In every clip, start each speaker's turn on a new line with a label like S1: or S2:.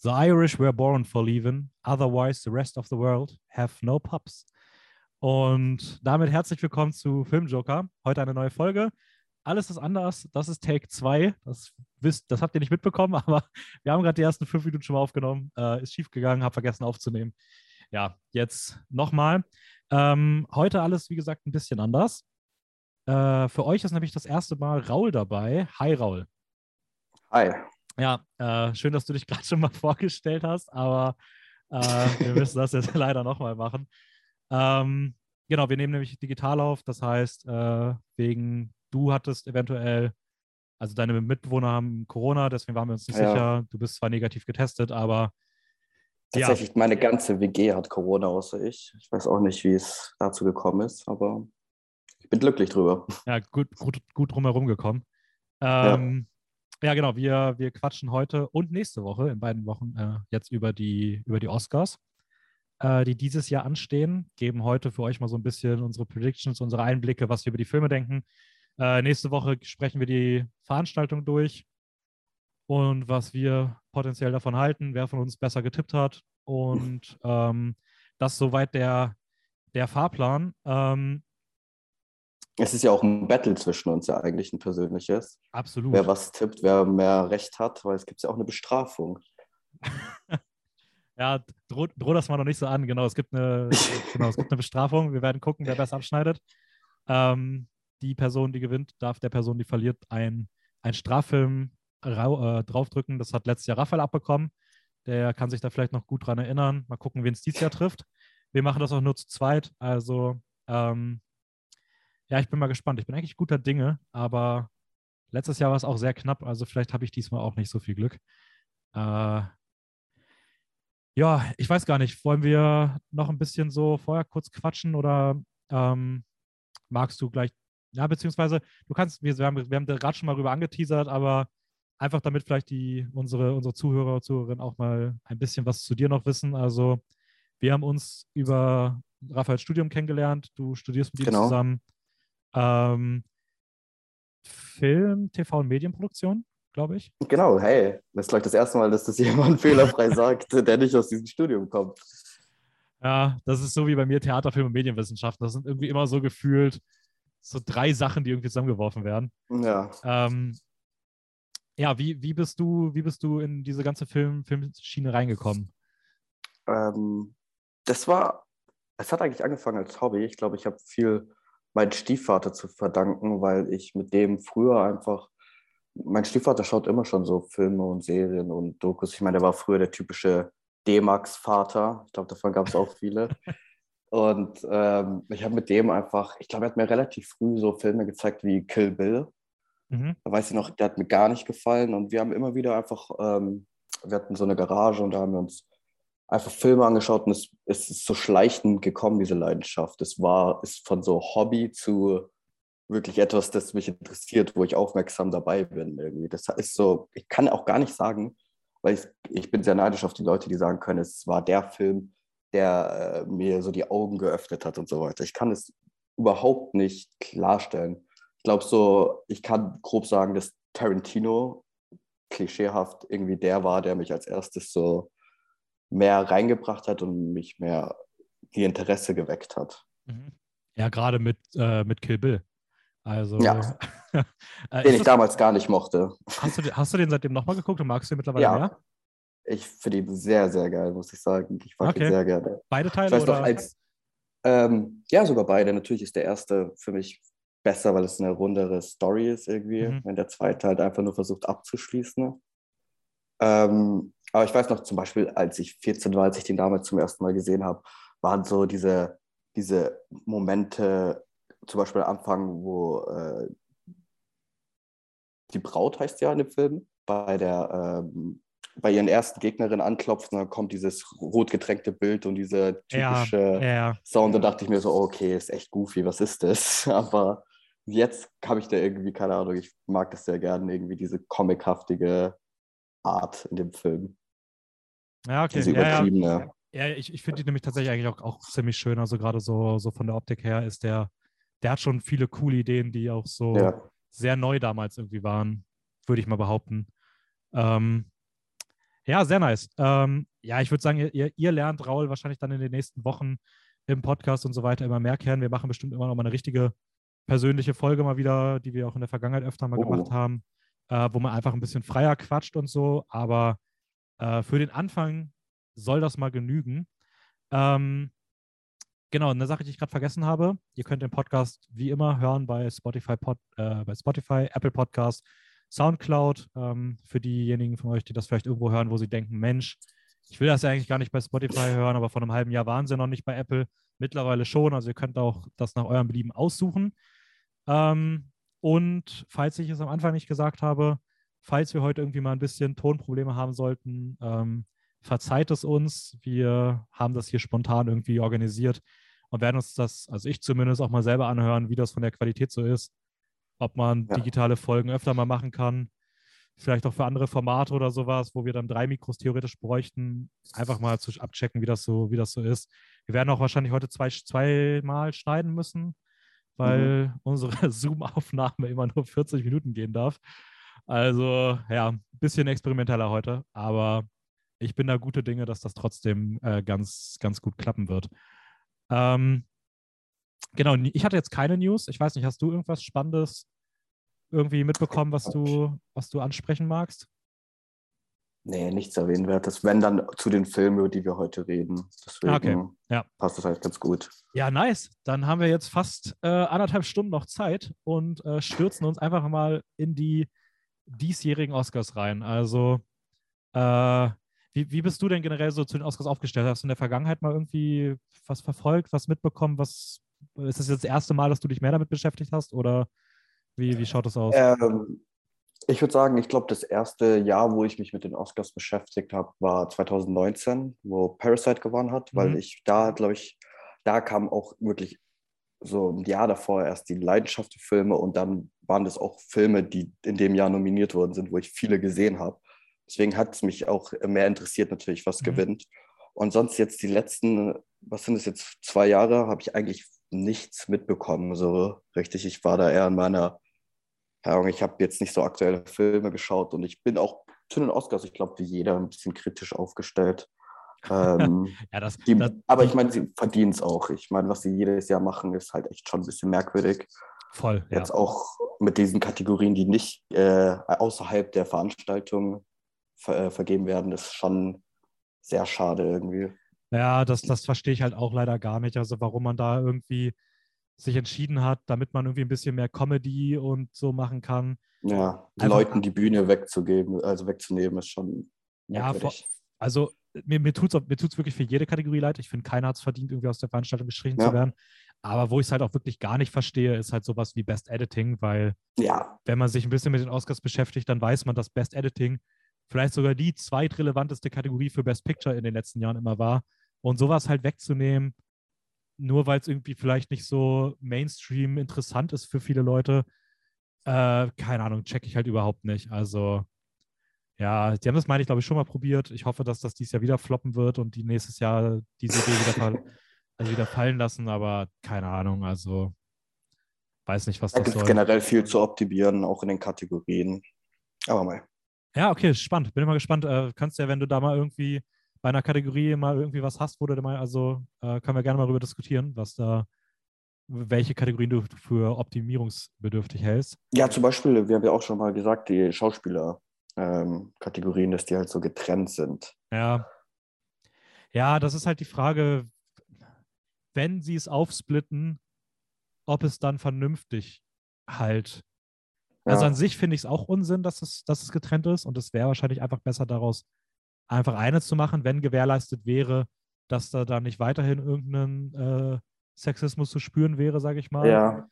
S1: The Irish were born for leaving, otherwise the rest of the world have no pups. Und damit herzlich willkommen zu Filmjoker. Heute eine neue Folge. Alles ist anders. Das ist Take 2. Das, wisst, das habt ihr nicht mitbekommen, aber wir haben gerade die ersten fünf Minuten schon mal aufgenommen. Äh, ist schiefgegangen, habe vergessen aufzunehmen. Ja, jetzt nochmal. Ähm, heute alles, wie gesagt, ein bisschen anders. Äh, für euch ist nämlich das erste Mal Raul dabei. Hi, Raul.
S2: Hi.
S1: Ja, äh, schön, dass du dich gerade schon mal vorgestellt hast, aber äh, wir müssen das jetzt leider nochmal machen. Ähm, genau, wir nehmen nämlich digital auf, das heißt, äh, wegen du hattest eventuell, also deine Mitbewohner haben Corona, deswegen waren wir uns nicht ja. sicher. Du bist zwar negativ getestet, aber
S2: Tatsächlich, ja. meine ganze WG hat Corona außer ich. Ich weiß auch nicht, wie es dazu gekommen ist, aber ich bin glücklich drüber.
S1: Ja, gut, gut, gut drumherum gekommen. Ähm, ja. Ja. genau. Wir, wir quatschen heute und nächste Woche, in beiden Wochen, äh, jetzt über die, über die Oscars, äh, die dieses Jahr anstehen. Geben heute für euch mal so ein bisschen unsere Predictions, unsere Einblicke, was wir über die Filme denken. Äh, nächste Woche sprechen wir die Veranstaltung durch und was wir potenziell davon halten, wer von uns besser getippt hat. Und ähm, das soweit der, der Fahrplan. Ähm,
S2: es ist ja auch ein Battle zwischen uns ja eigentlich ein persönliches.
S1: Absolut.
S2: Wer was tippt, wer mehr Recht hat, weil es gibt ja auch eine Bestrafung.
S1: ja, droh, droh das mal noch nicht so an. Genau, es gibt eine, genau, es gibt eine Bestrafung. Wir werden gucken, wer besser abschneidet. Ähm, die Person, die gewinnt, darf der Person, die verliert, ein, ein Straffilm äh, draufdrücken. Das hat letztes Jahr Raphael abbekommen. Der kann sich da vielleicht noch gut dran erinnern. Mal gucken, wen es dieses Jahr trifft. Wir machen das auch nur zu zweit. Also, ähm, ja, ich bin mal gespannt. Ich bin eigentlich guter Dinge, aber letztes Jahr war es auch sehr knapp. Also, vielleicht habe ich diesmal auch nicht so viel Glück. Äh, ja, ich weiß gar nicht. Wollen wir noch ein bisschen so vorher kurz quatschen oder ähm, magst du gleich ja, beziehungsweise du kannst, wir, wir haben, wir haben gerade schon mal rüber angeteasert, aber einfach damit vielleicht die, unsere, unsere Zuhörer und Zuhörerinnen auch mal ein bisschen was zu dir noch wissen. Also wir haben uns über Raphaels Studium kennengelernt, du studierst mit ihm genau. zusammen ähm, Film, TV und Medienproduktion, glaube ich.
S2: Genau, hey, das ist gleich das erste Mal, dass das jemand fehlerfrei sagt, der nicht aus diesem Studium kommt.
S1: Ja, das ist so wie bei mir Theater, Film und Medienwissenschaften. Das sind irgendwie immer so gefühlt so drei Sachen, die irgendwie zusammengeworfen werden.
S2: Ja.
S1: Ähm, ja, wie, wie, bist du, wie bist du in diese ganze Film, Filmschiene reingekommen?
S2: Ähm, das war, es hat eigentlich angefangen als Hobby. Ich glaube, ich habe viel meinen Stiefvater zu verdanken, weil ich mit dem früher einfach, mein Stiefvater schaut immer schon so Filme und Serien und Dokus. Ich meine, der war früher der typische D-Max-Vater. Ich glaube, davon gab es auch viele. und ähm, ich habe mit dem einfach, ich glaube, er hat mir relativ früh so Filme gezeigt wie Kill Bill. Mhm. Da weiß ich noch, der hat mir gar nicht gefallen und wir haben immer wieder einfach, ähm, wir hatten so eine Garage und da haben wir uns einfach Filme angeschaut und es, es ist so schleichend gekommen, diese Leidenschaft. Es war, ist von so Hobby zu wirklich etwas, das mich interessiert, wo ich aufmerksam dabei bin irgendwie. Das ist so, ich kann auch gar nicht sagen, weil ich, ich bin sehr neidisch auf die Leute, die sagen können, es war der Film, der äh, mir so die Augen geöffnet hat und so weiter. Ich kann es überhaupt nicht klarstellen ich glaube so, ich kann grob sagen, dass Tarantino klischeehaft irgendwie der war, der mich als erstes so mehr reingebracht hat und mich mehr die Interesse geweckt hat.
S1: Mhm. Ja, gerade mit, äh, mit Kill Bill. Also,
S2: ja. äh, den ich das, damals gar nicht mochte.
S1: Hast du, hast du den seitdem nochmal geguckt und magst du den mittlerweile ja. mehr?
S2: Ich finde ihn sehr, sehr geil, muss ich sagen. Ich mag okay. ihn sehr gerne.
S1: Beide Teile? Ich weiß oder? Noch, als,
S2: ähm, ja, sogar beide. Natürlich ist der erste für mich besser, weil es eine rundere Story ist irgendwie, mhm. wenn der zweite halt einfach nur versucht abzuschließen. Ähm, aber ich weiß noch zum Beispiel, als ich 14 war, als ich den damals zum ersten Mal gesehen habe, waren so diese, diese Momente, zum Beispiel am Anfang, wo äh, die Braut heißt ja in dem Film, bei der ähm, bei ihren ersten Gegnerin anklopft und dann kommt dieses rot getränkte Bild und diese typische
S1: ja, ja.
S2: Sound. Da dachte ich mir so, okay, ist echt goofy, was ist das? Aber jetzt habe ich da irgendwie, keine Ahnung, ich mag das sehr gerne, irgendwie diese comichaftige Art in dem Film.
S1: Ja, okay.
S2: Diese übertriebene.
S1: Ja, ja. ja ich, ich finde die nämlich tatsächlich eigentlich auch, auch ziemlich schön. Also gerade so, so von der Optik her ist der, der hat schon viele coole Ideen, die auch so ja. sehr neu damals irgendwie waren, würde ich mal behaupten. Ähm, Ja, sehr nice. Ähm, ja, ich würde sagen, ihr, ihr lernt Raul wahrscheinlich dann in den nächsten Wochen im Podcast und so weiter immer mehr kennen. Wir machen bestimmt immer noch mal eine richtige persönliche Folge mal wieder, die wir auch in der Vergangenheit öfter mal oh. gemacht haben, äh, wo man einfach ein bisschen freier quatscht und so. Aber äh, für den Anfang soll das mal genügen. Ähm, genau, eine Sache, die ich gerade vergessen habe. Ihr könnt den Podcast wie immer hören bei Spotify, Pod, äh, bei Spotify Apple Podcast, Soundcloud. Ähm, für diejenigen von euch, die das vielleicht irgendwo hören, wo sie denken, Mensch, ich will das ja eigentlich gar nicht bei Spotify hören, aber vor einem halben Jahr waren sie noch nicht bei Apple. Mittlerweile schon. Also ihr könnt auch das nach eurem Belieben aussuchen. Ähm, und falls ich es am Anfang nicht gesagt habe, falls wir heute irgendwie mal ein bisschen Tonprobleme haben sollten, ähm, verzeiht es uns. Wir haben das hier spontan irgendwie organisiert und werden uns das, also ich zumindest, auch mal selber anhören, wie das von der Qualität so ist. Ob man ja. digitale Folgen öfter mal machen kann vielleicht auch für andere Formate oder sowas, wo wir dann drei Mikros theoretisch bräuchten, einfach mal zu abchecken, wie das so, wie das so ist. Wir werden auch wahrscheinlich heute zwei, zweimal schneiden müssen, weil mhm. unsere Zoom-Aufnahme immer nur 40 Minuten gehen darf. Also ja, ein bisschen experimenteller heute, aber ich bin da gute Dinge, dass das trotzdem äh, ganz, ganz gut klappen wird. Ähm, genau, ich hatte jetzt keine News. Ich weiß nicht, hast du irgendwas Spannendes irgendwie mitbekommen, was du, was du ansprechen magst?
S2: Nee, nichts erwähnenswertes. Wenn dann zu den Filmen, über die wir heute reden. Deswegen okay. ja. passt das halt ganz gut.
S1: Ja, nice. Dann haben wir jetzt fast äh, anderthalb Stunden noch Zeit und äh, stürzen uns einfach mal in die diesjährigen Oscars rein. Also, äh, wie, wie bist du denn generell so zu den Oscars aufgestellt? Hast du in der Vergangenheit mal irgendwie was verfolgt, was mitbekommen? Was, ist das jetzt das erste Mal, dass du dich mehr damit beschäftigt hast? Oder wie, wie schaut das aus?
S2: Ähm, ich würde sagen, ich glaube, das erste Jahr, wo ich mich mit den Oscars beschäftigt habe, war 2019, wo Parasite gewonnen hat, mhm. weil ich da, glaube ich, da kam auch wirklich so ein Jahr davor erst die Leidenschaft für Filme und dann waren das auch Filme, die in dem Jahr nominiert worden sind, wo ich viele gesehen habe. Deswegen hat es mich auch mehr interessiert natürlich, was mhm. gewinnt. Und sonst jetzt die letzten, was sind es jetzt, zwei Jahre, habe ich eigentlich nichts mitbekommen, so richtig. Ich war da eher in meiner ich habe jetzt nicht so aktuelle Filme geschaut und ich bin auch zu den Oscars, ich glaube, wie jeder ein bisschen kritisch aufgestellt. ähm, ja, das, die, das, aber ich meine, sie verdienen es auch. Ich meine, was sie jedes Jahr machen, ist halt echt schon ein bisschen merkwürdig.
S1: Voll.
S2: Jetzt ja. auch mit diesen Kategorien, die nicht äh, außerhalb der Veranstaltung ver äh, vergeben werden, ist schon sehr schade irgendwie.
S1: Ja, das, das verstehe ich halt auch leider gar nicht. Also warum man da irgendwie sich entschieden hat, damit man irgendwie ein bisschen mehr Comedy und so machen kann.
S2: Ja, Einfach, Leuten die Bühne wegzugeben, also wegzunehmen, ist schon.
S1: Ja, vor, also mir, mir tut es mir tut's wirklich für jede Kategorie leid. Ich finde, keiner hat es verdient, irgendwie aus der Veranstaltung gestrichen ja. zu werden. Aber wo ich es halt auch wirklich gar nicht verstehe, ist halt sowas wie Best Editing, weil
S2: ja.
S1: wenn man sich ein bisschen mit den Oscars beschäftigt, dann weiß man, dass Best Editing vielleicht sogar die zweitrelevanteste Kategorie für Best Picture in den letzten Jahren immer war. Und sowas halt wegzunehmen, nur weil es irgendwie vielleicht nicht so Mainstream interessant ist für viele Leute, äh, keine Ahnung, checke ich halt überhaupt nicht. Also, ja, die haben das, meine ich, glaube ich, schon mal probiert. Ich hoffe, dass das dieses Jahr wieder floppen wird und die nächstes Jahr diese Idee wieder, also wieder fallen lassen, aber keine Ahnung, also weiß nicht, was da das
S2: soll. generell viel zu optimieren, auch in den Kategorien. Aber mal.
S1: Ja, okay, spannend. Bin immer gespannt. Äh, kannst ja, wenn du da mal irgendwie bei einer Kategorie mal irgendwie was hast, wo du mal, also äh, können wir gerne mal darüber diskutieren, was da, welche Kategorien du für optimierungsbedürftig hältst.
S2: Ja, zum Beispiel, wir haben ja auch schon mal gesagt, die Schauspieler-Kategorien, ähm, dass die halt so getrennt sind.
S1: Ja. Ja, das ist halt die Frage, wenn sie es aufsplitten, ob es dann vernünftig halt. Ja. Also an sich finde ich es auch Unsinn, dass es, dass es getrennt ist und es wäre wahrscheinlich einfach besser daraus einfach eine zu machen, wenn gewährleistet wäre, dass da dann nicht weiterhin irgendein äh, Sexismus zu spüren wäre, sage ich mal.
S2: Ja.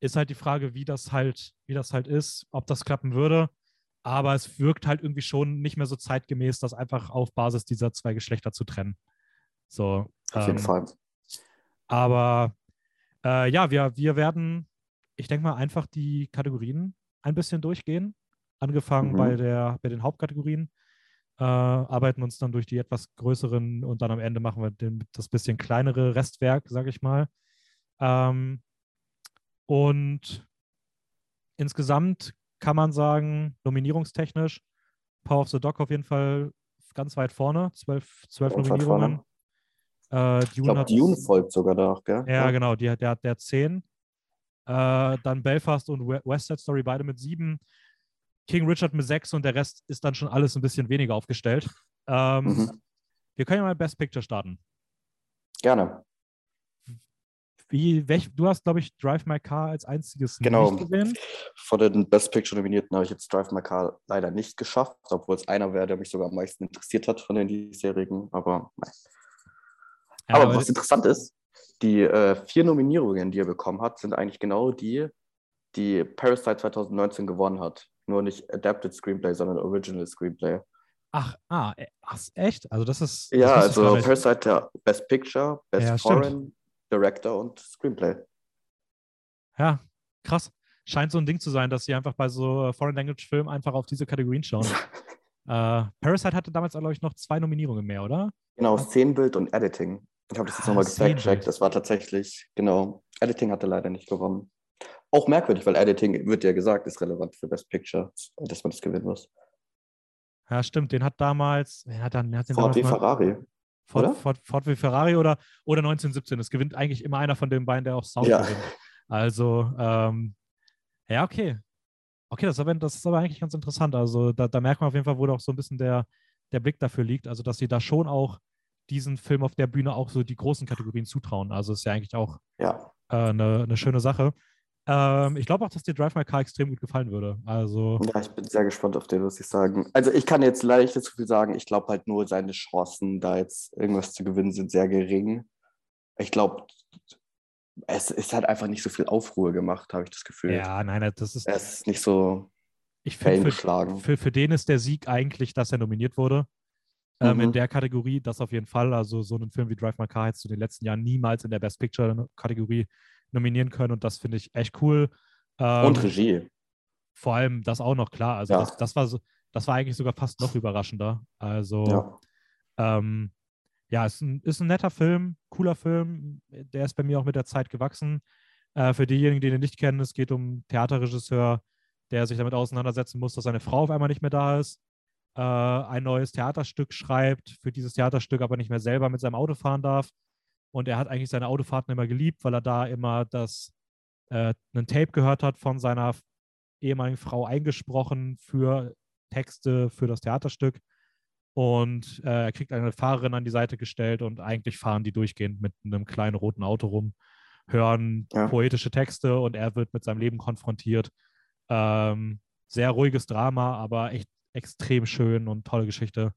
S1: Ist halt die Frage, wie das halt, wie das halt ist, ob das klappen würde. Aber es wirkt halt irgendwie schon nicht mehr so zeitgemäß, das einfach auf Basis dieser zwei Geschlechter zu trennen. So.
S2: Auf jeden ähm, Fall.
S1: Aber äh, ja, wir, wir werden, ich denke mal, einfach die Kategorien ein bisschen durchgehen. Angefangen mhm. bei, der, bei den Hauptkategorien äh, arbeiten uns dann durch die etwas größeren und dann am Ende machen wir den, das bisschen kleinere Restwerk, sage ich mal. Ähm, und insgesamt kann man sagen, nominierungstechnisch, Power of the Dog auf jeden Fall ganz weit vorne, zwölf, zwölf
S2: Ganz weit
S1: Äh,
S2: Ich
S1: Dune
S2: glaube,
S1: hat,
S2: Dune folgt sogar da, gell?
S1: Ja, genau, die, der, hat- der hat zehn. Äh, dann Belfast und We- West Side Story beide mit sieben. King Richard mit sechs und der Rest ist dann schon alles ein bisschen weniger aufgestellt. Ähm,
S2: Mhm.
S1: Wir können ja mal Best Picture starten.
S2: Gerne.
S1: Wie, welch, du hast, glaube ich, Drive My Car als einziges
S2: Genau.
S1: nicht gesehen.
S2: Von den Best Picture Nominierten habe ich jetzt Drive My Car leider nicht geschafft, obwohl es einer wäre, der mich sogar am meisten interessiert hat von den diesjährigen. Aber, nein.
S1: Ja,
S2: aber
S1: aber
S2: was interessant ist, die äh, vier Nominierungen, die er bekommen hat, sind eigentlich genau die, die Parasite 2019 gewonnen hat. Nur nicht Adapted Screenplay, sondern Original Screenplay.
S1: ach, ah, äh, ach, echt? Also das ist.
S2: Ja,
S1: das
S2: also. Parasite der Best Picture, Best
S1: Ja, stimmt.
S2: Foreign, Director und Screenplay.
S1: Ja, krass. Scheint so ein Ding zu sein, dass sie einfach bei so äh, Foreign Language Filmen einfach auf diese Kategorien schauen. äh, Parasite hatte damals, glaube ich, noch zwei Nominierungen mehr, oder?
S2: Genau, Szenenbild und Editing. Ich habe das jetzt
S1: Ah,
S2: nochmal gefact-checkt. Das war tatsächlich, genau. Editing hatte leider nicht gewonnen. Auch merkwürdig, weil Editing, wird ja gesagt, ist relevant für Best Picture, dass man das gewinnen muss.
S1: Ja, stimmt. Den hat damals, wer hat, dann, wer hat den
S2: Ford
S1: damals
S2: wie
S1: mal-
S2: Ferrari.
S1: Ford,
S2: oder?
S1: Ford, Ford wie Ferrari oder, oder 1917. Es gewinnt eigentlich immer einer von den beiden, der auch Sound
S2: Ja.
S1: gewinnt. Also, ähm, ja, okay. Okay, das ist, aber, das ist aber eigentlich ganz interessant. Also, da, da merkt man auf jeden Fall, wo doch so ein bisschen der, der Blick dafür liegt. Also, dass sie da schon auch diesen Film auf der Bühne auch so die großen Kategorien zutrauen. Also, ist ja eigentlich auch
S2: Ja,
S1: äh, eine, eine schöne Sache. Ähm, ich glaube auch, dass dir Drive My Car extrem gut gefallen würde. Also,
S2: ja, ich bin sehr gespannt auf den, muss ich sagen. Also ich kann jetzt leider nicht zu viel sagen. Ich glaube halt nur, seine Chancen, da jetzt irgendwas zu gewinnen, sind sehr gering. Ich glaube, es, es hat einfach nicht so viel Aufruhr gemacht, habe ich das Gefühl.
S1: ja, nein, das ist,
S2: Es ist nicht so
S1: ich finde,
S2: Fame
S1: für, für, für den ist der Sieg eigentlich, dass er nominiert wurde. Ähm, in
S2: Mhm.
S1: der Kategorie, das auf jeden Fall. Also so einen Film wie Drive My Car hättest du in den letzten Jahren niemals in der Best Picture-Kategorie nominieren können und das finde ich echt cool. Ähm,
S2: Und Regie.
S1: vor allem das auch noch klar. Also
S2: Ja.
S1: das, das, war so, das war eigentlich sogar fast noch überraschender. Also
S2: Ja.
S1: ähm, ja, ist ein, ist ein netter Film, cooler Film. Der ist bei mir auch mit der Zeit gewachsen. Äh, für diejenigen, die den nicht kennen, es geht um einen Theaterregisseur, der sich damit auseinandersetzen muss, dass seine Frau auf einmal nicht mehr da ist, äh, ein neues Theaterstück schreibt, für dieses Theaterstück aber nicht mehr selber mit seinem Auto fahren darf. Und er hat eigentlich seine Autofahrten immer geliebt, weil er da immer das, äh, einen Tape gehört hat von seiner ehemaligen Frau eingesprochen für Texte für das Theaterstück. Und äh, er kriegt eine Fahrerin an die Seite gestellt und eigentlich fahren die durchgehend mit einem kleinen roten Auto rum, hören
S2: Ja.
S1: poetische Texte und er wird mit seinem Leben konfrontiert. Ähm, sehr ruhiges Drama, aber echt extrem schön und tolle Geschichte.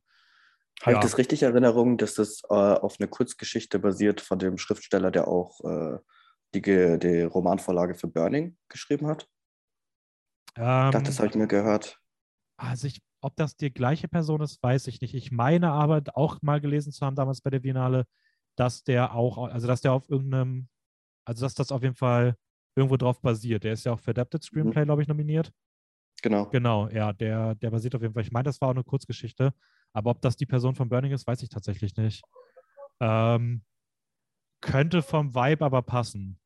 S2: Habe
S1: Ja.
S2: ich das richtig in Erinnerung, dass das äh, auf eine Kurzgeschichte basiert von dem Schriftsteller, der auch äh, die, die Romanvorlage für Burning geschrieben hat? Ich
S1: Ähm,
S2: dachte, das habe ich mir gehört.
S1: Also ich, ob das die gleiche Person ist, weiß ich nicht. Ich meine aber auch mal gelesen zu haben damals bei der Biennale, dass der auch, also dass der auf irgendeinem, also dass das auf jeden Fall irgendwo drauf basiert. Der ist ja auch für Adapted Screenplay, glaube ich, nominiert.
S2: Genau.
S1: Genau, ja, der, der basiert auf jeden Fall. Ich meine, das war auch eine Kurzgeschichte, aber ob das die Person von Burning ist, weiß ich tatsächlich nicht. Ähm, könnte vom Vibe aber passen.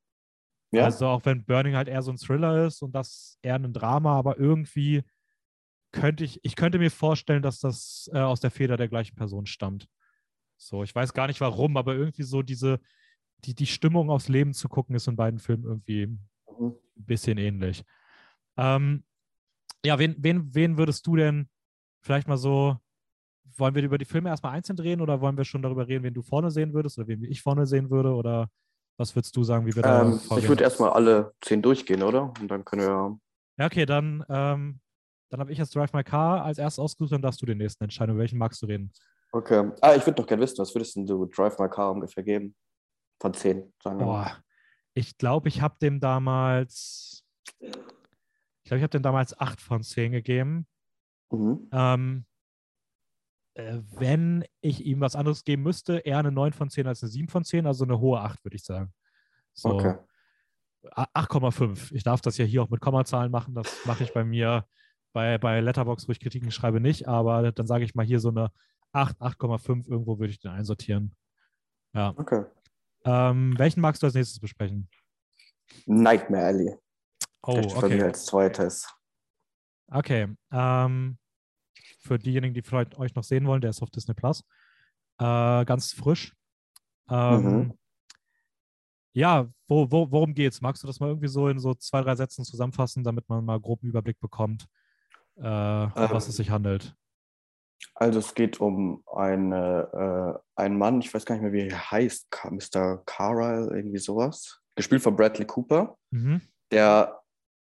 S2: Ja,
S1: Also auch wenn Burning halt eher so ein Thriller ist und das eher ein Drama, aber irgendwie könnte ich, ich könnte mir vorstellen, dass das äh, aus der Feder der gleichen Person stammt. So, ich weiß gar nicht warum, aber irgendwie so diese, die, die Stimmung aufs Leben zu gucken, ist in beiden Filmen irgendwie ein
S2: Mhm.
S1: bisschen ähnlich. Ähm, ja, wen, wen, wen würdest du denn vielleicht mal so, wollen wir über die Filme erstmal einzeln drehen oder wollen wir schon darüber reden, wen du vorne sehen würdest oder wen ich vorne sehen würde oder was würdest du sagen, wie wir da
S2: ähm, ich würde erstmal alle zehn durchgehen, oder? Und dann können wir.
S1: Ja, okay, dann, ähm, dann habe ich jetzt Drive My Car als erstes ausgesucht, dann darfst du den nächsten entscheiden. Über welchen magst du reden?
S2: Okay. Ah, ich würde noch gerne wissen, was würdest denn du Drive My Car ungefähr geben? Von zehn, sagen wir mal.
S1: Boah, ich glaube, ich habe dem damals, glaube, ich habe dem damals 8 von 10 gegeben.
S2: Mhm.
S1: Ähm, äh, wenn ich ihm was anderes geben müsste, eher eine 9 von 10 als eine 7 von 10, also eine hohe 8, würde ich sagen. So,
S2: Okay.
S1: a- 8,5. Ich darf das ja hier auch mit Kommazahlen machen. Das mache ich bei mir bei, bei Letterbox, wo ich Kritiken schreibe, nicht. Aber dann sage ich mal hier so eine 8, 8,5. Irgendwo würde ich den einsortieren. Ja.
S2: Okay.
S1: Ähm, welchen magst du als nächstes besprechen?
S2: Nightmare Alley.
S1: Oh,
S2: Der steht bei mir
S1: okay.
S2: als zweites.
S1: Okay. Ähm, für diejenigen, die vielleicht euch noch sehen wollen, der ist auf Disney Plus. Äh, ganz frisch. Ähm,
S2: Mhm.
S1: Ja, wo, wo, worum geht's? Magst du das mal irgendwie so in so zwei, drei Sätzen zusammenfassen, damit man mal groben Überblick bekommt, äh, um was
S2: Ähm.
S1: es sich handelt?
S2: Also es geht um eine, äh, einen Mann, ich weiß gar nicht mehr, wie er heißt, Mr. Carlyle, irgendwie sowas. Gespielt von Bradley Cooper,
S1: Mhm.
S2: der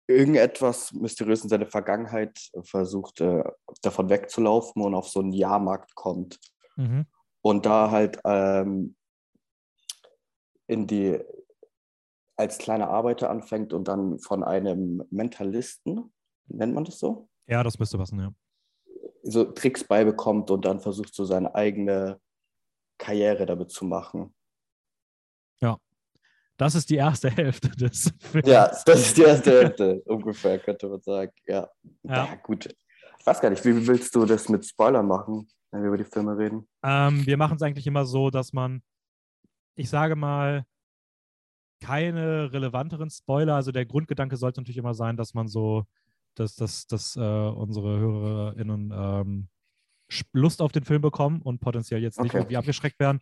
S2: irgendetwas mysteriös in seiner Vergangenheit versucht, äh, davon wegzulaufen und auf so einen Jahrmarkt kommt.
S1: Mhm.
S2: Und da halt ähm, in die, als kleiner Arbeiter anfängt und dann von einem Mentalisten, nennt man das so?
S1: Ja, das müsste passen, ja.
S2: so Tricks beibekommt und dann versucht, so seine eigene Karriere damit zu machen.
S1: Das ist die erste Hälfte des Films.
S2: Ja, das ist die erste Hälfte, ungefähr, könnte man sagen. Ja.
S1: Ja.
S2: ja. gut. Ich weiß gar nicht, wie willst du das mit Spoilern machen, wenn wir über die Filme reden?
S1: Ähm, wir machen es eigentlich immer so, dass man, ich sage mal, keine relevanteren Spoiler, also der Grundgedanke sollte natürlich immer sein, dass man so, dass, dass, dass äh, unsere HörerInnen ähm, Lust auf den Film bekommen und potenziell jetzt nicht
S2: Okay.
S1: irgendwie abgeschreckt werden.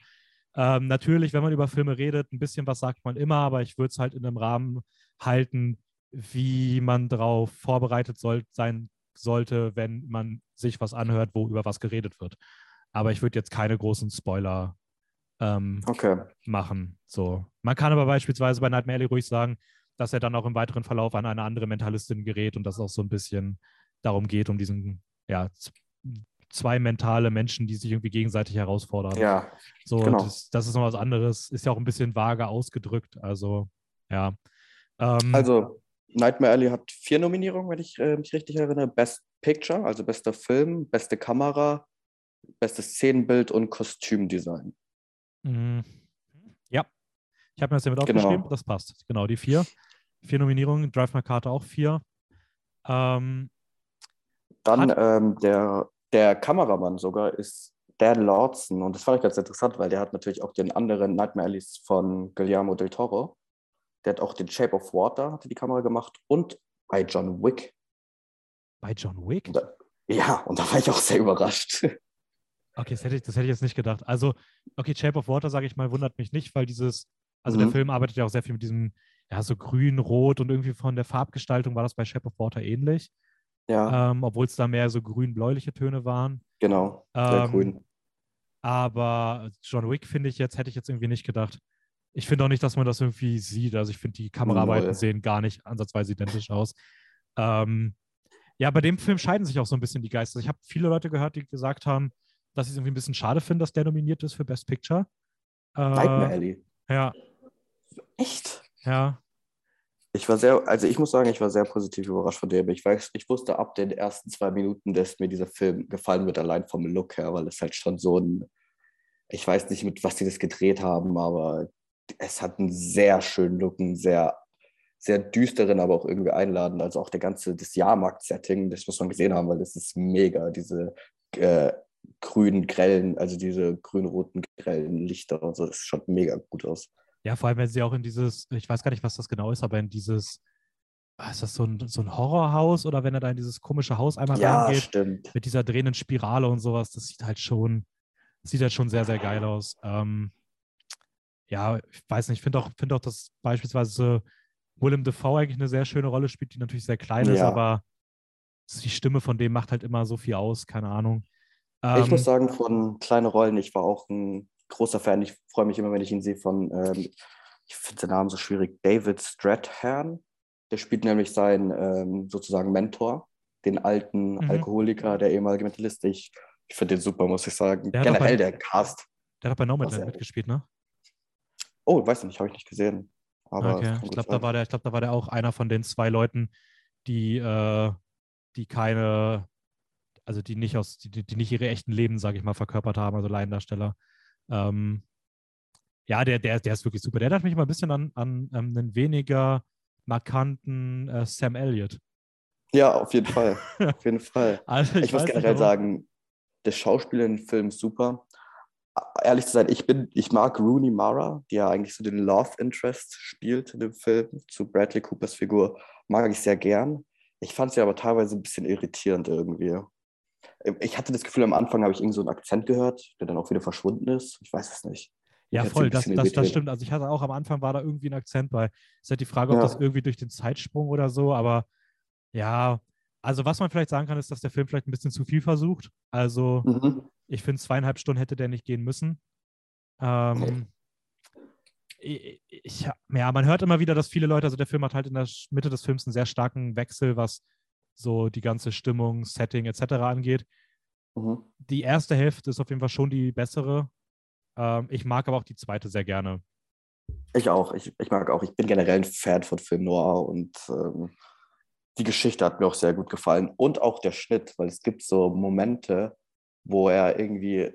S1: Ähm, natürlich, wenn man über Filme redet, ein bisschen was sagt man immer, aber ich würde es halt in einem Rahmen halten, wie man darauf vorbereitet soll, sein sollte, wenn man sich was anhört, wo über was geredet wird. Aber ich würde jetzt keine großen Spoiler ähm,
S2: Okay.
S1: machen. So. Man kann aber beispielsweise bei Nightmare Alley ruhig sagen, dass er dann auch im weiteren Verlauf an eine andere Mentalistin gerät und das auch so ein bisschen darum geht, um diesen, ja, zwei mentale Menschen, die sich irgendwie gegenseitig herausfordern.
S2: Ja,
S1: so,
S2: genau.
S1: das, das ist noch was anderes. Ist ja auch ein bisschen vage ausgedrückt. Also, ja. Ähm,
S2: also Nightmare Alley hat vier Nominierungen, wenn ich äh, mich richtig erinnere. Best Picture, also bester Film, beste Kamera, bestes Szenenbild und Kostümdesign.
S1: mh, ja. Ich habe mir das ja mit
S2: Genau.
S1: aufgeschrieben. Das passt. Genau, die vier. Vier Nominierungen. Drive My Karte auch vier. Ähm,
S2: Dann ähm, der, der Kameramann sogar ist Dan Lawson und das fand ich ganz interessant, weil der hat natürlich auch den anderen Nightmare Alleys von Guillermo del Toro. Der hat auch den Shape of Water, hatte die Kamera gemacht und bei John Wick.
S1: bei John Wick?
S2: Und da, ja, und da war ich auch sehr überrascht.
S1: Okay, das hätte, ich, das hätte ich jetzt nicht gedacht. Also, okay, Shape of Water, sage ich mal, wundert mich nicht, weil dieses, also der
S2: Mhm.
S1: Film arbeitet ja auch sehr viel mit diesem, ja, so grün, rot und irgendwie von der Farbgestaltung war das bei Shape of Water ähnlich,
S2: Ja,
S1: ähm, obwohl es da mehr so grün-bläuliche Töne waren.
S2: genau, sehr
S1: ähm,
S2: grün.
S1: Aber John Wick finde ich jetzt, hätte ich jetzt irgendwie nicht gedacht. Ich finde auch nicht, dass man das irgendwie sieht. Also ich finde, die Kameraarbeiten
S2: Null.
S1: sehen gar nicht ansatzweise identisch aus. Ähm, ja, bei dem Film scheiden sich auch so ein bisschen die Geister. Ich habe viele Leute gehört, die gesagt haben, dass sie es irgendwie ein bisschen schade finden, dass der nominiert ist für Best Picture. Äh,
S2: Nightmare Alley.
S1: Ja,
S2: Echt?
S1: ja.
S2: Ich war sehr, also ich muss sagen, ich war sehr positiv überrascht von dem. Ich weiß, ich wusste ab den ersten zwei Minuten, dass mir dieser Film gefallen wird, allein vom Look her, weil es halt schon so ein, ich weiß nicht, mit was die das gedreht haben, aber es hat einen sehr schönen Look, einen sehr, sehr düsteren, aber auch irgendwie einladend. Also auch der ganze, das Jahrmarkt-Setting, das muss man gesehen haben, weil das ist mega, diese äh, grünen, grellen, also diese grün-roten, grellen Lichter und so, das schaut mega gut aus.
S1: Ja, vor allem, wenn sie auch in dieses, ich weiß gar nicht, was das genau ist, aber in dieses, ah, ist das so ein, so ein Horrorhaus oder wenn er da in dieses komische Haus einmal
S2: Ja,
S1: reingeht?
S2: stimmt.
S1: mit dieser drehenden Spirale und sowas, das sieht halt schon, sieht halt schon sehr, sehr geil aus. Ähm, ja, ich weiß nicht, ich finde auch, finde auch, dass beispielsweise Willem Dafoe eigentlich eine sehr schöne Rolle spielt, die natürlich sehr klein ist,
S2: Ja.
S1: aber die Stimme von dem macht halt immer so viel aus, keine Ahnung.
S2: Ich
S1: Ähm,
S2: muss sagen, von kleine Rollen, ich war auch ein großer Fan. Ich freue mich immer, wenn ich ihn sehe von, ähm, ich finde den Namen so schwierig, David Strathairn. Der spielt nämlich seinen ähm, sozusagen Mentor, den alten
S1: Mhm.
S2: Alkoholiker, der ehemalige Mentalist. Ich, ich finde den super, muss ich sagen.
S1: Der
S2: Generell
S1: bei-
S2: der Cast.
S1: der hat bei Nomadland mitgespielt, ne?
S2: Oh, weiß nicht, habe ich nicht gesehen. Aber
S1: okay, ich glaube, da war der, ich glaube, da war der auch einer von den zwei Leuten, die, äh, die keine, also die nicht aus, die, die nicht ihre echten Leben, sage ich mal, verkörpert haben, also Laiendarsteller. Ähm, ja, der, der, der ist wirklich super. Der erinnert mich mal ein bisschen an, an ähm, einen weniger markanten äh, Sam Elliott.
S2: Ja, auf jeden Fall. auf jeden Fall.
S1: Also,
S2: Ich, muss
S1: weiß nicht,
S2: generell
S1: warum.
S2: sagen, das Schauspiel in dem Film ist super. Ehrlich zu sein, ich bin, ich mag Rooney Mara, die ja eigentlich so den Love Interest spielt in dem Film zu Bradley Coopers Figur, mag ich sehr gern. Ich fand sie aber teilweise ein bisschen irritierend irgendwie. Ich hatte das Gefühl, am Anfang habe ich irgend so einen Akzent gehört, der dann auch wieder verschwunden ist. Ich weiß es nicht.
S1: Ja, voll, das, das, das stimmt. Also ich hatte auch am Anfang war da irgendwie ein Akzent bei. Ist halt die Frage, ob
S2: Ja.
S1: das irgendwie durch den Zeitsprung oder so, aber ja, also was man vielleicht sagen kann, ist, dass der Film vielleicht ein bisschen zu viel versucht. Also
S2: Mhm.
S1: ich finde, zweieinhalb Stunden hätte der nicht gehen müssen. Ähm, ich, ich, ja, man hört immer wieder, dass viele Leute, also der Film hat halt in der Mitte des Films einen sehr starken Wechsel, was so die ganze Stimmung, Setting etc. angeht.
S2: Mhm.
S1: Die erste Hälfte ist auf jeden Fall schon die bessere. Ähm, ich mag aber auch die zweite sehr gerne.
S2: Ich auch. Ich, ich mag auch. Ich bin generell ein Fan von Film Noir und ähm, die Geschichte hat mir auch sehr gut gefallen. Und auch der Schnitt, weil es gibt so Momente, wo er irgendwie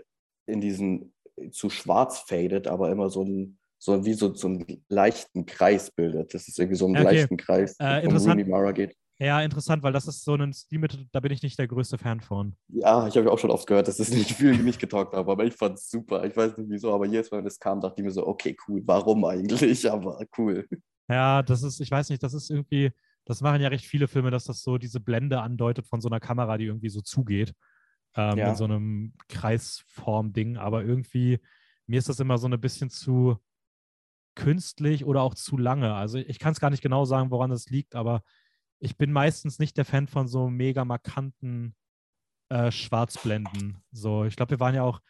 S2: in diesen zu schwarz fadet, aber immer so ein so wie so, so einen leichten Kreis bildet. Das ist irgendwie so ein
S1: Okay.
S2: leichten Kreis,
S1: Äh,
S2: um. Rooney Mara geht.
S1: Ja, interessant, weil das ist so ein Stilmittel, da bin ich nicht der größte Fan von.
S2: Ja, ich habe auch schon oft gehört, dass es nicht viel nicht getaugt habe, aber ich fand es super. Ich weiß nicht wieso, aber jedes Mal, wenn es kam, dachte ich mir so, okay, cool, warum eigentlich? Aber cool.
S1: Ja, das ist, ich weiß nicht, das ist irgendwie, das machen ja recht viele Filme, dass das so diese Blende andeutet von so einer Kamera, die irgendwie so zugeht. Ähm,
S2: Ja.
S1: In so einem Kreisform-Ding. Aber irgendwie, mir ist das immer so ein bisschen zu künstlich oder auch zu lange. Also ich kann es gar nicht genau sagen, woran das liegt, aber ich bin meistens nicht der Fan von so mega markanten äh, Schwarzblenden. So, ich glaube, wir waren ja auch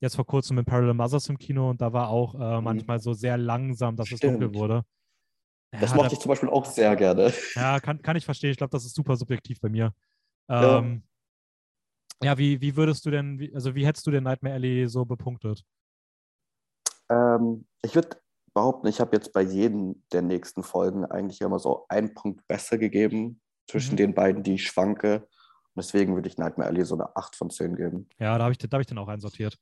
S1: jetzt vor kurzem mit Parallel Mothers im Kino und da war auch äh,
S2: Mhm.
S1: manchmal so sehr langsam, dass es dunkel
S2: Stimmt.
S1: wurde.
S2: Das
S1: Ja,
S2: mochte
S1: da-
S2: ich zum Beispiel auch sehr gerne.
S1: ja, kann, kann ich verstehen. Ich glaube, das ist super subjektiv bei mir.
S2: Ja.
S1: Ähm, ja, wie, wie würdest du denn, also wie hättest du den Nightmare Alley so bepunktet?
S2: Ähm, ich würde behaupten, ich habe jetzt bei jedem der nächsten Folgen eigentlich immer so einen Punkt besser gegeben zwischen
S1: Mhm.
S2: den beiden, die ich schwanke. Und deswegen würde ich Nightmare Alley so eine 8 von 10 geben.
S1: Ja, da habe ich, da hab ich den auch einsortiert.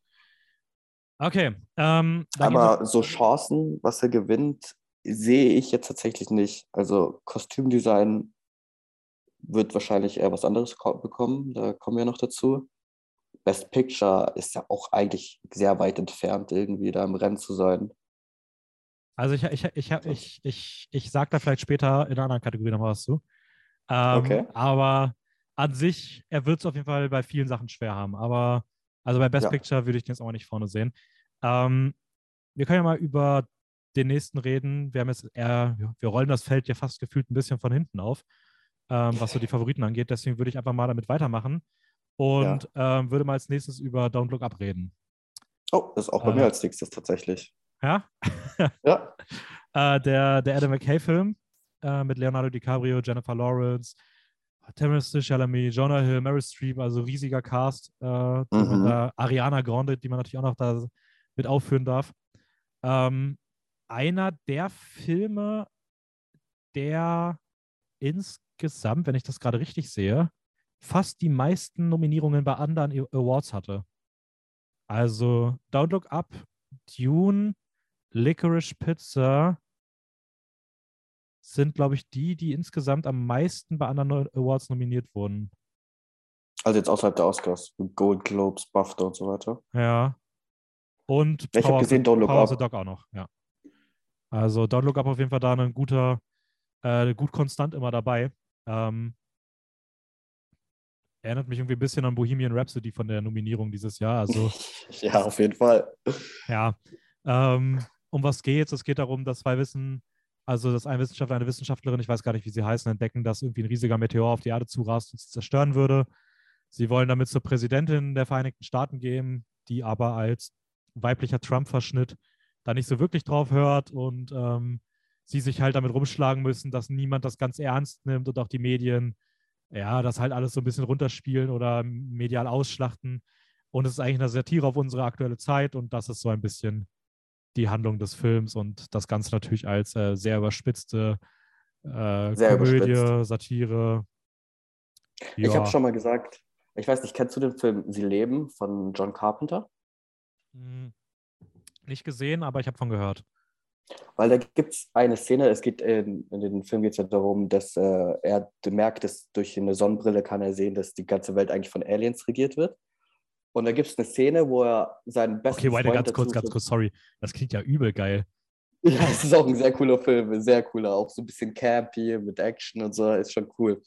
S1: Okay. Ähm, dann
S2: Aber so Chancen, was er gewinnt, sehe ich jetzt tatsächlich nicht. Also Kostümdesign wird wahrscheinlich eher was anderes ko- bekommen. Da kommen wir noch dazu. Best Picture ist ja auch eigentlich sehr weit entfernt, irgendwie da im Rennen zu sein.
S1: Also ich, ich, ich, ich, ich, ich, ich sage da vielleicht später in einer anderen Kategorie noch was zu. Ähm,
S2: Okay.
S1: Aber an sich, er wird es auf jeden Fall bei vielen Sachen schwer haben. Aber also bei Best
S2: Ja.
S1: Picture würde ich den jetzt auch nicht vorne sehen. Ähm, wir können ja mal über den nächsten reden. Wir haben jetzt eher, wir rollen das Feld ja fast gefühlt ein bisschen von hinten auf, ähm, was so die Favoriten angeht. Deswegen würde ich einfach mal damit weitermachen und ähm, würde mal als nächstes über Don't Look Up reden.
S2: Oh, das ist auch bei
S1: Äh.
S2: mir als nächstes tatsächlich.
S1: Ja?
S2: Ja,
S1: Äh, der, der Adam McKay-Film äh, mit Leonardo DiCaprio, Jennifer Lawrence, Timothy Chalamet, Jonah Hill, Meryl Streep, also riesiger Cast. Äh,
S2: Mhm.
S1: da, Ariana Grande, die man natürlich auch noch da mit aufführen darf. Ähm, einer der Filme, der insgesamt, wenn ich das gerade richtig sehe, fast die meisten Nominierungen bei anderen Awards hatte. Also Don't Look Up, Dune, Licorice Pizza sind, glaube ich, die, die insgesamt am meisten bei anderen Awards nominiert wurden.
S2: also jetzt außerhalb der Oscars, Gold Globes, BAFTA und so weiter.
S1: Ja. Und
S2: ich hab
S1: Power of the-
S2: gesehen, Don't Look
S1: Power of the
S2: Up.
S1: Dog auch noch, ja. Also Don't Look Up auf jeden Fall da ein guter, äh, gut konstant immer dabei. Ähm, erinnert mich irgendwie ein bisschen an Bohemian Rhapsody von der Nominierung dieses Jahr. Also
S2: Ja, auf jeden Fall.
S1: Ja, ähm, um was geht's? Es geht darum, dass zwei Wissen, also dass ein Wissenschaftler, eine Wissenschaftlerin, ich weiß gar nicht, wie sie heißen, entdecken, dass irgendwie ein riesiger Meteor auf die Erde zurast und sie zerstören würde. Sie wollen damit zur Präsidentin der Vereinigten Staaten gehen, die aber als weiblicher Trump-Verschnitt da nicht so wirklich drauf hört und ähm, sie sich halt damit rumschlagen müssen, dass niemand das ganz ernst nimmt und auch die Medien, ja, das halt alles so ein bisschen runterspielen oder medial ausschlachten. Und es ist eigentlich eine Satire auf unsere aktuelle Zeit und das ist so ein bisschen die Handlung des Films und das Ganze natürlich als äh, sehr überspitzte äh,
S2: Sehr
S1: Komödie,
S2: überspitzt.
S1: Satire.
S2: Ich habe schon mal gesagt, ich weiß nicht, kennst du den Film Sie leben von John Carpenter?
S1: Hm, Nicht gesehen, aber ich habe von gehört.
S2: Weil da gibt es eine Szene, es geht in, in dem Film geht es ja darum, dass äh, er merkt, dass durch eine Sonnenbrille kann er sehen, dass die ganze Welt eigentlich von Aliens regiert wird. Und da gibt es eine Szene, wo er seinen besten
S1: Okay, weiter ganz kurz, ganz kurz, sorry. Das klingt ja übel geil.
S2: Ja, es ist auch ein sehr cooler Film, sehr cooler, auch so ein bisschen campy mit Action und so, ist schon cool.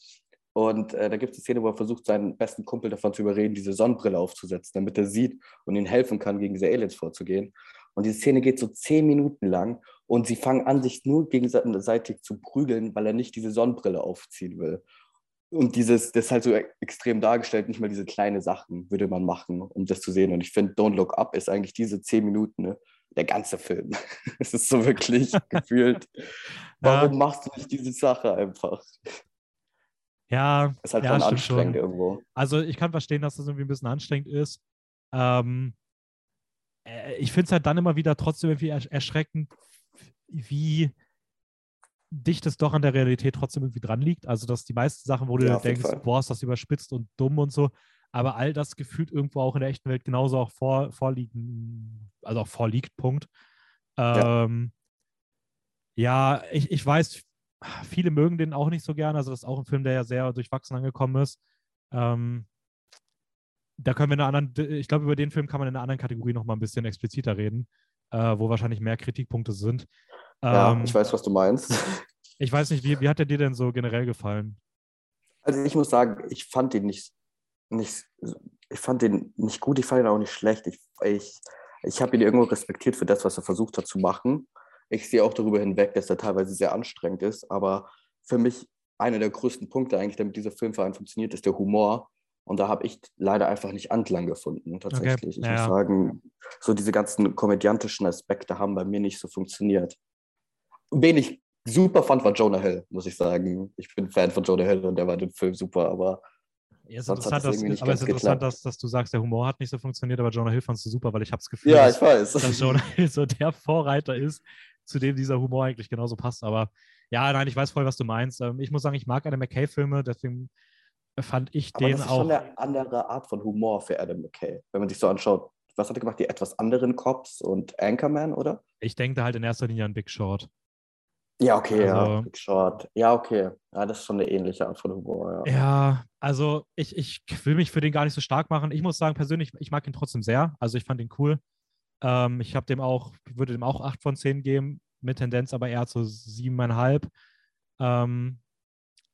S2: Und äh, da gibt es eine Szene, wo er versucht, seinen besten Kumpel davon zu überreden, diese Sonnenbrille aufzusetzen, damit er sieht und ihnen helfen kann, gegen diese Aliens vorzugehen. Und diese Szene geht so zehn Minuten lang und sie fangen an, sich nur gegenseitig zu prügeln, weil er nicht diese Sonnenbrille aufziehen will. Und dieses, das ist halt so extrem dargestellt, nicht mal diese kleinen Sachen würde man machen, um das zu sehen. Und ich finde, Don't Look Up ist eigentlich diese zehn Minuten, ne? der ganze Film. es ist so wirklich gefühlt. Warum ja. machst du nicht diese Sache einfach?
S1: Ja,
S2: ist halt
S1: ja,
S2: schon anstrengend schon. irgendwo.
S1: Also ich kann verstehen, dass das irgendwie ein bisschen anstrengend ist. Ähm, äh, ich finde es halt dann immer wieder trotzdem irgendwie erschreckend, wie dicht es doch an der Realität trotzdem irgendwie dran liegt. Also, dass die meisten Sachen, wo du ja, denkst, boah, ist das überspitzt und dumm und so, aber all das gefühlt irgendwo auch in der echten Welt genauso auch vor, vorliegen, also auch vorliegt, Punkt. Ähm, ja, ja ich, ich weiß, viele mögen den auch nicht so gerne. Also, das ist auch ein Film, der ja sehr durchwachsen angekommen ist. Ähm, da können wir in einer anderen, ich glaube, über den Film kann man in einer anderen Kategorie noch mal ein bisschen expliziter reden, äh, wo wahrscheinlich mehr Kritikpunkte sind.
S2: Ja, ähm, ich weiß, was du meinst.
S1: Ich weiß nicht, wie, wie hat er dir denn so generell gefallen?
S2: Also ich muss sagen, ich fand ihn nicht, nicht ich fand ihn nicht gut, ich fand ihn auch nicht schlecht. Ich, ich, ich habe ihn irgendwo respektiert für das, was er versucht hat zu machen. Ich sehe auch darüber hinweg, dass er teilweise sehr anstrengend ist, aber für mich einer der größten Punkte eigentlich, damit dieser Film vor allem funktioniert, ist der Humor. Und da habe ich leider einfach nicht Anklang gefunden, tatsächlich. Okay. Ich ja. muss sagen, so diese ganzen komödiantischen Aspekte haben bei mir nicht so funktioniert. Wen ich super fand, war Jonah Hill, muss ich sagen. Ich bin Fan von Jonah Hill und der war den Film super, aber.
S1: Ja, es ist interessant, dass, aber es ist interessant dass, dass, du sagst, der Humor hat nicht so funktioniert, aber Jonah Hill fandst du super, weil ich habe das Gefühl,
S2: ja,
S1: dass,
S2: weiß.
S1: dass Jonah Hill so der Vorreiter ist, zu dem dieser Humor eigentlich genauso passt. Aber ja, nein, ich weiß voll, was du meinst. Ähm, ich muss sagen, ich mag Adam McKay-Filme, deswegen fand ich
S2: aber
S1: den
S2: das ist
S1: auch.
S2: schon eine andere Art von Humor für Adam McKay, wenn man sich so anschaut. Was hat er gemacht? Die etwas anderen Cops und Anchorman, oder?
S1: Ich denke halt in erster Linie an Big Short.
S2: Ja, okay, also, ja. Big Short. Ja, okay. Ja, das ist schon eine ähnliche Art von Humor.
S1: Ja, ja also ich, ich will mich für den gar nicht so stark machen. Ich muss sagen, persönlich, ich mag ihn trotzdem sehr. Also ich fand ihn cool. Ähm, ich habe dem auch, würde dem auch 8 von 10 geben, mit Tendenz aber eher zu 7,5. Ähm,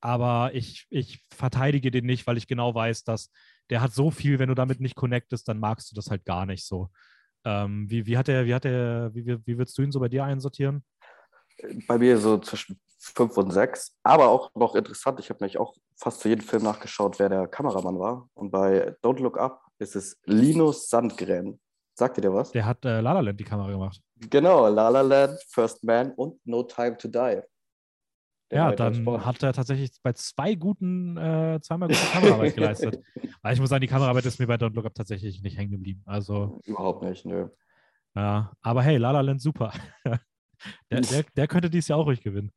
S1: aber ich, ich verteidige den nicht, weil ich genau weiß, dass der hat so viel, wenn du damit nicht connectest, dann magst du das halt gar nicht so. Ähm, wie, wie hat der, wie hat der, wie, wie würdest du ihn so bei dir einsortieren?
S2: Bei mir so zwischen 5 und 6. Aber auch noch interessant, ich habe nämlich auch fast zu jedem Film nachgeschaut, wer der Kameramann war. Und bei Don't Look Up ist es Linus Sandgren. Sagt ihr dir was?
S1: Der hat äh, La La Land die Kamera gemacht.
S2: Genau, La La Land, First Man und No Time to Die.
S1: Ja, dann hat er tatsächlich bei zwei guten, äh, zweimal gute Kameraarbeit geleistet. Weil ich muss sagen, die Kameraarbeit ist mir bei Don't Look Up tatsächlich nicht hängen geblieben. Also,
S2: Überhaupt nicht, nö.
S1: Ja, aber hey, La La Land super. der, der, der, könnte dies Jahr auch ruhig gewinnen.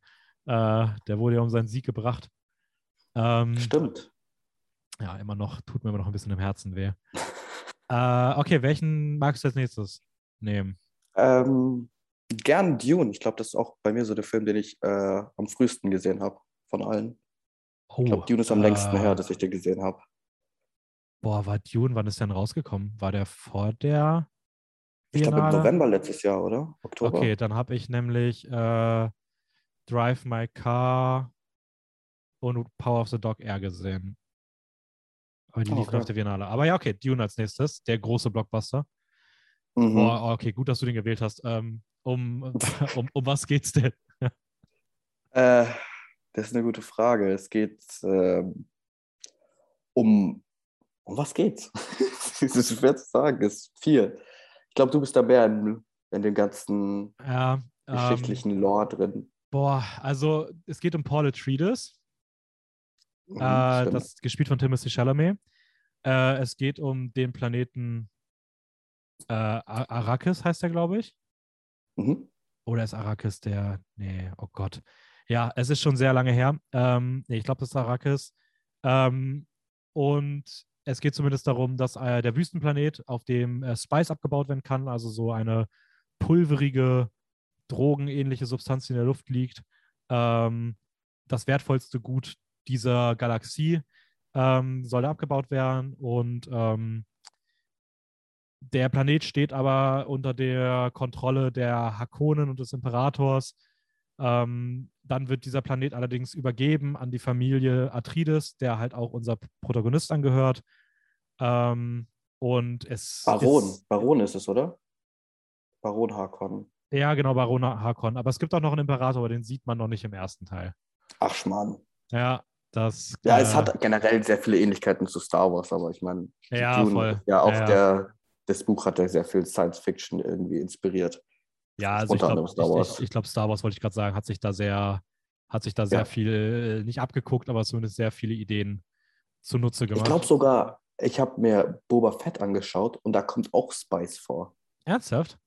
S1: Äh, der wurde ja um seinen Sieg gebracht. Ähm,
S2: Stimmt.
S1: Ja, immer noch, tut mir immer noch ein bisschen im Herzen weh. äh, okay, welchen magst du als nächstes nehmen?
S2: Ähm, gern Dune. Ich glaube, das ist auch bei mir so der Film, den ich äh, am frühesten gesehen habe von allen. Oh, ich glaube, Dune ist am äh, längsten her, dass ich den gesehen habe.
S1: Boah, war Dune, wann ist der denn rausgekommen? War der vor der
S2: Ich glaube im November letztes Jahr, oder?
S1: Oktober. Okay, dann habe ich nämlich äh, Drive My Car und Power of the Dog Air gesehen. Aber die liefen okay. auf der Biennale. Aber ja, okay, Dune als nächstes, der große Blockbuster. Mhm. Boah, okay, gut, dass du den gewählt hast. Ähm, um, um, um was geht's denn?
S2: äh, das ist eine gute Frage. Es geht äh, um. Um was geht's? das ist schwer zu sagen. Es ist viel. Ich glaube, du bist da mehr in, in dem ganzen
S1: ja,
S2: geschichtlichen ähm, Lore drin.
S1: Boah, also es geht um Paul Atreides. Mhm, äh, das gespielt von Timothy Chalamet. Äh, es geht um den Planeten äh, Arrakis, heißt er, glaube ich. Mhm. Oder ist Arrakis der. Nee, oh Gott. Ja, es ist schon sehr lange her. Ähm, nee, ich glaube, das ist Arrakis. Ähm, und es geht zumindest darum, dass äh, der Wüstenplanet, auf dem äh, Spice abgebaut werden kann, also so eine pulverige, drogenähnliche Substanz, die in der Luft liegt, ähm, das wertvollste Gut dieser Galaxie ähm, soll abgebaut werden. Und ähm, der Planet steht aber unter der Kontrolle der Hakonen und des Imperators. Ähm, dann wird dieser Planet allerdings übergeben an die Familie Atreides, der halt auch unser Protagonist angehört. Ähm, und es
S2: Baron,
S1: ist,
S2: Baron ist es, oder? Baron Harkon.
S1: Ja, genau, Baron Harkon. Aber es gibt auch noch einen Imperator, aber den sieht man noch nicht im ersten Teil.
S2: Ach, Schmarrn.
S1: Ja, das.
S2: Ja,
S1: äh,
S2: es hat generell sehr viele Ähnlichkeiten zu Star Wars, aber ich meine,
S1: Ja,
S2: Dune
S1: voll.
S2: ist ja auch
S1: Ja, ja.
S2: der, das Buch hat ja sehr viel Science Fiction irgendwie inspiriert.
S1: Ja, also ich glaube,
S2: Star
S1: ich,
S2: Wars.
S1: ich, ich glaub, Star Wars wollte ich gerade sagen, hat sich da sehr, hat sich da sehr
S2: Ja.
S1: viel, äh, nicht abgeguckt, aber zumindest sehr viele Ideen zunutze
S2: Ich
S1: gemacht.
S2: glaube sogar, ich habe mir Boba Fett angeschaut und da kommt auch Spice vor.
S1: Ernsthaft?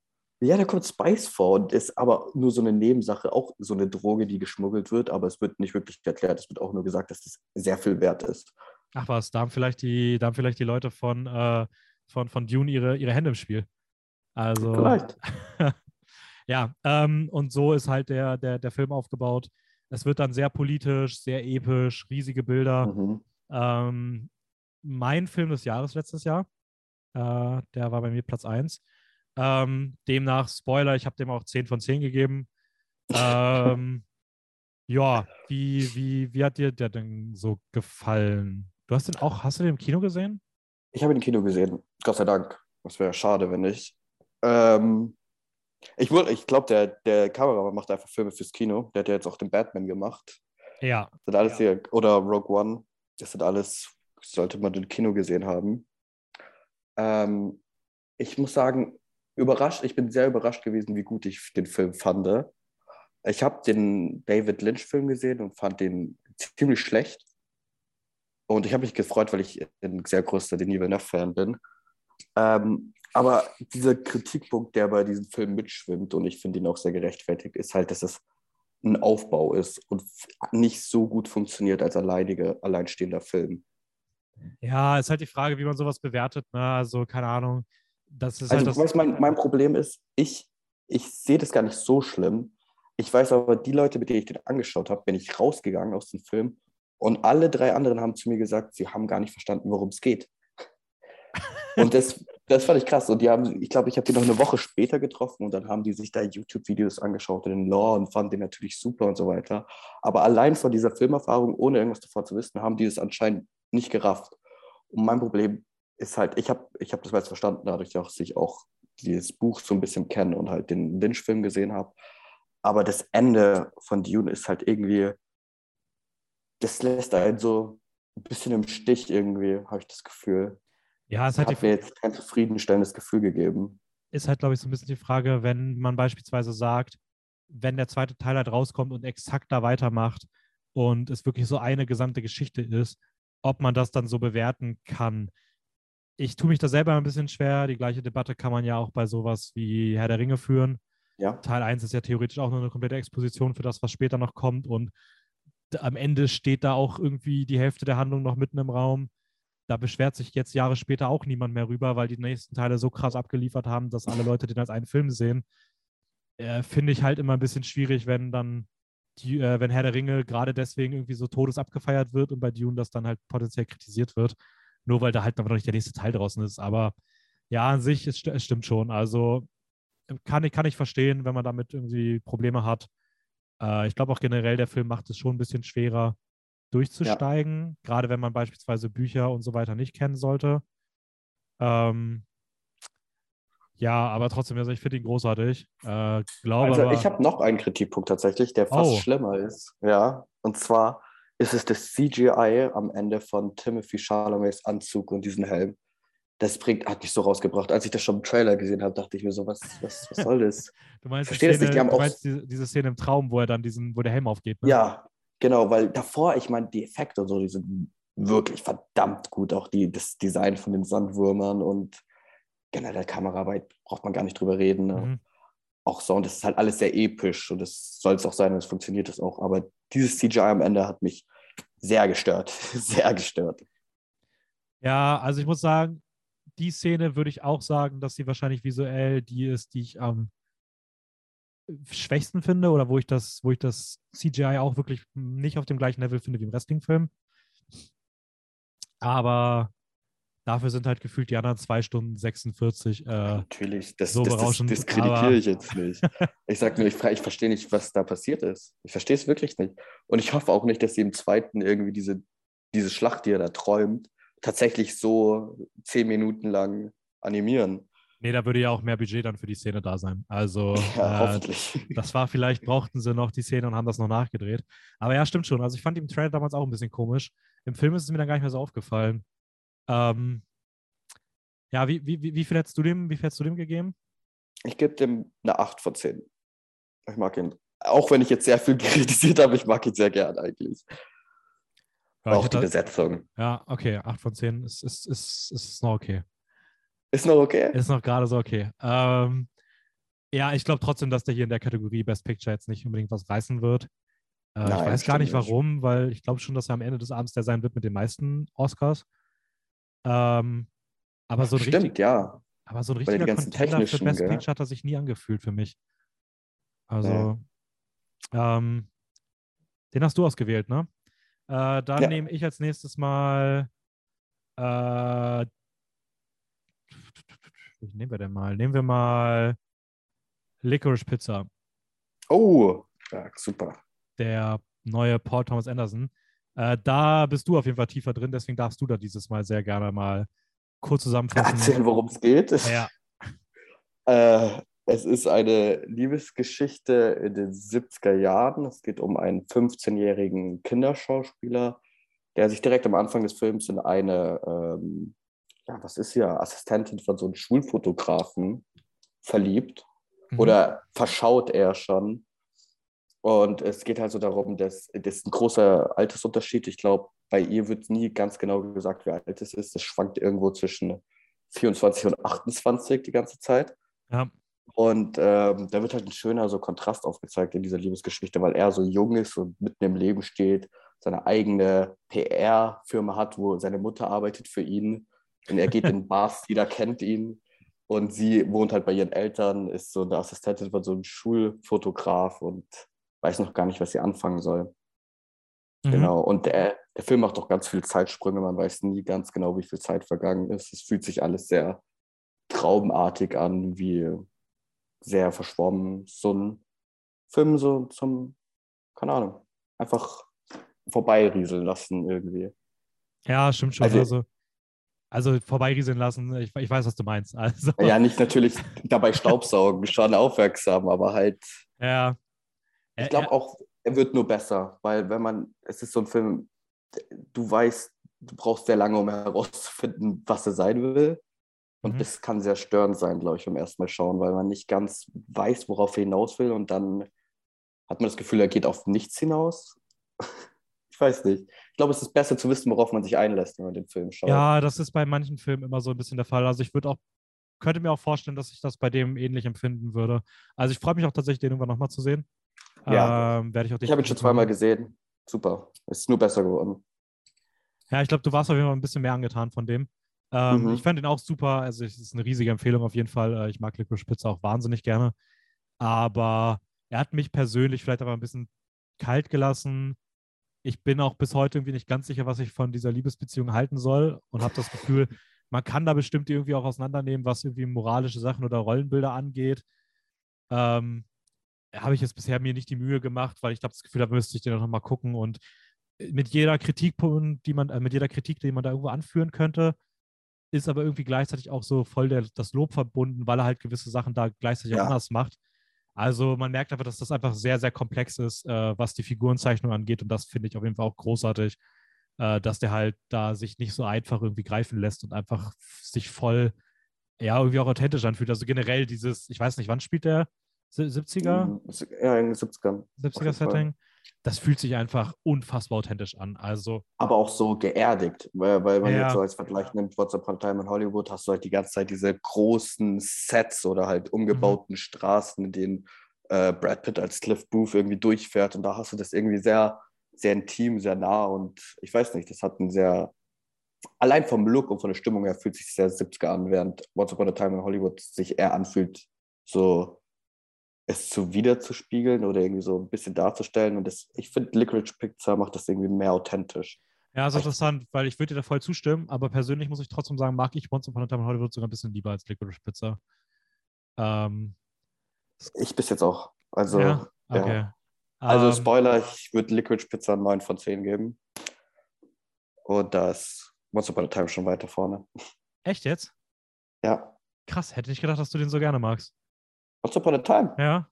S2: Ja, da kommt Spice vor und ist aber nur so eine Nebensache, auch so eine Droge, die geschmuggelt wird, aber es wird nicht wirklich erklärt. Es wird auch nur gesagt, dass das sehr viel wert ist.
S1: Ach was, da haben vielleicht die, da haben vielleicht die Leute von, äh, von, von Dune ihre, ihre Hände im Spiel. Also,
S2: Vielleicht.
S1: ja, ähm, und so ist halt der, der, der Film aufgebaut. Es wird dann sehr politisch, sehr episch, riesige Bilder.
S2: Mhm.
S1: Ähm, mein Film des Jahres letztes Jahr, äh, der war bei mir Platz 1. Ähm, demnach, Spoiler, ich habe dem auch 10 von 10 gegeben. Ähm, ja, wie, wie, wie hat dir der denn so gefallen? Du hast den auch, hast du den im Kino gesehen?
S2: Ich habe ihn im Kino gesehen, Gott sei Dank. Das wäre schade, wenn nicht. Ähm, ich ich glaube, der, der Kameramann macht einfach Filme fürs Kino. Der hat ja jetzt auch den Batman gemacht.
S1: Ja.
S2: Das sind alles
S1: Ja.
S2: hier, oder Rogue One. Das sind alles, sollte man im Kino gesehen haben. Ähm, ich muss sagen, überrascht, ich bin sehr überrascht gewesen, wie gut ich den Film fand. Ich habe den David Lynch-Film gesehen und fand den ziemlich schlecht. Und ich habe mich gefreut, weil ich ein sehr großer Denis Villeneuve-Fan bin. Ähm, aber dieser Kritikpunkt, der bei diesem Film mitschwimmt, und ich finde ihn auch sehr gerechtfertigt, ist halt, dass es ein Aufbau ist und nicht so gut funktioniert als alleiniger, alleinstehender Film.
S1: Ja, ist halt die Frage, wie man sowas bewertet. Ne? Also, keine Ahnung. Das ist
S2: Also,
S1: halt
S2: weißt, mein, mein Problem ist, ich, ich sehe das gar nicht so schlimm. Ich weiß aber, die Leute, mit denen ich den angeschaut habe, bin ich rausgegangen aus dem Film und alle drei anderen haben zu mir gesagt, sie haben gar nicht verstanden, worum es geht. Und das, das fand ich krass. Und die haben, ich glaube, ich habe die noch eine Woche später getroffen und dann haben die sich da YouTube-Videos angeschaut in den Lore und fanden den natürlich super und so weiter. Aber allein von dieser Filmerfahrung, ohne irgendwas davor zu wissen, haben die es anscheinend nicht gerafft. Und mein Problem ist halt, ich habe ich hab das meist verstanden, dadurch, dass ich auch dieses Buch so ein bisschen kenne und halt den Lynch-Film gesehen habe. Aber das Ende von Dune ist halt irgendwie, das lässt einen so ein bisschen im Stich irgendwie, habe ich das Gefühl.
S1: Ja, halt,
S2: Hat
S1: die,
S2: mir jetzt kein zufriedenstellendes Gefühl gegeben.
S1: ist halt, glaube ich, so ein bisschen die Frage, wenn man beispielsweise sagt, wenn der zweite Teil halt rauskommt und exakt da weitermacht und es wirklich so eine gesamte Geschichte ist, ob man das dann so bewerten kann. Ich tue mich da selber ein bisschen schwer. Die gleiche Debatte kann man ja auch bei sowas wie Herr der Ringe führen.
S2: Ja,
S1: Teil 1 ist ja theoretisch auch nur eine komplette Exposition für das, was später noch kommt. Und am Ende steht da auch irgendwie die Hälfte der Handlung noch mitten im Raum. Da beschwert sich jetzt Jahre später auch niemand mehr rüber, weil die nächsten Teile so krass abgeliefert haben, dass alle Leute den als einen Film sehen. Äh, Finde ich halt immer ein bisschen schwierig, wenn dann die, äh, wenn Herr der Ringe gerade deswegen irgendwie so todes abgefeiert wird und bei Dune das dann halt potenziell kritisiert wird, nur weil da halt noch nicht der nächste Teil draußen ist. Aber ja, an sich, es, es stimmt schon. Also kann ich, kann ich verstehen, wenn man damit irgendwie Probleme hat. Äh, ich glaube auch generell, der Film macht es schon ein bisschen schwerer durchzusteigen, gerade wenn man beispielsweise Bücher und so weiter nicht kennen sollte. Ähm, ja, aber trotzdem, also ich finde ihn großartig. Äh, glaube
S2: also
S1: aber,
S2: ich habe noch einen Kritikpunkt tatsächlich, der fast
S1: Oh.
S2: schlimmer ist. Ja, und zwar ist es das CGI am Ende von Timothy Charlamets Anzug und diesen Helm. Das bringt, hat mich so rausgebracht. Als ich das schon im Trailer gesehen habe, dachte ich mir so, was, was, was soll das?
S1: du meinst, die
S2: verstehe das
S1: Szene,
S2: nicht, die haben
S1: du
S2: auch-
S1: meinst diese, diese Szene im Traum, wo er dann diesen, wo der Helm aufgeht. Ne?
S2: Ja, genau, weil davor, ich meine, die Effekte und so, die sind wirklich verdammt gut. Auch die, das Design von den Sandwürmern und generell Kameraarbeit braucht man gar nicht drüber reden. Ne?
S1: Mhm.
S2: Auch Sound, das ist halt alles sehr episch und das soll es auch sein und es funktioniert es auch. Aber dieses CGI am Ende hat mich sehr gestört. sehr gestört.
S1: Ja, also ich muss sagen, die Szene würde ich auch sagen, dass sie wahrscheinlich visuell die ist, die ich am schwächsten finde oder wo ich das, wo ich das CGI auch wirklich nicht auf dem gleichen Level finde wie im Wrestling-Film. Aber Dafür sind halt gefühlt die anderen zwei Stunden 46. Äh,
S2: Natürlich, das,
S1: so
S2: das, das diskreditiere ich jetzt nicht. Ich sage nur, ich, ich verstehe nicht, was da passiert ist. Ich verstehe es wirklich nicht. Und ich hoffe auch nicht, dass sie im zweiten irgendwie diese, diese Schlacht, die er da träumt, tatsächlich so zehn Minuten lang animieren.
S1: Nee, da würde ja auch mehr Budget dann für die Szene da sein. Also,
S2: Ja,
S1: äh,
S2: hoffentlich.
S1: das war vielleicht, brauchten sie noch die Szene und haben das noch nachgedreht. Aber ja, stimmt schon. Also, ich fand im Trailer damals auch ein bisschen komisch. Im Film ist es mir dann gar nicht mehr so aufgefallen. Ähm, ja, wie, wie, wie viel hättest du dem, wie viel hättest du dem gegeben?
S2: Ich gebe dem eine 8 von 10. Ich mag ihn. Auch wenn ich jetzt sehr viel kritisiert habe, ich mag ihn sehr gern eigentlich.
S1: Ja,
S2: auch die
S1: hätte,
S2: Besetzung.
S1: ja okay, 8 von 10 ist, ist, ist, ist noch okay.
S2: Ist noch okay?
S1: Ist noch gerade so okay. Ähm, ja, ich glaube trotzdem, dass der hier in der Kategorie Best Picture jetzt nicht unbedingt was reißen wird. Äh, ich
S2: Nein,
S1: weiß gar nicht warum, weil ich glaube schon, dass er am Ende des Abends der sein wird mit den meisten Oscars. Ähm, aber so ein,
S2: Stimmt,
S1: richtig,
S2: ja.
S1: aber so ein richtiger Contender für Best
S2: gell?
S1: Picture hat er sich nie angefühlt für mich. Also, ähm, den hast du ausgewählt, ne? Äh, dann
S2: Ja.
S1: nehme ich als nächstes mal. Äh, welchen nehmen wir denn mal? Nehmen wir mal Licorice Pizza,
S2: Oh, ja, super.
S1: der neue Paul Thomas Anderson. Äh, da bist du auf jeden Fall tiefer drin, deswegen darfst du da dieses Mal sehr gerne mal kurz zusammenfassen.
S2: Erzählen, worum es geht.
S1: Ja,
S2: Äh, es ist eine Liebesgeschichte in den 70er Jahren. Es geht um einen 15-jährigen Kinderschauspieler, der sich direkt am Anfang des Films in eine, ähm, ja, was ist ja, Assistentin von so einem Schulfotografen verliebt.
S1: mhm.
S2: Oder verschaut er schon. Und es geht also darum, dass das ist ein großer Altersunterschied. Ich glaube, bei ihr wird nie ganz genau gesagt, wie alt es ist. Es schwankt irgendwo zwischen 24 und 28 die ganze Zeit.
S1: ja,
S2: Und ähm, da wird halt ein schöner so Kontrast aufgezeigt in dieser Liebesgeschichte, weil er so jung ist und mitten im Leben steht, seine eigene PR-Firma hat, wo seine Mutter arbeitet für ihn. Und er geht in Bars, jeder kennt ihn. Und sie wohnt halt bei ihren Eltern, ist so eine Assistentin von so einem Schulfotograf und weiß noch gar nicht, was sie anfangen soll.
S1: mhm.
S2: Genau. Und der, der Film macht auch ganz viele Zeitsprünge. Man weiß nie ganz genau, wie viel Zeit vergangen ist. Es fühlt sich alles sehr traumartig an, wie sehr verschwommen. So ein Film so zum, keine Ahnung, einfach vorbeirieseln lassen irgendwie.
S1: Ja, stimmt schon.
S2: Also-
S1: Also, also, vorbeirieseln lassen. Ich, ich weiß, was du meinst. Also,
S2: Ja, nicht natürlich dabei Staubsaugen, schon aufmerksam, aber halt,
S1: ja.
S2: ich glaube auch, er wird nur besser, weil wenn man, es ist so ein Film, du weißt, du brauchst sehr lange, um herauszufinden, was er sein will. Und
S1: Mhm.
S2: das kann sehr störend sein, glaube ich, beim ersten Mal schauen, weil man nicht ganz weiß, worauf er hinaus will. Und dann hat man das Gefühl, er geht auf nichts hinaus. ich weiß nicht. Ich glaube, es ist besser zu wissen, worauf man sich einlässt, wenn man den Film schaut.
S1: Ja, das ist bei manchen Filmen immer so ein bisschen der Fall. Also ich würde auch, könnte mir auch vorstellen, dass ich das bei dem ähnlich empfinden würde. Also ich freue mich auch tatsächlich, den irgendwann nochmal zu sehen.
S2: Ja.
S1: Ähm, werde ich auch
S2: ich habe ihn schon zweimal gesehen. Super. Es ist nur besser geworden.
S1: Ja, ich glaube, du warst auf jeden Fall ein bisschen mehr angetan von dem. Ähm,
S2: Mhm.
S1: Ich fand ihn auch super. Also es ist eine riesige Empfehlung auf jeden Fall. Äh, Ich mag Licorice Pizza auch wahnsinnig gerne. Aber er hat mich persönlich vielleicht aber ein bisschen kalt gelassen. Ich bin auch bis heute irgendwie nicht ganz sicher, was ich von dieser Liebesbeziehung halten soll und habe das Gefühl, man kann da bestimmt irgendwie auch auseinandernehmen, was irgendwie moralische Sachen oder Rollenbilder angeht. Ähm, habe ich jetzt bisher mir nicht die Mühe gemacht, weil ich habe das Gefühl, da müsste ich den noch mal gucken und mit jeder Kritikpunkt, die man, äh, mit jeder Kritik, die man da irgendwo anführen könnte, ist aber irgendwie gleichzeitig auch so voll der, das Lob verbunden, weil er halt gewisse Sachen da gleichzeitig auch
S2: Ja.
S1: anders macht. Also man merkt einfach, dass das einfach sehr, sehr komplex ist, äh, was die Figurenzeichnung angeht. Und das finde ich auf jeden Fall auch großartig, äh, dass der halt da sich nicht so einfach irgendwie greifen lässt und einfach sich voll, ja, irgendwie auch authentisch anfühlt. Also generell dieses, ich weiß nicht, wann spielt der? Sie- 70er?
S2: Mhm. Ja, in den 70ern. Auf jeden Fall.
S1: 70er-Setting? Das fühlt sich einfach unfassbar authentisch an. Also,
S2: aber auch so geerdigt, weil, weil man
S1: Ja.
S2: jetzt so als Vergleich nimmt, Once Upon a Time in Hollywood, hast du halt die ganze Zeit diese großen Sets oder halt
S1: Mhm.
S2: umgebauten Straßen, in denen äh, Brad Pitt als Cliff Booth irgendwie durchfährt und da hast du das irgendwie sehr, sehr intim, sehr nah und ich weiß nicht, das hat einen sehr, allein vom Look und von der Stimmung her fühlt sich sehr 70er an, während Once Upon a Time in Hollywood sich eher anfühlt, so es zu wiederzuspiegeln oder irgendwie so ein bisschen darzustellen und das, ich finde Licorice Pizza macht das irgendwie mehr authentisch.
S1: Ja, ist interessant, weil ich würde dir da voll zustimmen, aber persönlich muss ich trotzdem sagen, mag ich Once Upon a Time in Hollywood sogar ein bisschen lieber als Licorice Pizza. Ähm,
S2: Ich bis jetzt auch. Also,
S1: ja,
S2: ja.
S1: okay.
S2: also
S1: Ähm,
S2: Spoiler, ich würde Licorice Pizza 9 von 10 geben. Und da ist Once Upon a Time schon weiter vorne.
S1: Echt jetzt?
S2: Ja.
S1: Krass, hätte nicht gedacht, dass du den so gerne magst.
S2: Once Upon a Time.
S1: Ja.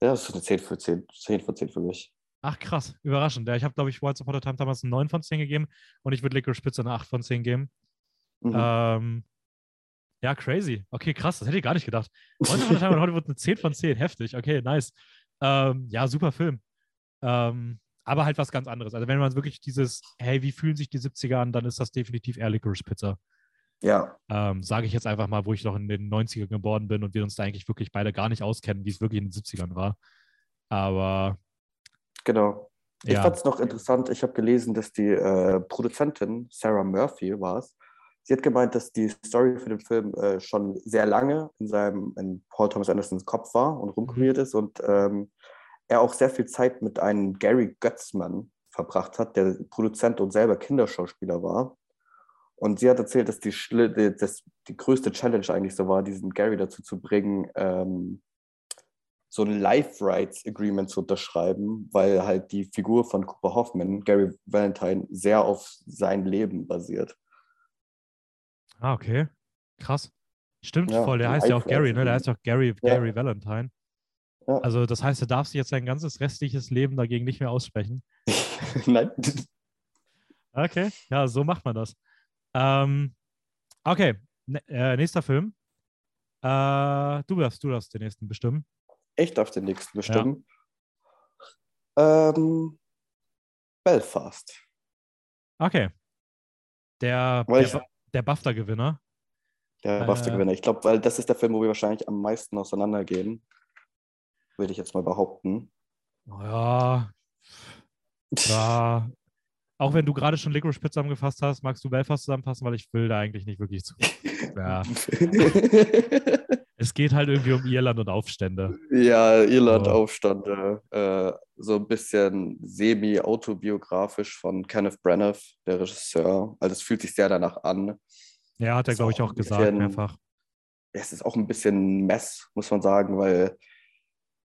S2: Ja, das ist eine 10 von 10, 10 von 10 für mich.
S1: Ach krass, überraschend. Ja, ich habe, glaube ich, Once Upon a Time damals eine 9 von 10 gegeben und ich würde Licorice Pizza eine 8 von 10 geben.
S2: Mhm.
S1: Ähm, ja, crazy. Okay, krass, das hätte ich gar nicht gedacht. Once Upon a Time in Hollywood eine 10 von 10, heftig. Okay, nice. Ähm, ja, super Film. Ähm, aber halt was ganz anderes. Also wenn man wirklich dieses, hey, wie fühlen sich die 70er an, dann ist das definitiv eher Licorice Pizza.
S2: Ja,
S1: Ähm, Sage ich jetzt einfach mal, wo ich noch in den 90ern geboren bin und wir uns da eigentlich wirklich beide gar nicht auskennen, wie es wirklich in den 70ern war. Aber
S2: genau. Ich
S1: ja,
S2: fand es noch interessant, ich habe gelesen, dass die äh, Produzentin, Sarah Murphy war es, sie hat gemeint, dass die Story für den Film äh, schon sehr lange in seinem, in Paul Thomas Andersons Kopf war und rumkuriert ist und ähm, er auch sehr viel Zeit mit einem Gary Götzmann verbracht hat, der Produzent und selber Kinderschauspieler war. Und sie hat erzählt, dass die, dass die größte Challenge eigentlich so war, diesen Gary dazu zu bringen, ähm, so ein Life Rights Agreement zu unterschreiben, weil halt die Figur von Cooper Hoffman, Gary Valentine, sehr auf sein Leben basiert.
S1: ah, okay. Krass. Stimmt
S2: Ja,
S1: voll, der heißt ja auch Gary, ne? Der
S2: er.
S1: heißt ja auch Gary,
S2: Ja.
S1: Gary Valentine.
S2: Ja.
S1: Also das heißt, er darf sich jetzt sein ganzes restliches Leben dagegen nicht mehr aussprechen.
S2: Nein.
S1: Okay, ja, so macht man das. Ähm, okay, ne, äh, nächster Film. Äh, du darfst, du darfst den nächsten bestimmen.
S2: Ich darf den nächsten bestimmen. Ähm, Belfast.
S1: Okay. Der,
S2: Weil
S1: der, der BAFTA-Gewinner.
S2: Der
S1: Äh.
S2: BAFTA-Gewinner. Ich glaube, weil das ist der Film, wo wir wahrscheinlich am meisten auseinandergehen. Würde ich jetzt mal behaupten.
S1: Ja, ja. Auch wenn du gerade schon Licorice Pizza zusammengefasst hast, magst du Belfast zusammenfassen, weil ich will da eigentlich nicht wirklich zu. Ja. Es geht halt irgendwie um Irland und Aufstände.
S2: ja, Irland
S1: Oh.
S2: Aufstande. Äh, so ein bisschen semi-autobiografisch von Kenneth Branagh, der Regisseur. Also es fühlt sich sehr danach an.
S1: Ja, hat er, glaube ich,
S2: auch
S1: gesagt,
S2: bisschen-
S1: mehrfach.
S2: es ist auch ein bisschen Mess, muss man sagen, weil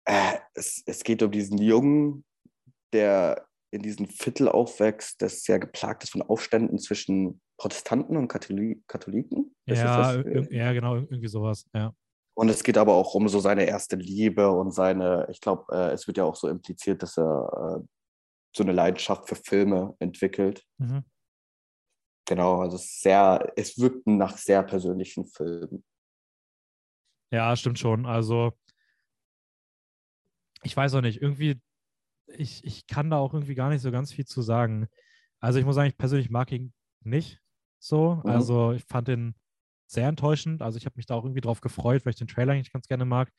S2: äh, es, es geht um diesen Jungen, der in diesem Viertel aufwächst, das sehr geplagt ist von Aufständen zwischen Protestanten und Katholi Katholiken.
S1: Ja, ir- ja, genau, irgendwie sowas. Ja.
S2: Und es geht aber auch um so seine erste Liebe und seine, ich glaube, äh, es wird ja auch so impliziert, dass er äh, so eine Leidenschaft für Filme entwickelt.
S1: Mhm.
S2: Genau, also es sehr, es wirkt nach sehr persönlichen Filmen.
S1: Ja, stimmt schon. Also, ich weiß auch nicht, irgendwie, ich, ich kann da auch irgendwie gar nicht so ganz viel zu sagen. Also, ich muss sagen, ich persönlich mag ihn nicht so.
S2: Mhm.
S1: Also, ich fand ihn sehr enttäuschend. Also, ich habe mich da auch irgendwie drauf gefreut, weil ich den Trailer eigentlich ganz gerne mag.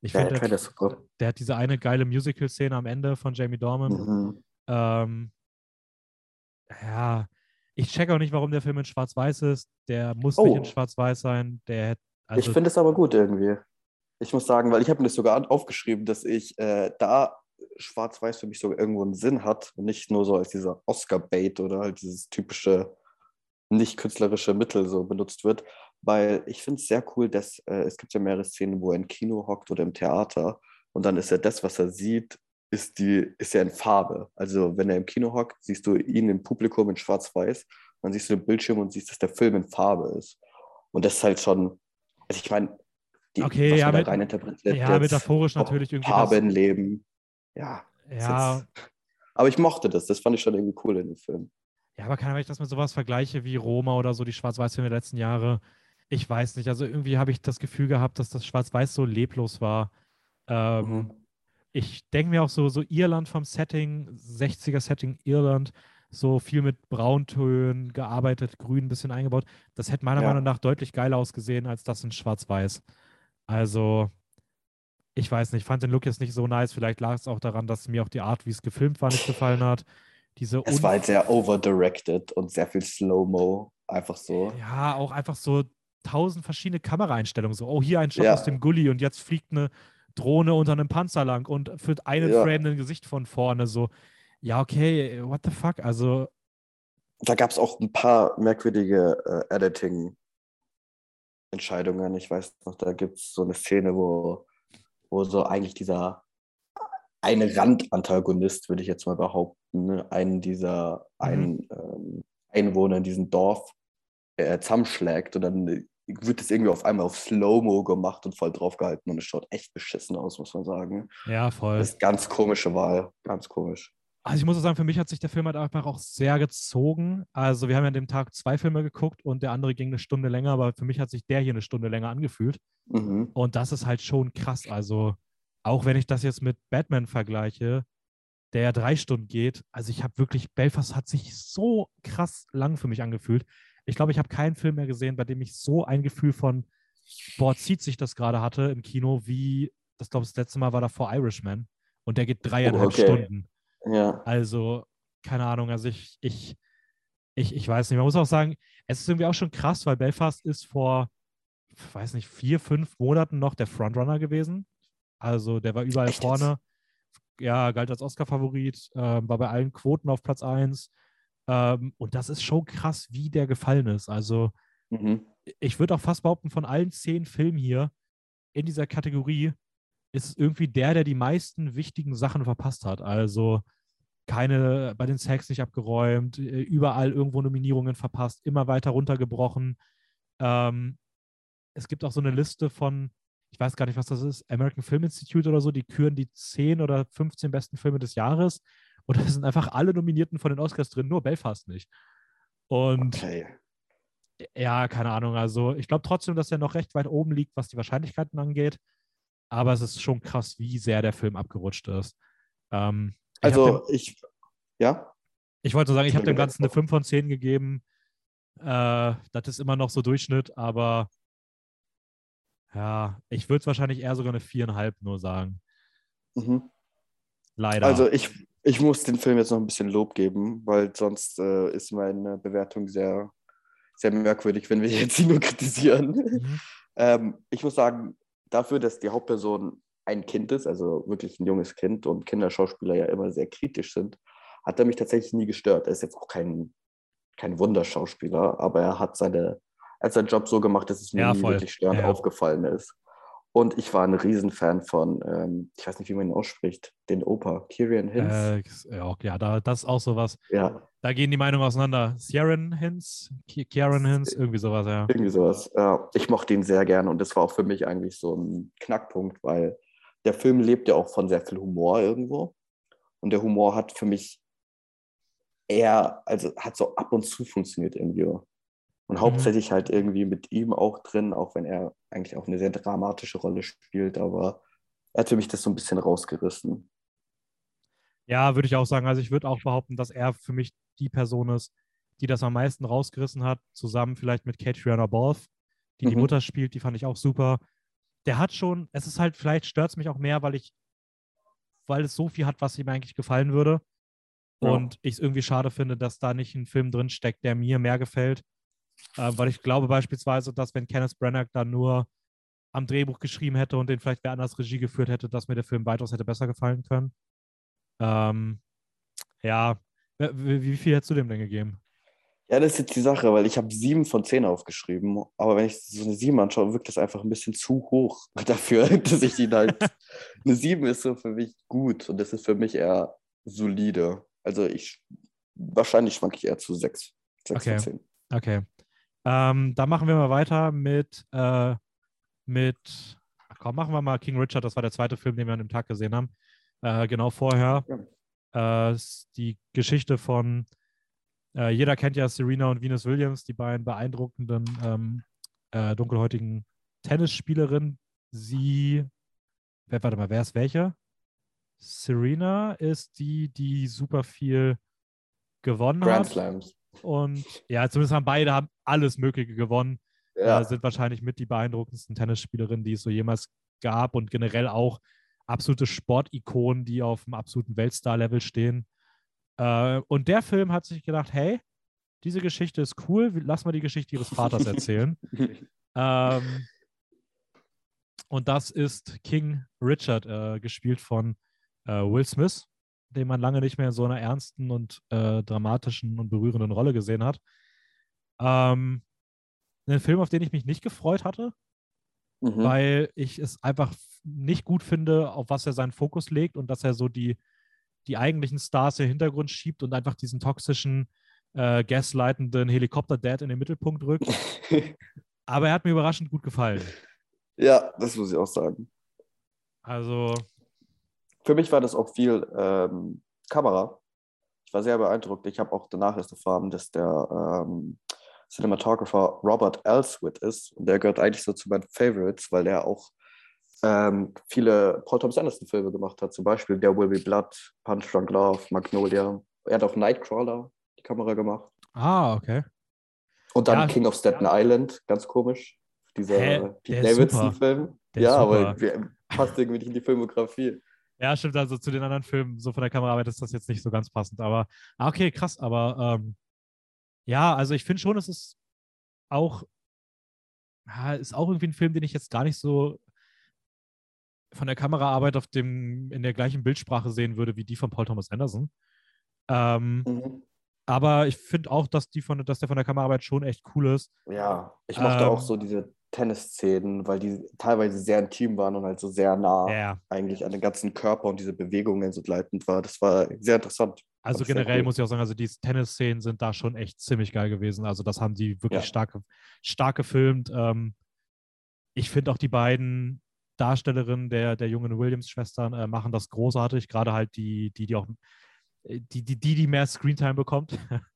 S1: Ich
S2: Ja,
S1: finde,
S2: der
S1: der,
S2: Trailer ist super.
S1: der hat diese eine geile Musical-Szene am Ende von Jamie Dorman.
S2: Mhm.
S1: Ähm, ja, ich check auch nicht, warum der Film in Schwarz-Weiß ist. Der muss nicht
S2: Oh.
S1: in Schwarz-Weiß sein. Der hätte,
S2: ich
S1: also,
S2: finde es aber gut irgendwie. Ich muss sagen, weil ich habe mir das sogar aufgeschrieben, dass ich äh, da Schwarz-Weiß für mich sogar irgendwo einen Sinn hat und nicht nur so als dieser Oscar-Bait oder halt dieses typische nicht künstlerische Mittel so benutzt wird, weil ich finde es sehr cool, dass äh, es gibt ja mehrere Szenen, wo er im Kino hockt oder im Theater und dann ist ja das, was er sieht, ist, die, ist ja in Farbe. Also wenn er im Kino hockt, siehst du ihn im Publikum in Schwarz-Weiß, dann siehst du den Bildschirm und siehst, dass der Film in Farbe ist. Und das ist halt schon, also ich meine, die,
S1: Okay,
S2: was
S1: ja,
S2: man da rein interpretiert.
S1: ja, metaphorisch natürlich irgendwie.
S2: Farben leben. Ja.
S1: Ja,
S2: jetzt- Aber ich mochte das, das fand ich schon irgendwie cool in dem Film.
S1: ja, aber kann, wenn ich das mit sowas vergleiche wie Roma oder so, die Schwarz-Weiß-Filme der letzten Jahre, ich weiß nicht. Also irgendwie habe ich das Gefühl gehabt, dass das Schwarz-Weiß so leblos war. Ähm,
S2: Mhm.
S1: ich denke mir auch so, so Irland vom Setting, 60er-Setting Irland, so viel mit Brauntönen gearbeitet, grün ein bisschen eingebaut. Das hätte meiner
S2: Ja.
S1: Meinung nach deutlich geiler ausgesehen als das in Schwarz-Weiß. Also, ich weiß nicht, fand den Look jetzt nicht so nice. Vielleicht lag es auch daran, dass mir auch die Art, wie es gefilmt war, nicht gefallen hat. Diese
S2: Es war halt sehr overdirected und sehr viel Slow-Mo. Einfach so.
S1: Ja, auch einfach so tausend verschiedene Kameraeinstellungen. So, oh, hier ein Shot
S2: Ja.
S1: aus dem Gully und jetzt fliegt eine Drohne unter einem Panzer lang und für einen
S2: Ja.
S1: Frame ein Gesicht von vorne. So, ja, okay, what the fuck? Also,
S2: da gab es auch ein paar merkwürdige äh, Editing-Entscheidungen. Ich weiß noch, da gibt es so eine Szene, wo, wo so eigentlich dieser eine Randantagonist, würde ich jetzt mal behaupten, ne? einen dieser mhm. ein, ähm, Einwohner in diesem Dorf äh, zusammenschlägt und dann wird es irgendwie auf einmal auf Slow-Mo gemacht und voll draufgehalten und es schaut echt beschissen aus, muss man sagen.
S1: Ja, voll.
S2: Das ist ganz komische Wahl, ganz komisch.
S1: Also ich muss auch sagen, für mich hat sich der Film halt einfach auch sehr gezogen. Also wir haben ja an dem Tag zwei Filme geguckt und der andere ging eine Stunde länger, aber für mich hat sich der hier eine Stunde länger angefühlt. Mhm. Und das ist halt schon krass. Also auch wenn ich das jetzt mit Batman vergleiche, der ja drei Stunden geht, also ich habe wirklich, Belfast hat sich so krass lang für mich angefühlt. Ich glaube, ich habe keinen Film mehr gesehen, bei dem ich so ein Gefühl von, boah, zieht sich das gerade hatte im Kino, wie, das glaube ich, das letzte Mal war da vor Irishman und der geht dreieinhalb oh, okay. Stunden.
S2: Ja.
S1: Also, keine Ahnung, also ich, ich, ich, ich weiß nicht. Man muss auch sagen, es ist irgendwie auch schon krass, weil Belfast ist vor, ich weiß nicht, vier, fünf Monaten noch der Frontrunner gewesen. Also der war überall Echt vorne. Ja, galt als Oscar-Favorit, äh, war bei allen Quoten auf Platz 1. Ähm, und das ist schon krass, wie der gefallen ist. Also mhm. ich würde auch fast behaupten, von allen zehn Filmen hier in dieser Kategorie ist es irgendwie der, der die meisten wichtigen Sachen verpasst hat. Also keine bei den Sex nicht abgeräumt, äh, überall irgendwo Nominierungen verpasst, immer weiter runtergebrochen. Ähm, es gibt auch so eine Liste von, ich weiß gar nicht, was das ist, American Film Institute oder so, die küren die 10 oder 15 besten Filme des Jahres. Und da sind einfach alle Nominierten von den Oscars drin, nur Belfast nicht. Und okay. ja, keine Ahnung. Also ich glaube trotzdem, dass er noch recht weit oben liegt, was die Wahrscheinlichkeiten angeht. Aber es ist schon krass, wie sehr der Film abgerutscht ist. Ähm,
S2: also dem, ich, ja.
S1: Ich wollte sagen, ich habe dem Ganzen eine 5 von 10 gegeben. Äh, das ist immer noch so Durchschnitt, aber ja, ich würde es wahrscheinlich eher sogar eine 4,5 nur sagen.
S2: Mhm. Leider. Also ich, ich muss den Film jetzt noch ein bisschen Lob geben, weil sonst äh, ist meine Bewertung sehr, sehr merkwürdig, wenn wir jetzt ihn nur kritisieren. Mhm. ähm, ich muss sagen, dafür, dass die Hauptperson ein Kind ist, also wirklich ein junges Kind und Kinderschauspieler ja immer sehr kritisch sind, hat er mich tatsächlich nie gestört. Er ist jetzt auch kein, kein Wunderschauspieler, aber er hat seine, er hat seinen Job so gemacht, dass es mir ja, nie wirklich störend ja. aufgefallen ist. Und ich war ein Riesenfan von, ähm, ich weiß nicht, wie man ihn ausspricht, den Opa, Kieran
S1: Hinz. Äh, ja, da, das ist auch sowas.
S2: Ja.
S1: Da gehen die Meinungen auseinander. Kieran Hinz, Kieran Hinz, irgendwie sowas, ja.
S2: Irgendwie sowas. Ja, ich mochte ihn sehr gerne und das war auch für mich eigentlich so ein Knackpunkt, weil der Film lebt ja auch von sehr viel Humor irgendwo. Und der Humor hat für mich eher, also hat so ab und zu funktioniert irgendwie. Und mhm. hauptsächlich halt irgendwie mit ihm auch drin, auch wenn er eigentlich auch eine sehr dramatische Rolle spielt, aber er hat für mich das so ein bisschen rausgerissen.
S1: Ja, würde ich auch sagen. Also ich würde auch behaupten, dass er für mich die Person ist, die das am meisten rausgerissen hat, zusammen vielleicht mit Catriona Balfe, die mhm. die Mutter spielt, die fand ich auch super. Der hat schon, es ist halt, vielleicht stört es mich auch mehr, weil ich, weil es so viel hat, was ihm eigentlich gefallen würde. Ja. Und ich es irgendwie schade finde, dass da nicht ein Film drin steckt, der mir mehr gefällt. Äh, weil ich glaube beispielsweise, dass wenn Kenneth Branagh dann nur am Drehbuch geschrieben hätte und den vielleicht wer anders Regie geführt hätte, dass mir der Film weitaus hätte besser gefallen können. Ähm, ja, wie, wie viel hättest du dem denn gegeben?
S2: Ja, das ist jetzt die Sache, weil ich habe sieben von zehn aufgeschrieben, aber wenn ich so eine sieben anschaue, wirkt das einfach ein bisschen zu hoch dafür, dass ich ihn halt. eine sieben ist so für mich gut und das ist für mich eher solide. Also ich wahrscheinlich schwanke ich eher zu sechs. sechs
S1: okay. von zehn. Okay. Ähm, da machen wir mal weiter mit, äh, mit, komm, machen wir mal King Richard, das war der zweite Film, den wir an dem Tag gesehen haben. Äh, genau vorher. Ja. Äh, die Geschichte von, äh, jeder kennt ja Serena und Venus Williams, die beiden beeindruckenden ähm, äh, dunkelhäutigen Tennisspielerinnen. Sie, wer, warte mal, wer ist welche? Serena ist die, die super viel gewonnen Grand hat. Slams. Und ja, zumindest haben beide haben alles Mögliche gewonnen. Ja. Äh, sind wahrscheinlich mit die beeindruckendsten Tennisspielerinnen, die es so jemals gab und generell auch absolute Sportikonen, die auf dem absoluten Weltstar-Level stehen. Äh, und der Film hat sich gedacht, hey, diese Geschichte ist cool, lass mal die Geschichte ihres Vaters erzählen. ähm, und das ist King Richard, äh, gespielt von äh, Will Smith. den man lange nicht mehr in so einer ernsten und äh, dramatischen und berührenden Rolle gesehen hat. Ähm, ein Film, auf den ich mich nicht gefreut hatte, mhm. weil ich es einfach nicht gut finde, auf was er seinen Fokus legt und dass er so die, die eigentlichen Stars im Hintergrund schiebt und einfach diesen toxischen, äh, gaslightenden Helikopter-Dad in den Mittelpunkt rückt. Aber er hat mir überraschend gut gefallen.
S2: Ja, das muss ich auch sagen.
S1: Also.
S2: Für mich war das auch viel ähm, Kamera. Ich war sehr beeindruckt. Ich habe auch danach erst erfahren, dass der ähm, Cinematographer Robert Elswit ist. Und der gehört eigentlich so zu meinen Favorites, weil er auch ähm, viele Paul Thomas Anderson-Filme gemacht hat. Zum Beispiel There Will Be Blood, Punch Drunk Love, Magnolia. Er hat auch Nightcrawler die Kamera gemacht.
S1: Ah, okay.
S2: Und dann ja, King of Staten ja. Island, ganz komisch. Dieser Davidson-Film. Ja, aber passt irgendwie nicht in die Filmografie.
S1: Ja, stimmt. Also zu den anderen Filmen, so von der Kameraarbeit ist das jetzt nicht so ganz passend. Aber, ah, okay, krass. Aber ähm, ja, also ich finde schon, es ist auch, ist auch irgendwie ein Film, den ich jetzt gar nicht so von der Kameraarbeit auf dem, in der gleichen Bildsprache sehen würde wie die von Paul Thomas Anderson. Ähm, mhm. Aber ich finde auch, dass, die von, dass der von der Kameraarbeit schon echt cool ist.
S2: Ja, ich mochte ähm, auch so diese Tennisszenen, weil die teilweise sehr intim waren und halt so sehr nah
S1: yeah.
S2: eigentlich an den ganzen Körper und diese Bewegungen so leitend war. Das war sehr interessant.
S1: Also generell cool. muss ich auch sagen, also die Tennisszenen sind da schon echt ziemlich geil gewesen. Also das haben die wirklich ja. stark, stark gefilmt. Ähm, ich finde auch die beiden Darstellerinnen der, der jungen Williams-Schwestern äh, machen das großartig. Gerade halt die, die, die auch äh, die, die, die, die mehr Screentime bekommt.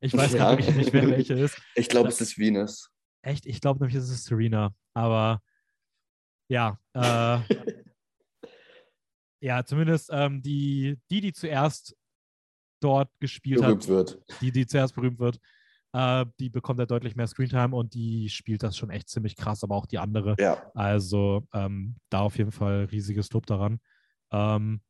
S1: ich weiß ja. gar nicht, wer welche ist.
S2: Ich glaube, es ist Venus.
S1: Echt? Ich glaube nämlich, es ist Serena. Aber ja, äh, ja, zumindest ähm, die, die, die zuerst dort gespielt berühmt hat, wird. die, die zuerst berühmt wird, äh, die bekommt ja deutlich mehr Screentime und die spielt das schon echt ziemlich krass, aber auch die andere.
S2: Ja.
S1: Also ähm, da auf jeden Fall riesiges Lob daran. Ähm,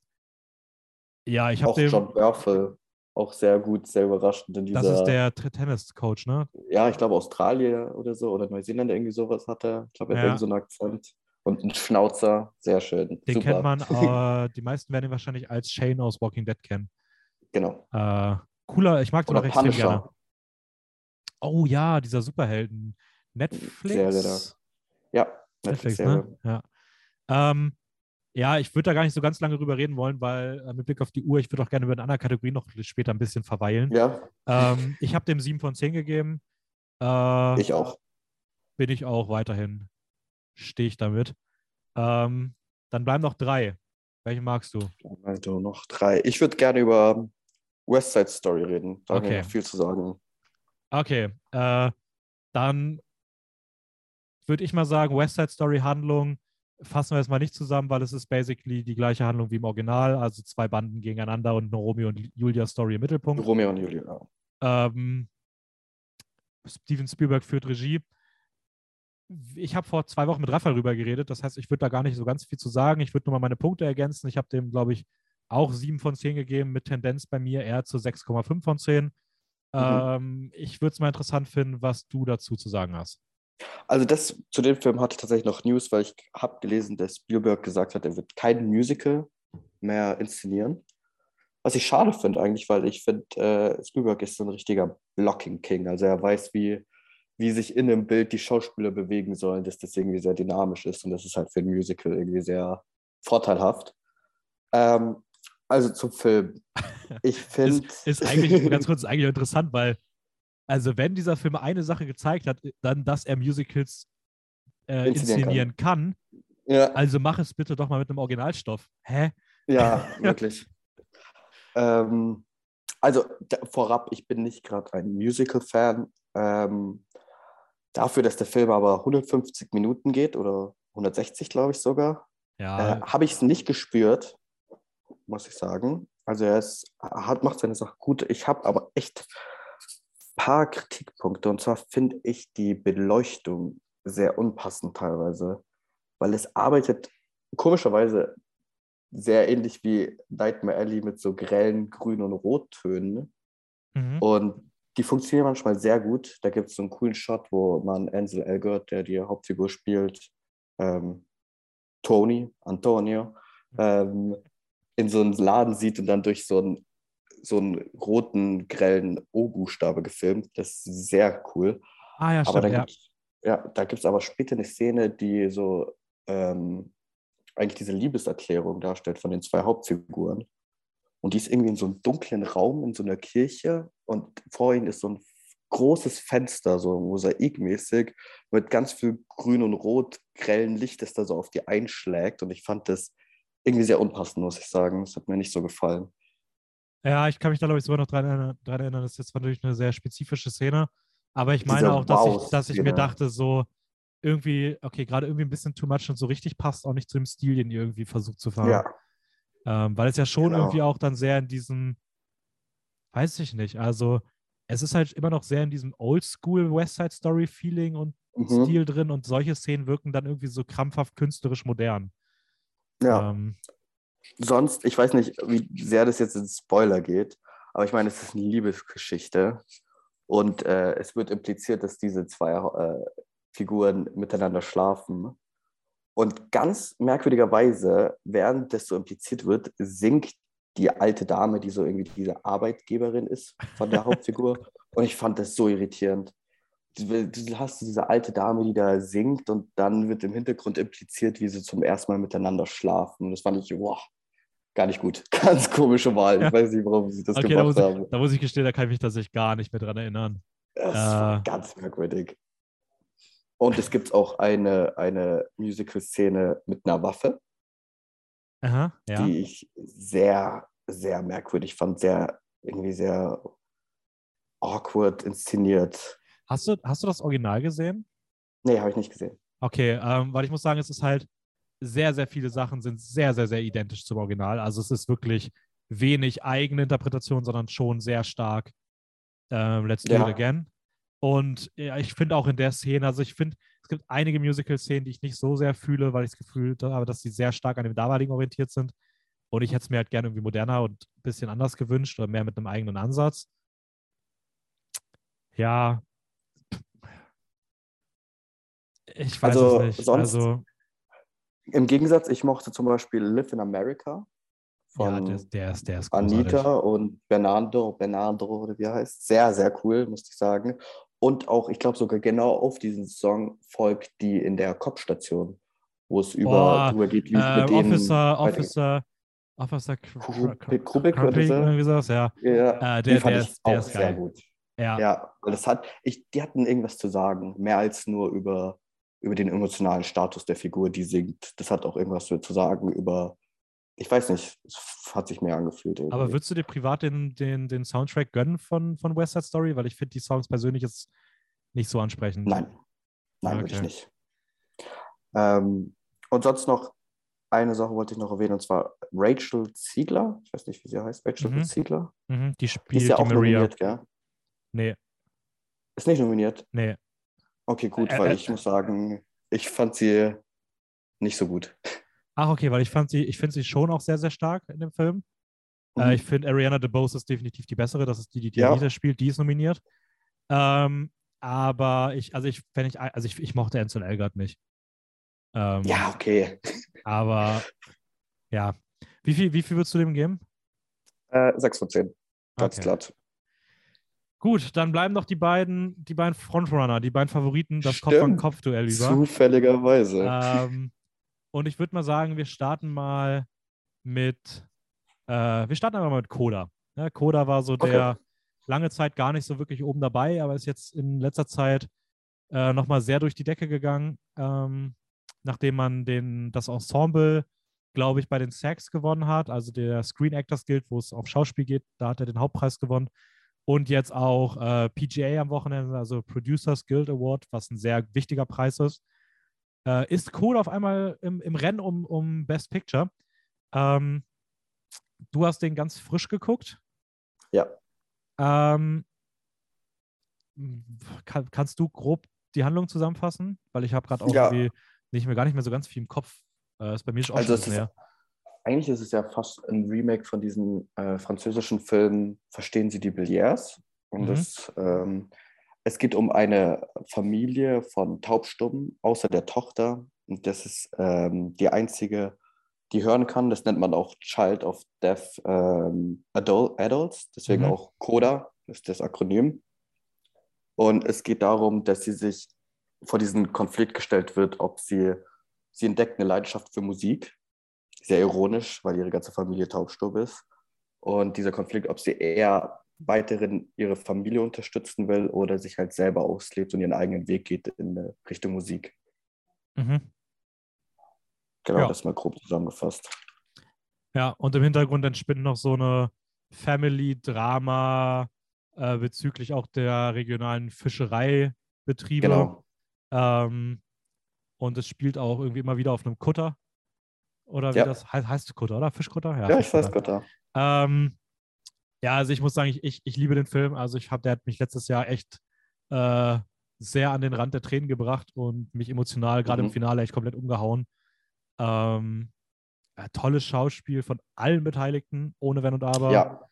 S1: ja, ich habe
S2: Auch John Murphy auch sehr gut, sehr überraschend in dieser.
S1: Das ist der Tennis-Coach, ne?
S2: Ja, ich glaube Australier oder so oder Neuseeland irgendwie sowas hat er. Ich glaube, er hat ja. irgendwie so einen Akzent. Und ein Schnauzer, sehr schön.
S1: Den Super. kennt man, äh, die meisten werden ihn wahrscheinlich als Shane aus Walking Dead kennen.
S2: Genau.
S1: Äh, cooler, ich mag den auch extrem gerne. Oh ja, dieser Superhelden. Netflix?
S2: Serie da. Ja,
S1: Netflix, Netflix ne? Ja. Ähm, ja, ich würde da gar nicht so ganz lange drüber reden wollen, weil äh, mit Blick auf die Uhr, ich würde auch gerne über eine andere Kategorie noch später ein bisschen verweilen.
S2: Ja.
S1: Ähm, ich habe dem 7 von 10 gegeben. Äh,
S2: ich auch.
S1: Bin ich auch weiterhin. Stehe ich damit. Ähm, dann bleiben noch drei. Welchen magst du?
S2: Also noch drei. Ich würde gerne über West Side Story reden. Da okay. viel zu sagen.
S1: Okay. Äh, dann würde ich mal sagen, West Side Story Handlung fassen wir jetzt mal nicht zusammen, weil es ist basically die gleiche Handlung wie im Original, also zwei Banden gegeneinander und eine Romeo und Julia Story im Mittelpunkt.
S2: Romeo und Julia.
S1: Ähm, Steven Spielberg führt Regie. Ich habe vor zwei Wochen mit Raphael rüber geredet, das heißt, ich würde da gar nicht so ganz viel zu sagen. Ich würde nur mal meine Punkte ergänzen. Ich habe dem, glaube ich, auch 7 von 10 gegeben, mit Tendenz bei mir eher zu 6,5 von 10. Mhm. Ähm, ich würde es mal interessant finden, was du dazu zu sagen hast.
S2: Also das zu dem Film hatte ich tatsächlich noch News, weil ich habe gelesen, dass Spielberg gesagt hat, er wird kein Musical mehr inszenieren. Was ich schade finde eigentlich, weil ich finde, äh, Spielberg ist so ein richtiger Blocking King. Also er weiß, wie, wie sich in einem Bild die Schauspieler bewegen sollen, dass das irgendwie sehr dynamisch ist und das ist halt für ein Musical irgendwie sehr vorteilhaft. Ähm, also zum Film. Ich finde.
S1: ist, ist eigentlich, ganz kurz, ist eigentlich interessant, weil also, wenn dieser Film eine Sache gezeigt hat, dann, dass er Musicals äh, inszenieren kann. kann.
S2: Ja.
S1: Also mach es bitte doch mal mit einem Originalstoff. Hä?
S2: Ja, wirklich. ähm, also vorab, ich bin nicht gerade ein Musical-Fan. Ähm, dafür, dass der Film aber 150 Minuten geht oder 160, glaube ich sogar,
S1: ja.
S2: äh, habe ich es nicht gespürt, muss ich sagen. Also er ist, hat, macht seine Sache gut. Ich habe aber echt paar Kritikpunkte. Und zwar finde ich die Beleuchtung sehr unpassend teilweise, weil es arbeitet komischerweise sehr ähnlich wie Nightmare Alley mit so grellen Grün- und Rottönen. Mhm. Und die funktionieren manchmal sehr gut. Da gibt es so einen coolen Shot, wo man Ansel Elgort, der die Hauptfigur spielt, ähm, Tony, Antonio, ähm, in so einen Laden sieht und dann durch so einen, so einen roten, grellen O-Buchstabe gefilmt. Das ist sehr cool.
S1: Ah ja,
S2: Aber
S1: stimmt,
S2: da
S1: ja.
S2: gibt's, ja, da gibt es aber später eine Szene, die so ähm, eigentlich diese Liebeserklärung darstellt von den zwei Hauptfiguren. Und die ist irgendwie in so einem dunklen Raum in so einer Kirche und vor ihnen ist so ein großes Fenster, so mosaikmäßig, mit ganz viel grün und rot grellen Licht, das da so auf die einschlägt. Und ich fand das irgendwie sehr unpassend, muss ich sagen. Das hat mir nicht so gefallen.
S1: Ja, ich kann mich da, glaube ich, sogar noch dran erinnern, dran erinnern. Das ist jetzt natürlich eine sehr spezifische Szene. Aber ich meine
S2: Diese
S1: auch, dass ich, dass ich mir dachte, so irgendwie, okay, gerade irgendwie ein bisschen too much und so richtig passt auch nicht zu dem Stil, den ihr irgendwie versucht zu fahren.
S2: Ja,
S1: Ähm, weil es ja schon
S2: Genau.
S1: irgendwie auch dann sehr in diesem, weiß ich nicht, also es ist halt immer noch sehr in diesem Oldschool West Side Story Feeling und
S2: mhm.
S1: Stil drin und solche Szenen wirken dann irgendwie so krampfhaft künstlerisch modern.
S2: Ja.
S1: Ähm,
S2: sonst, ich weiß nicht, wie sehr das jetzt ins Spoiler geht, aber ich meine, es ist eine Liebesgeschichte und äh, es wird impliziert, dass diese zwei äh, Figuren miteinander schlafen. Und ganz merkwürdigerweise, während das so impliziert wird, singt die alte Dame, die so irgendwie diese Arbeitgeberin ist von der Hauptfigur. Und ich fand das so irritierend. Du hast diese alte Dame, die da singt und dann wird im Hintergrund impliziert, wie sie zum ersten Mal miteinander schlafen. Das fand ich, wow, gar nicht gut. Ganz komische Wahl. Ich weiß nicht, warum sie das
S1: okay, da
S2: gemacht
S1: ich,
S2: haben.
S1: da muss ich gestehen, da kann ich mich tatsächlich gar nicht mehr dran erinnern.
S2: Das war
S1: Äh.
S2: ganz merkwürdig. Und es gibt auch eine, eine Musical-Szene mit einer Waffe,
S1: Aha, ja.
S2: die ich sehr, sehr merkwürdig fand. Sehr, irgendwie sehr awkward inszeniert.
S1: Hast, du, hast du das Original gesehen?
S2: Nee, habe ich nicht gesehen.
S1: Okay, ähm, weil ich muss sagen, es ist halt sehr, sehr viele Sachen sind sehr, sehr, sehr identisch zum Original. Also es ist wirklich wenig eigene Interpretation, sondern schon sehr stark ähm, Let's Do
S2: Ja.
S1: It Again. Und ja, ich finde auch in der Szene, also ich finde, es gibt einige Musical-Szenen, die ich nicht so sehr fühle, weil ich das Gefühl habe, dass sie sehr stark an dem damaligen orientiert sind. Und ich hätte es mir halt gerne irgendwie moderner und ein bisschen anders gewünscht oder mehr mit einem eigenen Ansatz. Ja. Ich weiß
S2: Also
S1: es nicht.
S2: sonst-
S1: also,
S2: Im Gegensatz, ich mochte zum Beispiel Live in America
S1: ja,
S2: von
S1: der, ist- der ist, der ist großartig.
S2: Anita und Bernardo, Bernardo oder wie er heißt. Sehr, sehr cool, muss ich sagen. Und auch, ich glaube sogar genau auf diesen Song folgt die in der Kopfstation, wo es über,
S1: Boah,
S2: geht, wie
S1: Äh,
S2: mit denen
S1: Officer. Officer, Officer Krupik,
S2: so?
S1: irgendwie sowas, ja.
S2: Ja,
S1: Äh, der,
S2: fand
S1: der,
S2: ich
S1: ist, der
S2: auch
S1: ist
S2: sehr gut.
S1: Ja.
S2: Ja, weil das hat, ich, die hatten irgendwas zu sagen, mehr als nur über, über den emotionalen Status der Figur, die singt. Das hat auch irgendwas zu sagen über, ich weiß nicht, es hat sich mehr angefühlt.
S1: Aber
S2: irgendwie.
S1: würdest du dir privat den, den, den Soundtrack gönnen von, von West Side Story? Weil ich finde die Songs persönlich jetzt nicht so ansprechend.
S2: Nein, nein, würde ich
S1: Okay.
S2: nicht. Ähm, und sonst noch eine Sache wollte ich noch erwähnen, und zwar Rachel Ziegler. Ich weiß nicht, wie sie heißt. Rachel
S1: Mhm.
S2: Ziegler.
S1: Mhm, die
S2: Die ist
S1: spielt
S2: ja
S1: die
S2: auch
S1: Maria.
S2: nominiert, gell?
S1: Nee,
S2: Ist nicht nominiert?
S1: nee.
S2: Okay, gut, weil
S1: äh,
S2: ich muss sagen, ich fand sie nicht so gut.
S1: Ach, okay, weil ich fand sie, ich finde sie schon auch sehr, sehr stark in dem Film. Äh,
S2: Mhm.
S1: ich finde Ariana DeBose ist definitiv die bessere. Das ist die, die die
S2: Ja.
S1: Spielt, die ist nominiert. Ähm, aber ich, also ich, wenn ich, also ich, ich mochte Ansel Elgert nicht. Ähm,
S2: Ja, okay.
S1: Aber ja. Wie viel, wie viel würdest du dem geben?
S2: Äh, 6 von 10. Ganz
S1: Okay.
S2: glatt.
S1: Gut, dann bleiben noch die beiden, die beiden Frontrunner, die beiden Favoriten, das Kopf an
S2: Stimmt.
S1: Kopf Duell über.
S2: Zufälligerweise.
S1: Ähm, und ich würde mal sagen, wir starten mal mit, äh, wir starten einfach mal mit Coda. Ja, Coda war so
S2: Okay.
S1: der lange Zeit gar nicht so wirklich oben dabei, aber ist jetzt in letzter Zeit äh, nochmal sehr durch die Decke gegangen, ähm, nachdem man den, das Ensemble, glaube ich, bei den SAGs gewonnen hat, also der Screen Actors Guild, wo es auf Schauspiel geht, da hat er den Hauptpreis gewonnen. Und jetzt auch äh, PGA am Wochenende, also Producers Guild Award, was ein sehr wichtiger Preis ist. Äh, ist Coda auf einmal im, im Rennen um, um Best Picture. Ähm, du hast den ganz frisch geguckt.
S2: Ja.
S1: Ähm, kann, kannst du grob die Handlung zusammenfassen? Weil ich habe gerade auch
S2: Ja.
S1: irgendwie nicht mehr, gar nicht mehr so ganz viel im Kopf. Äh, ist bei mir schon auch
S2: Also es ist. Eigentlich ist es ja fast ein Remake von diesem äh, französischen Film Verstehen Sie die Billiards? Und
S1: Mhm.
S2: es, ähm, es geht um eine Familie von Taubstummen, außer der Tochter. Und das ist ähm, die einzige, die hören kann. Das nennt man auch Child of Deaf ähm, Adult, Adults, deswegen
S1: Mhm.
S2: auch CODA, ist das Akronym. Und es geht darum, dass sie sich vor diesen Konflikt gestellt wird, ob sie, sie entdeckt eine Leidenschaft für Musik, sehr ironisch, weil ihre ganze Familie taubstumm ist. Und dieser Konflikt, ob sie eher weiterhin ihre Familie unterstützen will oder sich halt selber auslebt und ihren eigenen Weg geht in äh, Richtung Musik.
S1: Mhm.
S2: Genau,
S1: Ja.
S2: das mal grob zusammengefasst.
S1: Ja, und im Hintergrund entspinnt noch so eine Family-Drama äh, bezüglich auch der regionalen Fischereibetriebe.
S2: Genau.
S1: Ähm, und es spielt auch irgendwie immer wieder auf einem Kutter. Oder wie
S2: Ja.
S1: das heißt, heißt Kutter, oder? Fischkutter?
S2: Ja, ich weiß
S1: Fischkutter.
S2: Gott.
S1: Ähm, ja, also ich muss sagen, ich, ich, ich liebe den Film. Also ich habe, der hat mich letztes Jahr echt äh, sehr an den Rand der Tränen gebracht und mich emotional, gerade im
S2: Mhm.
S1: Finale, echt komplett umgehauen. Ähm, ja, tolles Schauspiel von allen Beteiligten, ohne Wenn und Aber.
S2: Ja,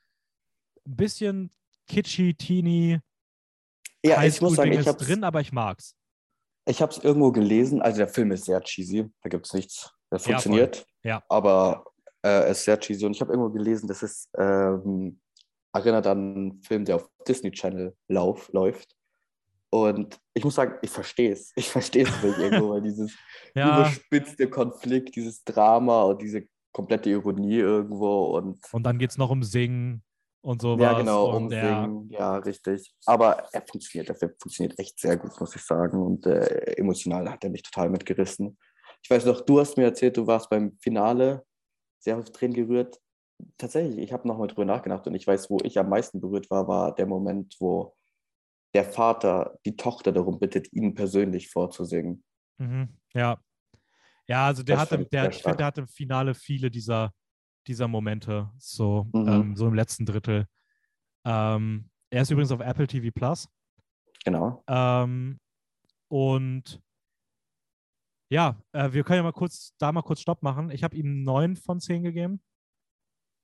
S1: Ein bisschen kitschy, teeny,
S2: ja ich muss sagen,
S1: Highschool-Ding
S2: ich habe
S1: drin, aber ich mag's.
S2: Ich habe es irgendwo gelesen, also der Film ist sehr cheesy, da gibt es nichts,
S1: voll.
S2: funktioniert.
S1: Ja.
S2: Aber äh, er ist sehr cheesy und ich habe irgendwo gelesen, dass es ähm, erinnert an einen Film, der auf Disney Channel lauf, läuft. Und ich muss sagen, ich verstehe es. Ich verstehe es nicht irgendwo, weil dieses
S1: Ja,
S2: überspitzte Konflikt, dieses Drama und diese komplette Ironie irgendwo und
S1: und dann geht's noch um Singen und sowas.
S2: ja, genau,
S1: und der-
S2: umsingen, ja, richtig. Aber er funktioniert, der Film funktioniert echt sehr gut, muss ich sagen. Und äh, emotional hat er mich total mitgerissen. Ich weiß noch, du hast mir erzählt, du warst beim Finale sehr auf Tränen gerührt. Tatsächlich, ich habe nochmal drüber nachgedacht und ich weiß, wo ich am meisten berührt war, war der Moment, wo der Vater die Tochter darum bittet, ihn persönlich vorzusingen.
S1: Mhm, ja. Ja, also der
S2: Das
S1: hat,
S2: fand
S1: im,
S2: ich
S1: der, ich finde, der
S2: stark.
S1: hat im Finale viele dieser, dieser Momente, so,
S2: Mhm.
S1: ähm, so im letzten Drittel. Ähm, er ist übrigens auf Apple TV Plus.
S2: Genau.
S1: Ähm, und ja, äh, wir können ja mal kurz, da mal kurz Stopp machen. Ich habe ihm 9 von 10 gegeben.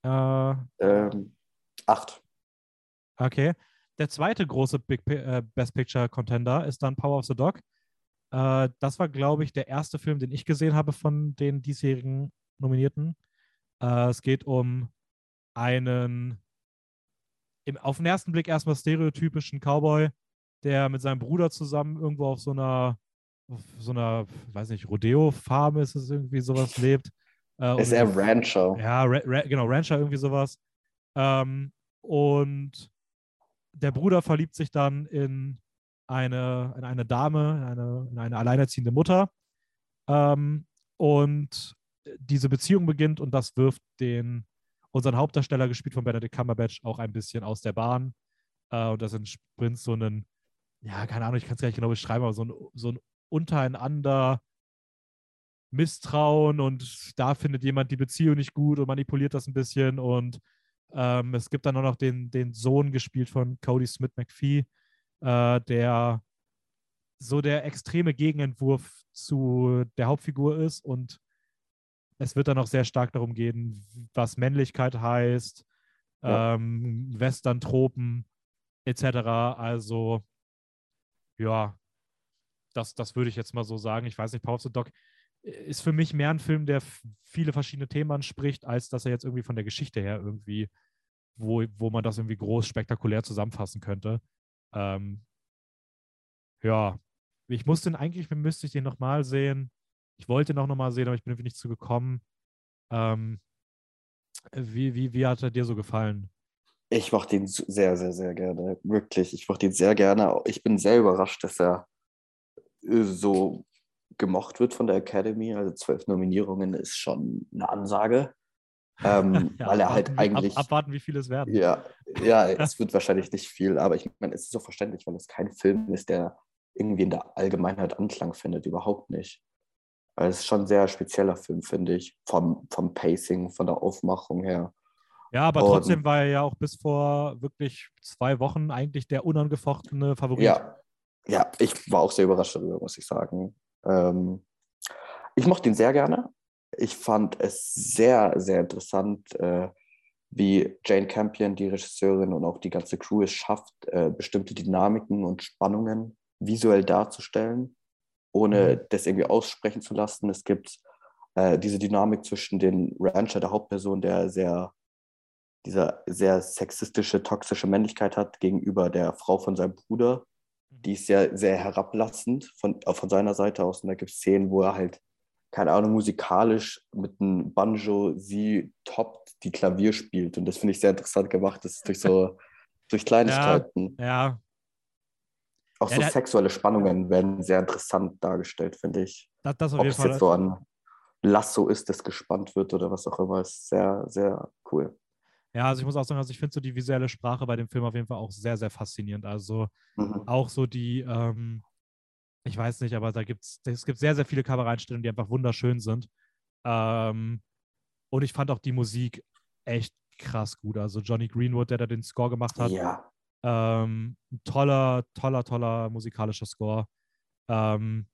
S1: Äh,
S2: Ähm, acht.
S1: Okay. Der zweite große Big, äh, Best Picture Contender ist dann Power of the Dog. Äh, das war, glaube ich, der erste Film, den ich gesehen habe von den diesjährigen Nominierten. Äh, es geht um einen im, auf den ersten Blick erstmal stereotypischen Cowboy, der mit seinem Bruder zusammen irgendwo auf so einer, auf so einer, weiß nicht, Rodeo-Farm ist es irgendwie sowas lebt. Äh,
S2: Ist er Rancher?
S1: ja, Ra Ra genau, Rancher, irgendwie sowas. Ähm, und der Bruder verliebt sich dann in eine, in eine Dame, in eine, in eine alleinerziehende Mutter. Ähm, und diese Beziehung beginnt und das wirft den, unseren Hauptdarsteller, gespielt von Benedict Cumberbatch, auch ein bisschen aus der Bahn. Äh, und das entspringt so einen, ja, keine Ahnung, ich kann es gar nicht genau beschreiben, aber so ein, so ein untereinander Misstrauen und da findet jemand die Beziehung nicht gut und manipuliert das ein bisschen und ähm, es gibt dann auch noch den, den Sohn gespielt von Cody Smith McPhee, äh, der so der extreme Gegenentwurf zu der Hauptfigur ist und es wird dann auch sehr stark darum gehen, was Männlichkeit heißt,
S2: Ja.
S1: ähm, Western-Tropen etc. Also ja, das, das würde ich jetzt mal so sagen. Ich weiß nicht, Power of the Dog ist für mich mehr ein Film, der viele verschiedene Themen anspricht, als dass er jetzt irgendwie von der Geschichte her irgendwie, wo, wo man das irgendwie groß spektakulär zusammenfassen könnte. Ähm, ja, ich muss den eigentlich, müsste ich den nochmal sehen. Ich wollte ihn auch nochmal sehen, aber ich bin irgendwie nicht zu gekommen. Ähm, wie, wie, wie hat er dir so gefallen?
S2: Ich mochte ihn sehr, sehr, sehr gerne. Wirklich. Ich mochte ihn sehr gerne. Ich bin sehr überrascht, dass er so gemocht wird von der Academy. Also zwölf Nominierungen ist schon eine Ansage. Ähm,
S1: Ja,
S2: weil er halt
S1: abwarten,
S2: eigentlich.
S1: Ab, abwarten, wie viele es werden.
S2: Ja, ja, es wird wahrscheinlich nicht viel, aber ich meine, es ist so verständlich, weil es kein Film ist, der irgendwie in der Allgemeinheit Anklang findet. Überhaupt nicht. Also es ist schon ein sehr spezieller Film, finde ich. Vom, vom Pacing, von der Aufmachung her.
S1: Ja, aber
S2: Und-
S1: trotzdem war er ja auch bis vor wirklich zwei Wochen eigentlich der unangefochtene Favorit.
S2: Ja, ja, ich war auch sehr überrascht darüber, muss ich sagen. Ähm, ich mochte ihn sehr gerne. Ich fand es sehr, sehr interessant, äh, wie Jane Campion, die Regisseurin und auch die ganze Crew es schafft, äh, bestimmte Dynamiken und Spannungen visuell darzustellen, ohne das irgendwie aussprechen zu lassen. Es gibt äh, diese Dynamik zwischen den Rancher, der Hauptperson, der sehr, dieser sehr sexistische, toxische Männlichkeit hat, gegenüber der Frau von seinem Bruder. Die ist sehr, sehr herablassend von, äh, von seiner Seite aus. Und da gibt es Szenen, wo er halt, keine Ahnung, musikalisch mit einem Banjo sie toppt, die Klavier spielt. Und das finde ich sehr interessant gemacht. Das ist durch so, durch Kleinigkeiten.
S1: Ja, ja.
S2: Auch
S1: Ja,
S2: so
S1: der-
S2: sexuelle Spannungen werden sehr interessant dargestellt, finde ich.
S1: Das, das
S2: Ob es
S1: Fall.
S2: jetzt so an Lasso ist, das gespannt wird oder was auch immer, ist sehr, sehr cool.
S1: Ja, also ich muss auch sagen, also ich finde so die visuelle Sprache bei dem Film auf jeden Fall auch sehr, sehr faszinierend. Also
S2: Mhm.
S1: auch so die, ähm, ich weiß nicht, aber da gibt's, es gibt sehr, sehr viele Kameraeinstellungen, die einfach wunderschön sind. Ähm, und ich fand auch die Musik echt krass gut. Also Johnny Greenwood, der da den Score gemacht hat,
S2: Ja,
S1: ähm, toller, toller, toller musikalischer Score. Ähm,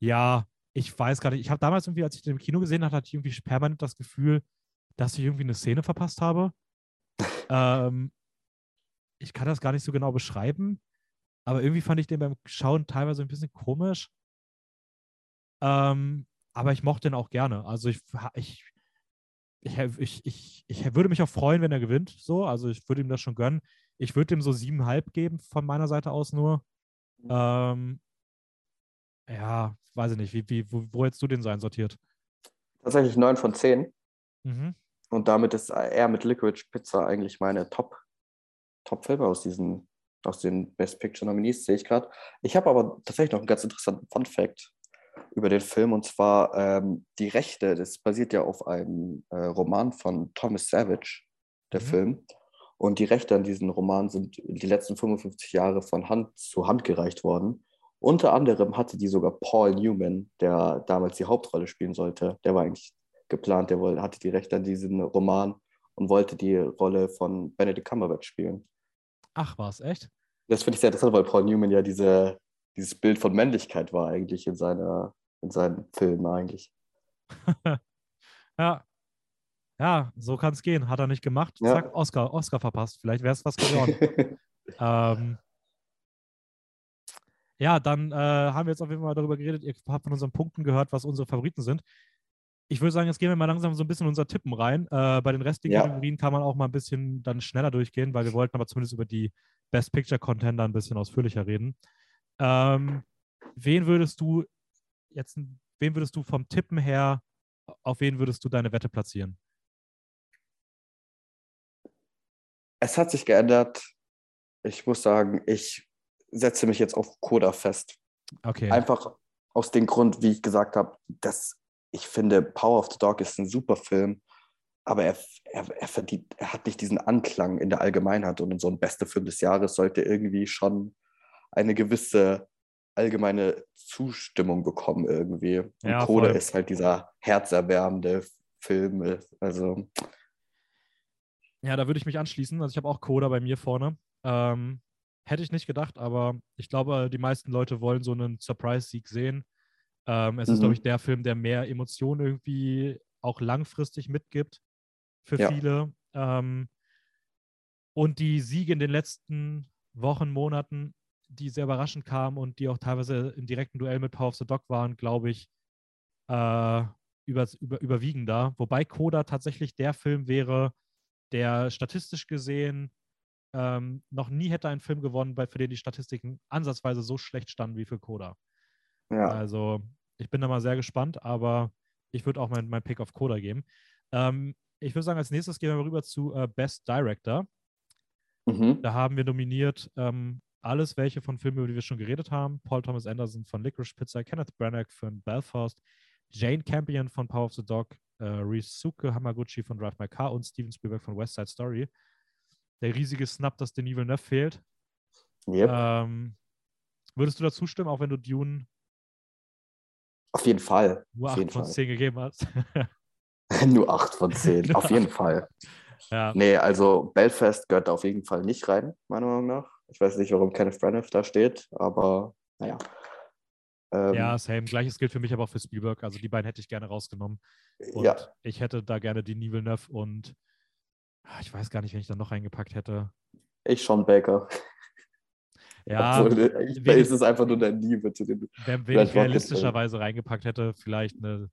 S1: ja, ich weiß gar nicht. Ich habe damals irgendwie, als ich den im Kino gesehen habe, hatte ich irgendwie permanent das Gefühl, dass ich irgendwie eine Szene verpasst habe. ähm, ich kann das gar nicht so genau beschreiben, aber irgendwie fand ich den beim Schauen teilweise ein bisschen komisch. Ähm, aber ich mochte den auch gerne. Also ich, ich, ich, ich, ich, würde mich auch freuen, wenn er gewinnt. So, also ich würde ihm das schon gönnen. Ich würde ihm so siebeneinhalb geben von meiner Seite aus nur. Ähm, ja, weiß ich nicht. Wie, wie, wo, wo hättest du den sein sortiert?
S2: tatsächlich 9 von 10.
S1: Mhm.
S2: Und damit ist er mit Licorice Pizza eigentlich meine Top, Top-Filme aus diesen, aus den Best Picture Nominees, sehe ich gerade. Ich habe aber tatsächlich noch einen ganz interessanten Fun-Fact über den Film und zwar ähm, die Rechte, das basiert ja auf einem äh, Roman von Thomas Savage, der
S1: Mhm.
S2: Film. Und die Rechte an diesen Roman sind die letzten 55 Jahre von Hand zu Hand gereicht worden. Unter anderem hatte die sogar Paul Newman, der damals die Hauptrolle spielen sollte. Der war eigentlich geplant, der hatte die Rechte an diesen Roman und wollte die Rolle von Benedict Cumberbatch spielen.
S1: Ach, war es echt?
S2: Das finde ich sehr interessant, weil Paul Newman ja diese, dieses Bild von Männlichkeit war eigentlich in, seiner, in seinen Filmen eigentlich.
S1: Ja. Ja, so kann es gehen. Hat er nicht gemacht.
S2: Ja.
S1: Zack, Oscar, Oscar verpasst. Vielleicht wäre es was geworden. ähm, ja, dann äh, haben wir jetzt auf jeden Fall darüber geredet. Ihr habt von unseren Punkten gehört, was unsere Favoriten sind. Ich würde sagen, jetzt gehen wir mal langsam so ein bisschen in unser Tippen rein. Äh, bei den restlichen
S2: Ja.
S1: Kategorien kann man auch mal ein bisschen dann schneller durchgehen, weil wir wollten aber zumindest über die Best Picture Contender ein bisschen ausführlicher reden. Ähm, wen würdest du jetzt, wen würdest du vom Tippen her, auf wen würdest du deine Wette platzieren?
S2: es hat sich geändert. Ich muss sagen, ich setze mich jetzt auf Coda fest.
S1: Okay.
S2: Einfach aus dem Grund, wie ich gesagt habe, dass ich finde, Power of the Dog ist ein super Film, aber er, er, er, verdient, er hat nicht diesen Anklang in der Allgemeinheit und so ein bester Film des Jahres sollte irgendwie schon eine gewisse allgemeine Zustimmung bekommen irgendwie.
S1: Ja,
S2: Coda
S1: voll.
S2: ist halt dieser herzerwärmende Film. Also
S1: Ja, da würde ich mich anschließen. Also ich habe auch Coda bei mir vorne. Ähm, hätte ich nicht gedacht, aber ich glaube, die meisten Leute wollen so einen Surprise-Sieg sehen. Ähm, es ist,
S2: Mhm.
S1: glaube ich, der Film, der mehr Emotionen irgendwie auch langfristig mitgibt für
S2: Ja.
S1: viele. Ähm, und die Siege in den letzten Wochen, Monaten, die sehr überraschend kamen und die auch teilweise im direkten Duell mit Power of the Dog waren, glaube ich, äh, über, über, überwiegen da. Wobei Coda tatsächlich der Film wäre, der statistisch gesehen ähm, noch nie hätte einen Film gewonnen, bei, für den die Statistiken ansatzweise so schlecht standen wie für Coda.
S2: ja.
S1: Also ich bin da mal sehr gespannt, aber ich würde auch mein, mein Pick auf Coda geben. Ähm, ich würde sagen, als nächstes gehen wir rüber zu äh, Best Director.
S2: Mhm.
S1: Da haben wir nominiert ähm, alles, welche von Filmen, über die wir schon geredet haben. Paul Thomas Anderson von Licorice Pizza, Kenneth Branagh von Belfast, Jane Campion von Power of the Dog, äh, Risuke Hamaguchi von Drive My Car und Steven Spielberg von West Side Story. Der riesige Snap, dass Denis Villeneuve fehlt.
S2: Yep.
S1: Ähm, würdest du dazu stimmen, auch wenn du Dune
S2: Auf jeden Fall.
S1: nur
S2: Auf
S1: 8
S2: jeden
S1: von. 10 gegeben hast?
S2: Nur 8 von 10.
S1: Nur
S2: Auf jeden Fall.
S1: ja.
S2: Nee, also Belfast gehört da auf jeden Fall nicht rein, meiner Meinung nach. Ich weiß nicht, warum Kenneth Branagh da steht, aber naja. Ähm,
S1: ja, same. Gleiches gilt für mich aber auch für Spielberg. Also die beiden hätte ich gerne rausgenommen. Und
S2: ja,
S1: ich hätte da gerne Denis Villeneuve und ah, ich weiß gar nicht, wen ich da noch reingepackt hätte.
S2: ich Sean Baker.
S1: Ja,
S2: Obwohl, äh, ich,
S1: wenig-
S2: es ist einfach nur der Liebe zu dem.
S1: wer, wen
S2: vielleicht
S1: ich
S2: war
S1: realistischerweise reingepackt hätte, vielleicht eine,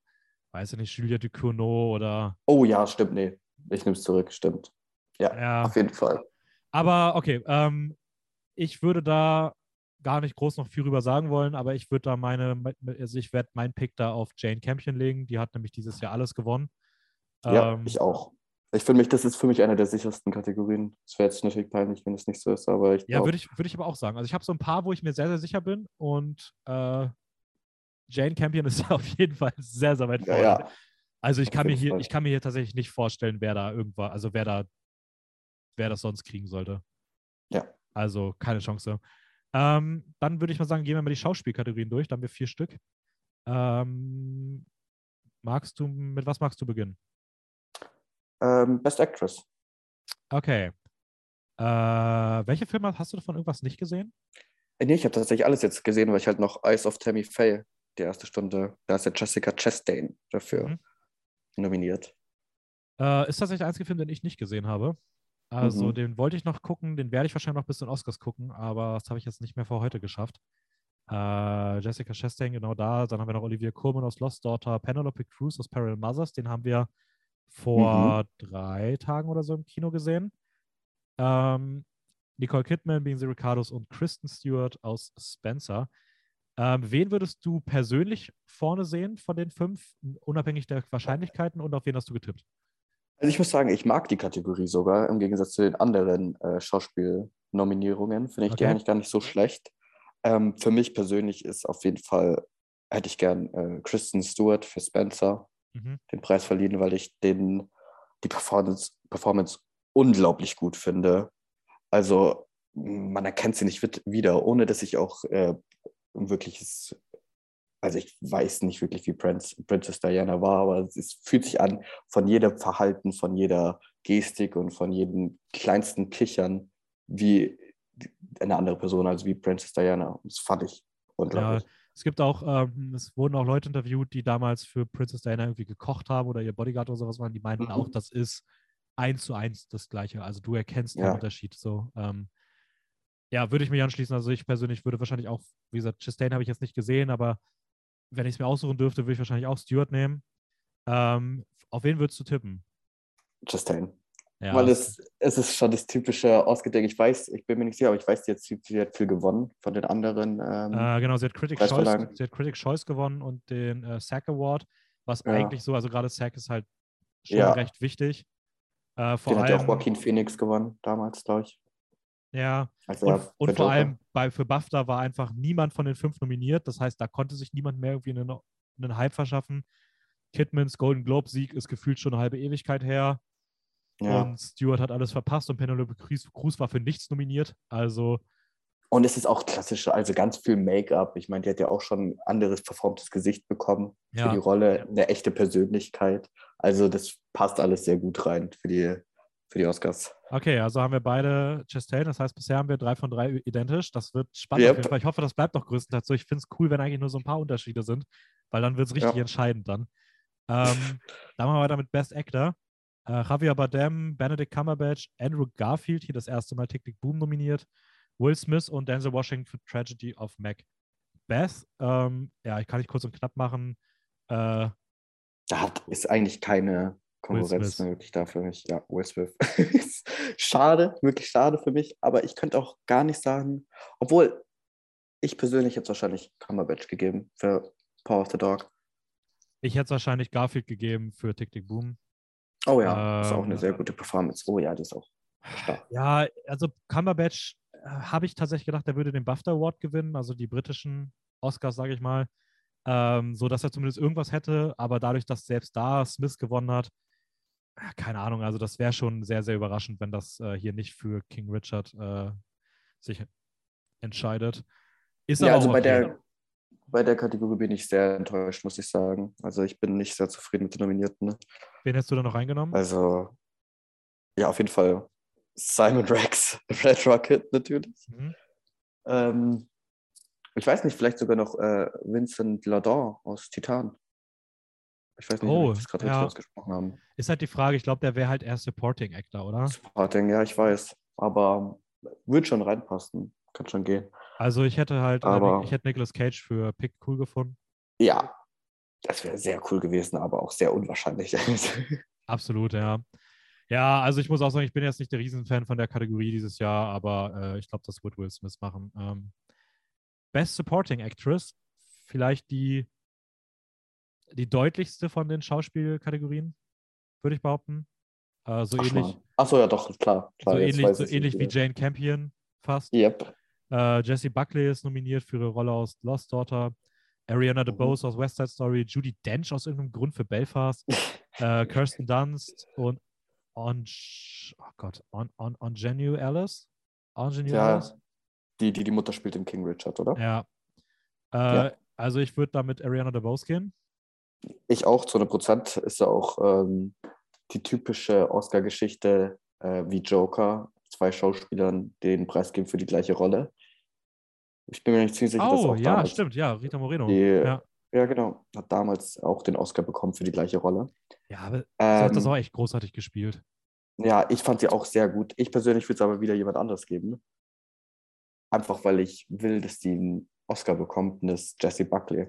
S1: weiß ich nicht, Julia Ducournau oder.
S2: Oh ja, stimmt, nee. Ich nehme es zurück, stimmt. Ja,
S1: Ja.
S2: auf jeden Fall.
S1: Aber okay, ähm, ich würde da gar nicht groß noch viel rüber sagen wollen, aber ich würde da meine, also ich werde meinen Pick da auf Jane Campion legen. Die hat nämlich dieses Jahr alles gewonnen.
S2: Ja,
S1: Ähm,
S2: ich auch. Ich finde mich, das ist für mich eine der sichersten Kategorien. Es wäre jetzt natürlich peinlich, wenn es nicht so ist, aber ich
S1: Ja,
S2: glaube,
S1: würde ich, würde ich aber auch sagen. Also ich habe so ein paar, wo ich mir sehr, sehr sicher bin und äh, Jane Campion ist auf jeden Fall sehr, sehr weit
S2: ja,
S1: vorne.
S2: ja.
S1: Also ich kann, mir hier,
S2: Fall.
S1: ich kann mir hier tatsächlich nicht vorstellen, wer da irgendwann, also wer da, wer das sonst kriegen sollte.
S2: Ja.
S1: Also keine Chance. Ähm, dann würde ich mal sagen, gehen wir mal die Schauspielkategorien durch. Da haben wir vier Stück. Ähm, magst du, mit was magst du beginnen?
S2: Ähm, Best Actress.
S1: Okay. Äh, welche Filme hast du davon irgendwas nicht gesehen?
S2: Äh, Nee, ich habe tatsächlich alles jetzt gesehen, weil ich halt noch Eyes of Tammy Faye, die erste Stunde, da ist ja Jessica Chastain dafür
S1: Mhm.
S2: nominiert.
S1: Äh, ist tatsächlich der einzige Film, den ich nicht gesehen habe. Also
S2: Mhm.
S1: den wollte ich noch gucken, den werde ich wahrscheinlich noch bis zu den Oscars gucken, aber das habe ich jetzt nicht mehr vor heute geschafft. Äh, Jessica Chastain, genau da. Dann haben wir noch Olivia Colman aus Lost Daughter, Penelope Cruz aus Parallel Mothers, den haben wir vor
S2: Mhm.
S1: drei Tagen oder so im Kino gesehen. Ähm, Nicole Kidman, Being Ricardos und Kristen Stewart aus Spencer. Ähm, wen würdest du persönlich vorne sehen von den fünf, unabhängig der Wahrscheinlichkeiten und auf wen hast du getippt?
S2: Also ich muss sagen, ich mag die Kategorie sogar, im Gegensatz zu den anderen äh, Schauspielnominierungen, finde ich die
S1: Okay.
S2: eigentlich gar nicht so schlecht. Ähm, für mich persönlich ist auf jeden Fall, hätte ich gern äh, Kristen Stewart für Spencer
S1: Mhm.
S2: den Preis verliehen, weil ich den, die Performance, Performance unglaublich gut finde. Also man erkennt sie nicht wieder, ohne dass ich auch äh, ein wirkliches, also ich weiß nicht wirklich, wie Prince, Princess Diana war, aber es fühlt sich an von jedem Verhalten, von jeder Gestik und von jedem kleinsten Kichern wie eine andere Person, also wie Princess Diana. Das fand ich unglaublich.
S1: Es gibt auch, ähm, es wurden auch Leute interviewt, die damals für Princess Diana irgendwie gekocht haben oder ihr Bodyguard oder sowas waren, die meinten
S2: Mhm.
S1: auch, das ist eins zu eins das Gleiche. Also du erkennst
S2: Ja.
S1: Unterschied. So, ähm, ja, würde ich mich anschließen. Also ich persönlich würde wahrscheinlich auch, wie gesagt, Chastain habe ich jetzt nicht gesehen, aber wenn ich es mir aussuchen dürfte, würde ich wahrscheinlich auch Stewart nehmen. Ähm, auf wen würdest du tippen?
S2: Chastain.
S1: Ja,
S2: Weil es, es ist schon das typische Ausgedenk. Ich weiß, ich bin mir nicht sicher, aber ich weiß jetzt, sie hat viel gewonnen von den anderen. Ähm,
S1: Äh, genau, sie hat Critics Choice, sie hat Critics Choice gewonnen und den äh, SAG Award, was
S2: Ja.
S1: eigentlich so, also gerade SAG ist halt schon
S2: Ja.
S1: recht wichtig. Äh, vor
S2: den hat ja
S1: allem,
S2: auch Joaquin Phoenix gewonnen, damals, glaube ich.
S1: ja,
S2: Also
S1: und, und vor allem bei, für BAFTA war einfach niemand von den fünf nominiert. Das heißt, da konnte sich niemand mehr irgendwie einen, einen Hype verschaffen. Kidmans Golden Globe Sieg ist gefühlt schon eine halbe Ewigkeit her.
S2: Ja.
S1: Und Stewart hat alles verpasst und Penelope Cruz, Cruz war für nichts nominiert. Also,
S2: Und es ist auch klassisch, also ganz viel Make-up. Ich meine, die hat ja auch schon ein anderes verformtes Gesicht bekommen
S1: Ja.
S2: für die Rolle, eine echte Persönlichkeit. Also das passt alles sehr gut rein für die, für die Oscars.
S1: okay, also haben wir beide Chastain. Das heißt, bisher haben wir drei von drei identisch. Das wird spannend
S2: Yep.
S1: Ich hoffe, das bleibt noch größtenteils so. Ich finde es cool, wenn eigentlich nur so ein paar Unterschiede sind, weil dann wird es richtig
S2: Ja.
S1: entscheidend dann. Ähm, dann machen wir weiter mit Best Actor. Äh, Javier Bardem, Benedict Cumberbatch, Andrew Garfield, hier das erste Mal Tick Tick Boom nominiert, Will Smith und Denzel Washington für Tragedy of Macbeth. Ähm, ja, ich kann nicht kurz und knapp machen. Äh,
S2: Da hat, ist eigentlich keine Konkurrenz mehr wirklich da für mich. Ja, Will Smith. schade, wirklich schade für mich. Aber ich könnte auch gar nicht sagen, obwohl ich persönlich jetzt wahrscheinlich Cumberbatch gegeben für Power of the Dog.
S1: ich hätte es wahrscheinlich Garfield gegeben für Tick Tick Boom.
S2: Oh ja, ist auch
S1: Ähm,
S2: eine sehr gute Performance. Oh ja, die ist auch stark.
S1: Ja, also Cumberbatch äh, habe ich tatsächlich gedacht, er würde den BAFTA Award gewinnen, also die britischen Oscars, sage ich mal, ähm, so dass er zumindest irgendwas hätte. Aber dadurch, dass selbst da Smith gewonnen hat, äh, keine Ahnung, also das wäre schon sehr, sehr überraschend, wenn das äh, hier nicht für King Richard äh, sich entscheidet. Ist
S2: Ja,
S1: aber
S2: also
S1: auch
S2: bei
S1: okay.
S2: der, bei der Kategorie bin ich sehr enttäuscht, muss ich sagen. Also ich bin nicht sehr zufrieden mit den Nominierten. Ne?
S1: Wen hättest du da noch reingenommen?
S2: Also ja, auf jeden Fall Simon Rex, Red Rocket natürlich.
S1: Mhm.
S2: Ähm, ich weiß nicht, vielleicht sogar noch äh, Vincent Ladon aus Titan. Ich weiß nicht,
S1: Oh,
S2: ob ich das gerade
S1: ja.
S2: richtig ausgesprochen haben.
S1: Ist halt die Frage, ich glaube, der wäre halt eher Supporting Actor, oder?
S2: Supporting, ja, ich weiß. Aber wird schon reinpassen. Kann schon gehen.
S1: Also ich hätte halt,
S2: Aber-
S1: ich hätte Nicolas Cage für Pick cool gefunden.
S2: Ja, Das wäre sehr cool gewesen, aber auch sehr unwahrscheinlich.
S1: Absolut, ja. Ja, also ich muss auch sagen, ich bin jetzt nicht der Riesenfan von der Kategorie dieses Jahr, aber äh, ich glaube, das wird Will Smith machen. Ähm, Best Supporting Actress, vielleicht die, die deutlichste von den Schauspielkategorien, würde ich behaupten. Äh, so
S2: Ach,
S1: ähnlich,
S2: Achso, ja, doch, klar. klar
S1: so ähnlich, so
S2: ich
S1: ähnlich wie. Jane Campion fast.
S2: Yep.
S1: Äh, Jessie Buckley ist nominiert für ihre Rolle aus Lost Daughter. Ariana
S2: Mhm.
S1: DeBose aus West Side Story. Judy Dench aus irgendeinem Grund für Belfast. äh, Kirsten Dunst und On, oh Gott, On, On, Ongenue Alice? Ongenue
S2: Ja,
S1: Alice?
S2: die, die die Mutter spielt in King Richard, oder?
S1: Ja. Äh,
S2: Ja.
S1: Also ich würde da mit Ariana DeBose gehen.
S2: Ich auch, zu 100 Prozent. Ist ja auch ähm, die typische Oscar-Geschichte äh, wie Joker. Zwei Schauspielern den Preis geben für die gleiche Rolle. Ich bin mir nicht ziemlich sicher, dass
S1: Oh,
S2: auch
S1: ja,
S2: damals
S1: stimmt, ja, Rita Moreno.
S2: Die,
S1: ja.
S2: Ja, genau. Hat damals auch den Oscar bekommen für die gleiche Rolle.
S1: ja, aber sie
S2: Ähm,
S1: hat das auch echt großartig gespielt.
S2: ja, ich fand sie auch sehr gut. Ich persönlich würde es aber wieder jemand anderes geben. Einfach weil ich will, dass die einen Oscar bekommt, und das ist Jessie Buckley.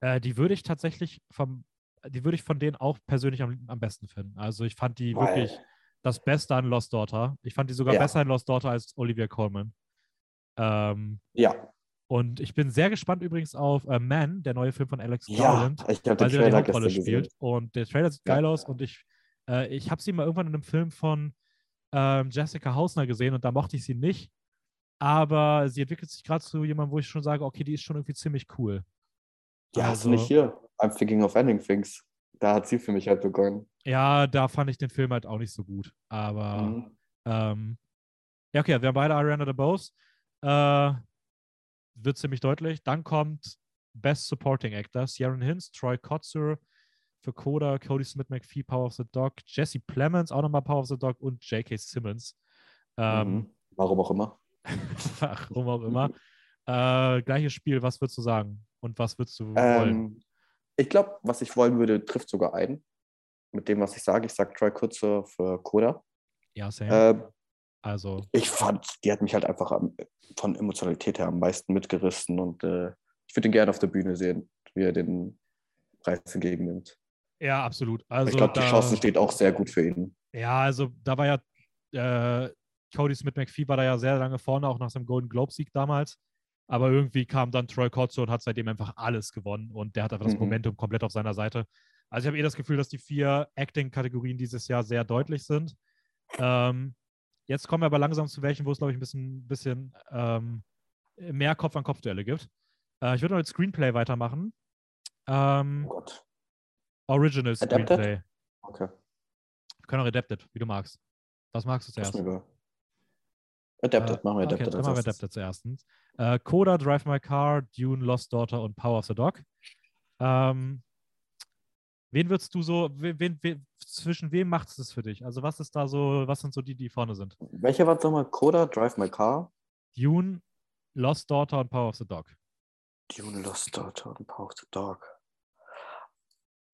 S1: Äh, die würde ich tatsächlich vom, die würde ich von denen auch persönlich am, am besten finden. Also ich fand die
S2: Weil-
S1: wirklich das Beste an Lost Daughter. Ich fand die sogar
S2: Ja.
S1: besser in Lost Daughter als Olivia Colman. Ähm,
S2: Ja,
S1: und ich bin sehr gespannt übrigens auf äh, Man, der neue Film von Alex
S2: ja,
S1: Garland,
S2: ich habe
S1: weil sie da die
S2: Trailer
S1: Hauptrolle spielt. Und der Trailer sieht
S2: Ja.
S1: geil aus und ich, äh, ich habe sie mal irgendwann in einem Film von ähm, Jessica Hausner gesehen und da mochte ich sie nicht. Aber sie entwickelt sich gerade zu jemandem, wo ich schon sage, okay, die ist schon irgendwie ziemlich cool.
S2: Ja,
S1: Also-
S2: nicht hier? I'm thinking of ending things. Da hat sie für mich halt begonnen.
S1: Ja, da fand ich den Film halt auch nicht so gut. Aber
S2: Mhm.
S1: ähm, ja, okay, wir haben beide Ariana DeBose. Äh, wird ziemlich deutlich. Dann kommt Best Supporting Actor, Sharon Hinz, Troy Kotzer für Coda, Cody Smith McPhee, Power of the Dog, Jesse Plemons, auch nochmal Power of the Dog und J.K. Simmons. Ähm,
S2: Mhm. Warum auch immer.
S1: warum auch immer. Äh, gleiches Spiel, was würdest du sagen? Und was würdest du wollen?
S2: Ähm, ich glaube, was ich wollen würde, trifft sogar ein. Mit dem, was ich sage. Ich sage Troy Kutzer für Coda.
S1: Ja, Sam.
S2: Ähm,
S1: also,
S2: ich fand, die hat mich halt einfach am, von Emotionalität her am meisten mitgerissen und äh, ich würde ihn gerne auf der Bühne sehen, wie er den Preis entgegennimmt.
S1: ja, absolut. Also,
S2: ich glaube, die Chance steht auch sehr gut für ihn.
S1: Ja, also da war ja, äh, Cody Smith McPhee war da ja sehr lange vorne, auch nach seinem Golden Globe-Sieg damals. Aber irgendwie kam dann Troy Kotze und hat seitdem einfach alles gewonnen und der hat einfach das
S2: Mhm.
S1: Momentum komplett auf seiner Seite. Also ich habe eh das Gefühl, dass die vier Acting-Kategorien dieses Jahr sehr deutlich sind. Ähm, jetzt kommen wir aber langsam zu welchen, wo es, glaube ich, ein bisschen, bisschen ähm, mehr Kopf-an-Kopf-Duelle gibt. Äh, ich würde noch mit Screenplay weitermachen. Ähm,
S2: Oh Gott.
S1: Original
S2: Adapted?
S1: Screenplay.
S2: Okay.
S1: Wir können auch Adapted, wie du magst. Was magst du zuerst?
S2: Adapted,
S1: Äh,
S2: machen wir
S1: okay,
S2: Adapted als
S1: machen wir. Adapted zuerst. Äh, Coda, Drive My Car, Dune, Lost Daughter und Power of the Dog. Ähm, wen würdest du so, wen, wen, zwischen wem macht es das für dich? Also was ist da so, was sind so die, die vorne sind?
S2: Welcher war es nochmal? Coda, Drive My Car,
S1: Dune, Lost Daughter und Power of the Dog.
S2: Dune, Lost Daughter und Power of the Dog.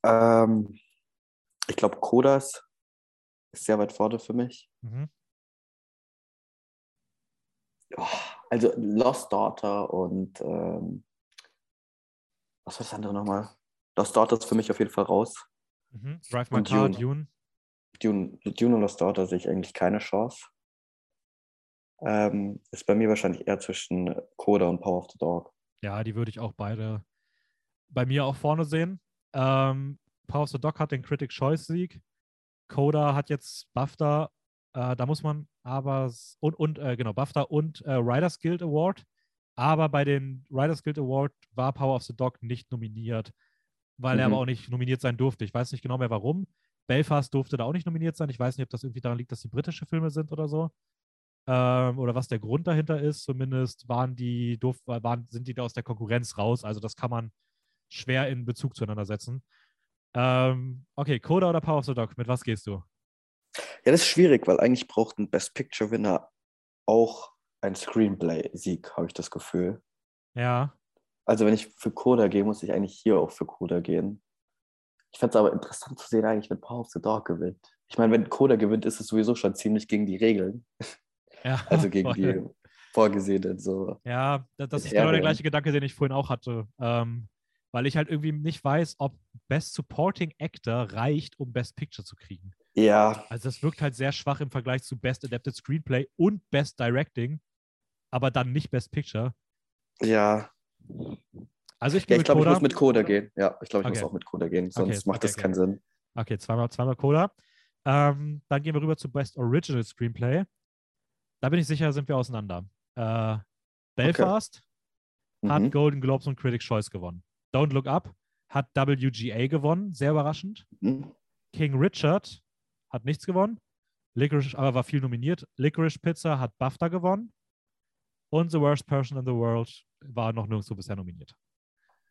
S2: Ähm, ich glaube, Coda ist ist sehr weit vorne für mich.
S1: Mhm.
S2: Oh, also Lost Daughter und ähm, was war das andere nochmal? Lost ist für mich auf jeden Fall raus.
S1: Mhm. Drive My
S2: Und
S1: Car,
S2: Dune.
S1: Dune.
S2: Dune, Dune und Lost Daughter sehe ich eigentlich keine Chance. Ähm, ist bei mir wahrscheinlich eher zwischen Coda und Power of the Dog.
S1: Ja, die würde ich auch beide bei mir auch vorne sehen. Ähm, Power of the Dog hat den Critic Choice Sieg. Coda hat jetzt BAFTA. Äh, da muss man aber und, und äh, genau, BAFTA und äh, Writers Guild Award. Aber bei den Writers Guild Award war Power of the Dog nicht nominiert, weil er
S2: Mhm.
S1: aber auch nicht nominiert sein durfte. Ich weiß nicht genau mehr warum. Belfast durfte da auch nicht nominiert sein. Ich weiß nicht, ob das irgendwie daran liegt, dass die britische Filme sind oder so. Ähm, oder was der Grund dahinter ist. Zumindest waren die, durf, waren, sind die da aus der Konkurrenz raus. Also das kann man schwer in Bezug zueinander setzen. Ähm, okay, Coda oder Power of the Dog? Mit was gehst du?
S2: Ja, das ist schwierig, weil eigentlich braucht ein Best Picture-Winner auch ein Screenplay-Sieg, habe ich das Gefühl.
S1: Ja,
S2: Also wenn ich für Coda gehe, muss ich eigentlich hier auch für Coda gehen. Ich fände es aber interessant zu sehen, eigentlich, wenn Power of the Dog gewinnt. Ich meine, wenn Coda gewinnt, ist es sowieso schon ziemlich gegen die Regeln.
S1: ja.
S2: Also gegen
S1: voll.
S2: die vorgesehenen. So.
S1: Ja, da- das
S2: Mit
S1: ist genau der gleiche Gedanke, den ich vorhin auch hatte. Ähm, weil ich halt irgendwie nicht weiß, ob Best Supporting Actor reicht, um Best Picture zu kriegen.
S2: Ja.
S1: Also das wirkt halt sehr schwach im Vergleich zu Best Adapted Screenplay und Best Directing, aber dann nicht Best Picture.
S2: Ja.
S1: Also ich,
S2: ja, ich glaube, ich muss mit Coda gehen. Ja, ich glaube, ich
S1: okay.
S2: muss auch mit Coda gehen, sonst
S1: okay,
S2: macht
S1: okay,
S2: das keinen Sinn.
S1: Okay, zweimal, zweimal Coda. Ähm, dann gehen wir rüber zu Best Original Screenplay. Da bin ich sicher, sind wir auseinander. Äh, Belfast hat
S2: Mhm.
S1: Golden Globes und Critics' Choice gewonnen. Don't Look Up hat WGA gewonnen, sehr überraschend.
S2: Mhm.
S1: King Richard hat nichts gewonnen. Licorice, aber war viel nominiert. Licorice Pizza hat BAFTA gewonnen. Und The Worst Person in the World war noch nirgendwo bisher nominiert.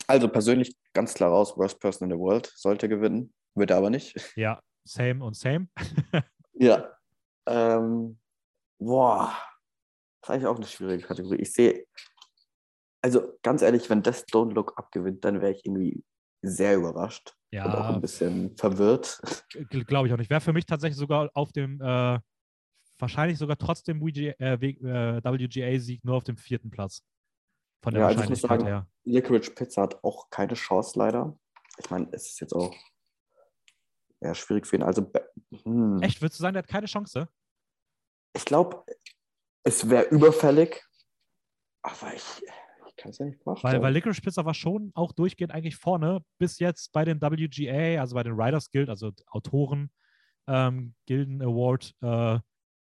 S2: Also persönlich ganz klar raus, Worst Person in the World sollte gewinnen, wird er aber nicht.
S1: Ja, same und same.
S2: Ja. Ähm, boah, das ist eigentlich auch eine schwierige Kategorie. Ich sehe, also ganz ehrlich, wenn das Don't Look Up gewinnt, dann wäre ich irgendwie sehr überrascht und auch
S1: Ja,
S2: ein bisschen verwirrt.
S1: glaube ich auch nicht. Wäre für mich tatsächlich sogar auf dem, äh, wahrscheinlich sogar trotzdem WG, äh, W- äh, WGA-Sieg nur auf dem vierten Platz. Von der
S2: Ja, also ich muss
S1: Wahrscheinlichkeit
S2: sagen,
S1: her.
S2: Licorice Pizza hat auch keine Chance leider. Ich meine, es ist jetzt auch eher schwierig für ihn. Also, hm.
S1: Echt, würdest du sagen, der hat keine Chance?
S2: ich glaube, es wäre überfällig, aber ich, ich kann es ja nicht machen.
S1: Weil, weil Licorice Pizza war schon auch durchgehend eigentlich vorne, bis jetzt bei den WGA, also bei den Writers Guild, also Autoren ähm, Gilden Award, äh,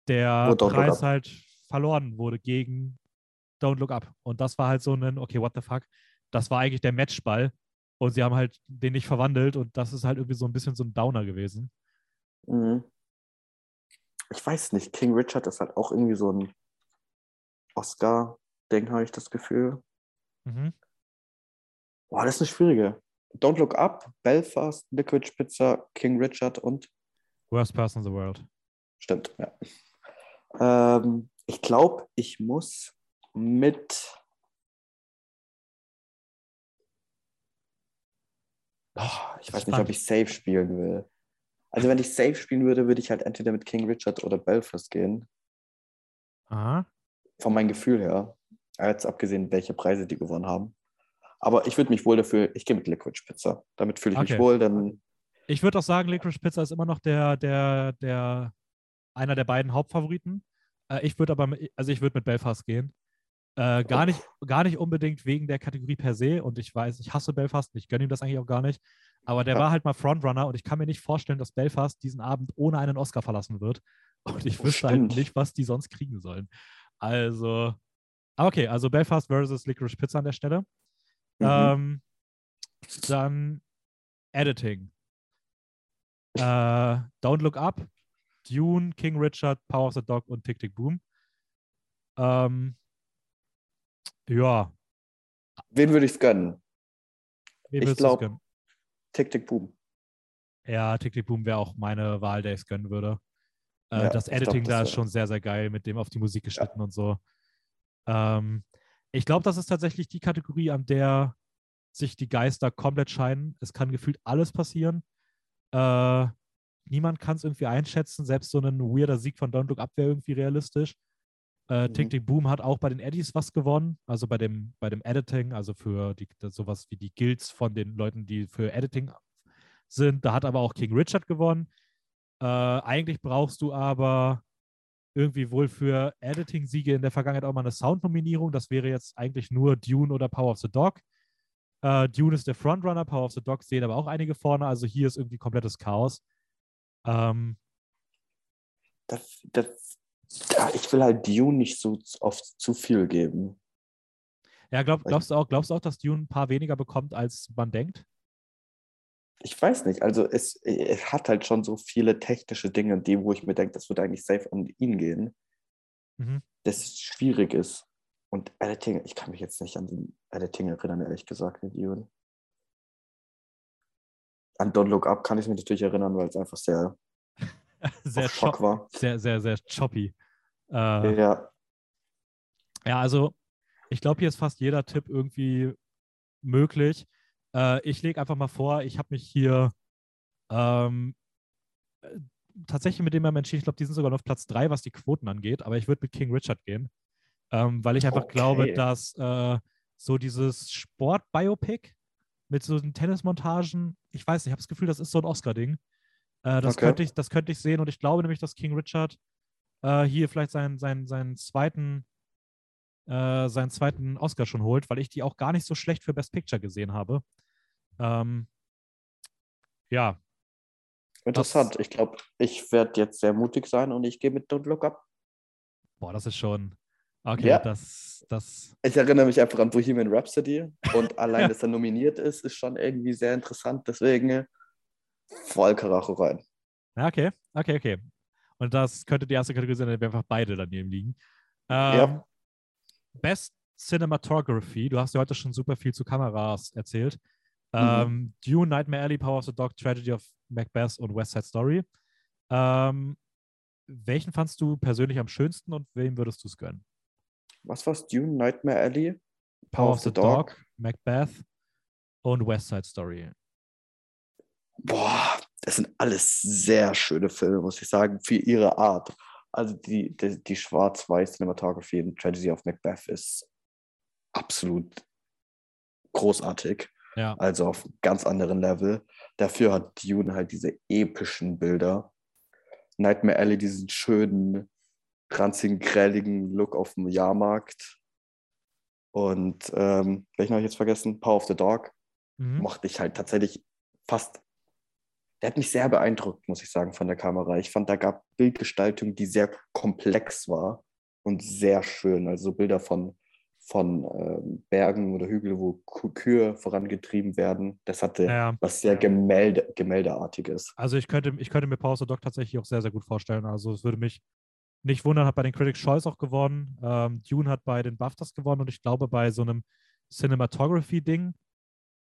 S1: der Preis halt verloren wurde gegen Don't Look Up. Und das war halt so ein, okay, what the fuck? Das war eigentlich der Matchball und sie haben halt den nicht verwandelt und das ist halt irgendwie so ein bisschen so ein Downer gewesen.
S2: Mhm. Ich weiß nicht, King Richard ist halt auch irgendwie so ein Oscar-Ding, habe ich das Gefühl.
S1: Mhm.
S2: Boah, das ist eine schwierige. Don't Look Up, Belfast, Liquid Pizza, King Richard und
S1: Worst Person in the World.
S2: Stimmt, ja. Ähm, ich glaube, ich muss mit. Boah, ich weiß nicht, ob ich Safe spielen will. Also, wenn ich Safe spielen würde, würde ich halt entweder mit King Richard oder Belfast gehen.
S1: Aha.
S2: Von meinem Gefühl her. Jetzt abgesehen, welche Preise die gewonnen haben. Aber ich würde mich wohl dafür, ich gehe mit Liquid Pizza. Damit fühle ich
S1: Okay.
S2: mich wohl, denn
S1: Ich würde auch sagen, Licorice Pizza ist immer noch der, der, der, einer der beiden Hauptfavoriten. Äh, ich würde aber, also ich würde mit Belfast gehen. Äh, gar, nicht, gar nicht unbedingt wegen der Kategorie per se. Und ich weiß, ich hasse Belfast ich gönne ihm das eigentlich auch gar nicht. Aber der
S2: Ja.
S1: war halt mal Frontrunner und ich kann mir nicht vorstellen, dass Belfast diesen Abend ohne einen Oscar verlassen wird. Und ich
S2: Oh,
S1: wüsste halt nicht, was die sonst kriegen sollen. Also, okay, also Belfast versus Licorice Pizza an der Stelle.
S2: mhm.
S1: Ähm, dann Editing. Äh, Don't Look Up, Dune, King Richard, Power of the Dog und Tick Tick Boom. Ähm, ja,
S2: wen würde ich es gönnen?
S1: wem
S2: Ich
S1: würdest du es
S2: glaub-
S1: gönnen?
S2: Tick, Tick, Boom.
S1: Ja, Tick Tick Boom wäre auch meine Wahl, der ich es gönnen würde. Äh,
S2: Ja,
S1: das
S2: ich glaub,
S1: Editing
S2: das
S1: da ist schon sehr, sehr geil, mit dem auf die Musik geschnitten und so. Ähm, ich glaube, das ist tatsächlich die Kategorie, an der sich die Geister komplett scheiden. Es kann gefühlt alles passieren. Äh, niemand kann es irgendwie einschätzen. Selbst so ein weirder Sieg von Don't Look Up wäre irgendwie realistisch. Äh,
S2: Mhm.
S1: Tick Tick Boom hat auch bei den Eddies was gewonnen, also bei dem, bei dem Editing, also für die, sowas wie die Guilds von den Leuten, die für Editing sind. Da hat aber auch King Richard gewonnen. Äh, eigentlich brauchst du aber irgendwie wohl für Editing-Siege in der Vergangenheit auch mal eine Sound-Nominierung. Das wäre jetzt eigentlich nur Dune oder Power of the Dog. Äh, Dune ist der Frontrunner, Power of the Dog sehen aber auch einige vorne. Also hier ist irgendwie komplettes Chaos. Ähm,
S2: das, das, ja, ich will halt Dune nicht so oft zu viel geben.
S1: ja, glaub, glaubst, du auch, glaubst du auch, dass Dune ein paar weniger bekommt, als man denkt?
S2: Ich weiß nicht, also es, es hat halt schon so viele technische Dinge, die, wo ich mir denke, das würde eigentlich safe an ihn gehen,
S1: Mhm.
S2: das schwierig ist. Und Editing, ich kann mich jetzt nicht an den Editing erinnern, ehrlich gesagt, mit Dune. An Don't Look Up kann ich mich natürlich erinnern, weil es einfach sehr,
S1: sehr,
S2: Schock
S1: cho-
S2: war.
S1: sehr, sehr, sehr choppy. Äh,
S2: Ja,
S1: Ja, also ich glaube, hier ist fast jeder Tipp irgendwie möglich. Äh, ich lege einfach mal vor, ich habe mich hier ähm, äh, tatsächlich mit dem entschieden. Ich glaube, die sind sogar noch auf Platz 3, was die Quoten angeht, aber ich würde mit King Richard gehen, ähm, weil ich einfach
S2: Okay.
S1: glaube, dass äh, so dieses Sport-Biopic mit so den Tennismontagen. Ich weiß nicht, ich habe das Gefühl, das ist so ein Oscar-Ding. Äh, das,
S2: Okay.
S1: könnte ich, das könnte ich sehen und ich glaube nämlich, dass King Richard äh, hier vielleicht seinen, seinen, seinen zweiten äh, seinen zweiten Oscar schon holt, weil ich die auch gar nicht so schlecht für Best Picture gesehen habe. Ähm, ja,
S2: Interessant. Ich glaube, ich werde jetzt sehr mutig sein und ich gehe mit Don't Look Up.
S1: boah, das ist schon. Okay,
S2: Ja.
S1: das, das,
S2: Ich erinnere mich einfach an Bohemian Rhapsody und allein, dass er nominiert ist, ist schon irgendwie sehr interessant. Deswegen voll Karacho rein.
S1: ja, okay, okay, okay. Und das könnte die erste Kategorie sein, in der wir einfach beide daneben liegen. Ähm,
S2: Ja.
S1: Best Cinematography. Du hast ja heute schon super viel zu Kameras erzählt.
S2: Mhm.
S1: Ähm, Dune, Nightmare Alley, Power of the Dog, Tragedy of Macbeth und West Side Story. Ähm, welchen fandst du persönlich am schönsten und wem würdest du es gönnen?
S2: Was war's? Dune, Nightmare Alley?
S1: Power of the Dog, Macbeth und West Side Story.
S2: Boah, das sind alles sehr schöne Filme, muss ich sagen, für ihre Art. Also die, die, die schwarz-weiß Cinematography in Tragedy of Macbeth ist absolut großartig.
S1: Ja,
S2: Also auf ganz anderen Level. Dafür hat Dune halt diese epischen Bilder. Nightmare Alley diesen schönen, ranzigen, grelligen Look auf dem Jahrmarkt. Und ähm, welchen habe ich jetzt vergessen? Power of the Dog
S1: mhm.
S2: mochte ich halt tatsächlich fast. Der hat mich sehr beeindruckt, muss ich sagen, von der Kamera. Ich fand, da gab Bildgestaltung, die sehr komplex war und sehr schön. Also so Bilder von, von ähm, Bergen oder Hügeln, wo Kü- Kühe vorangetrieben werden. Das hatte
S1: Ja.
S2: was sehr Gemälde, Gemäldeartiges.
S1: Also ich könnte, ich könnte mir the Dog tatsächlich auch sehr, sehr gut vorstellen. Also es würde mich nicht wundern, hat bei den Critics' Choice auch gewonnen. Ähm, Dune hat bei den BAFTAs gewonnen und ich glaube bei so einem Cinematography-Ding.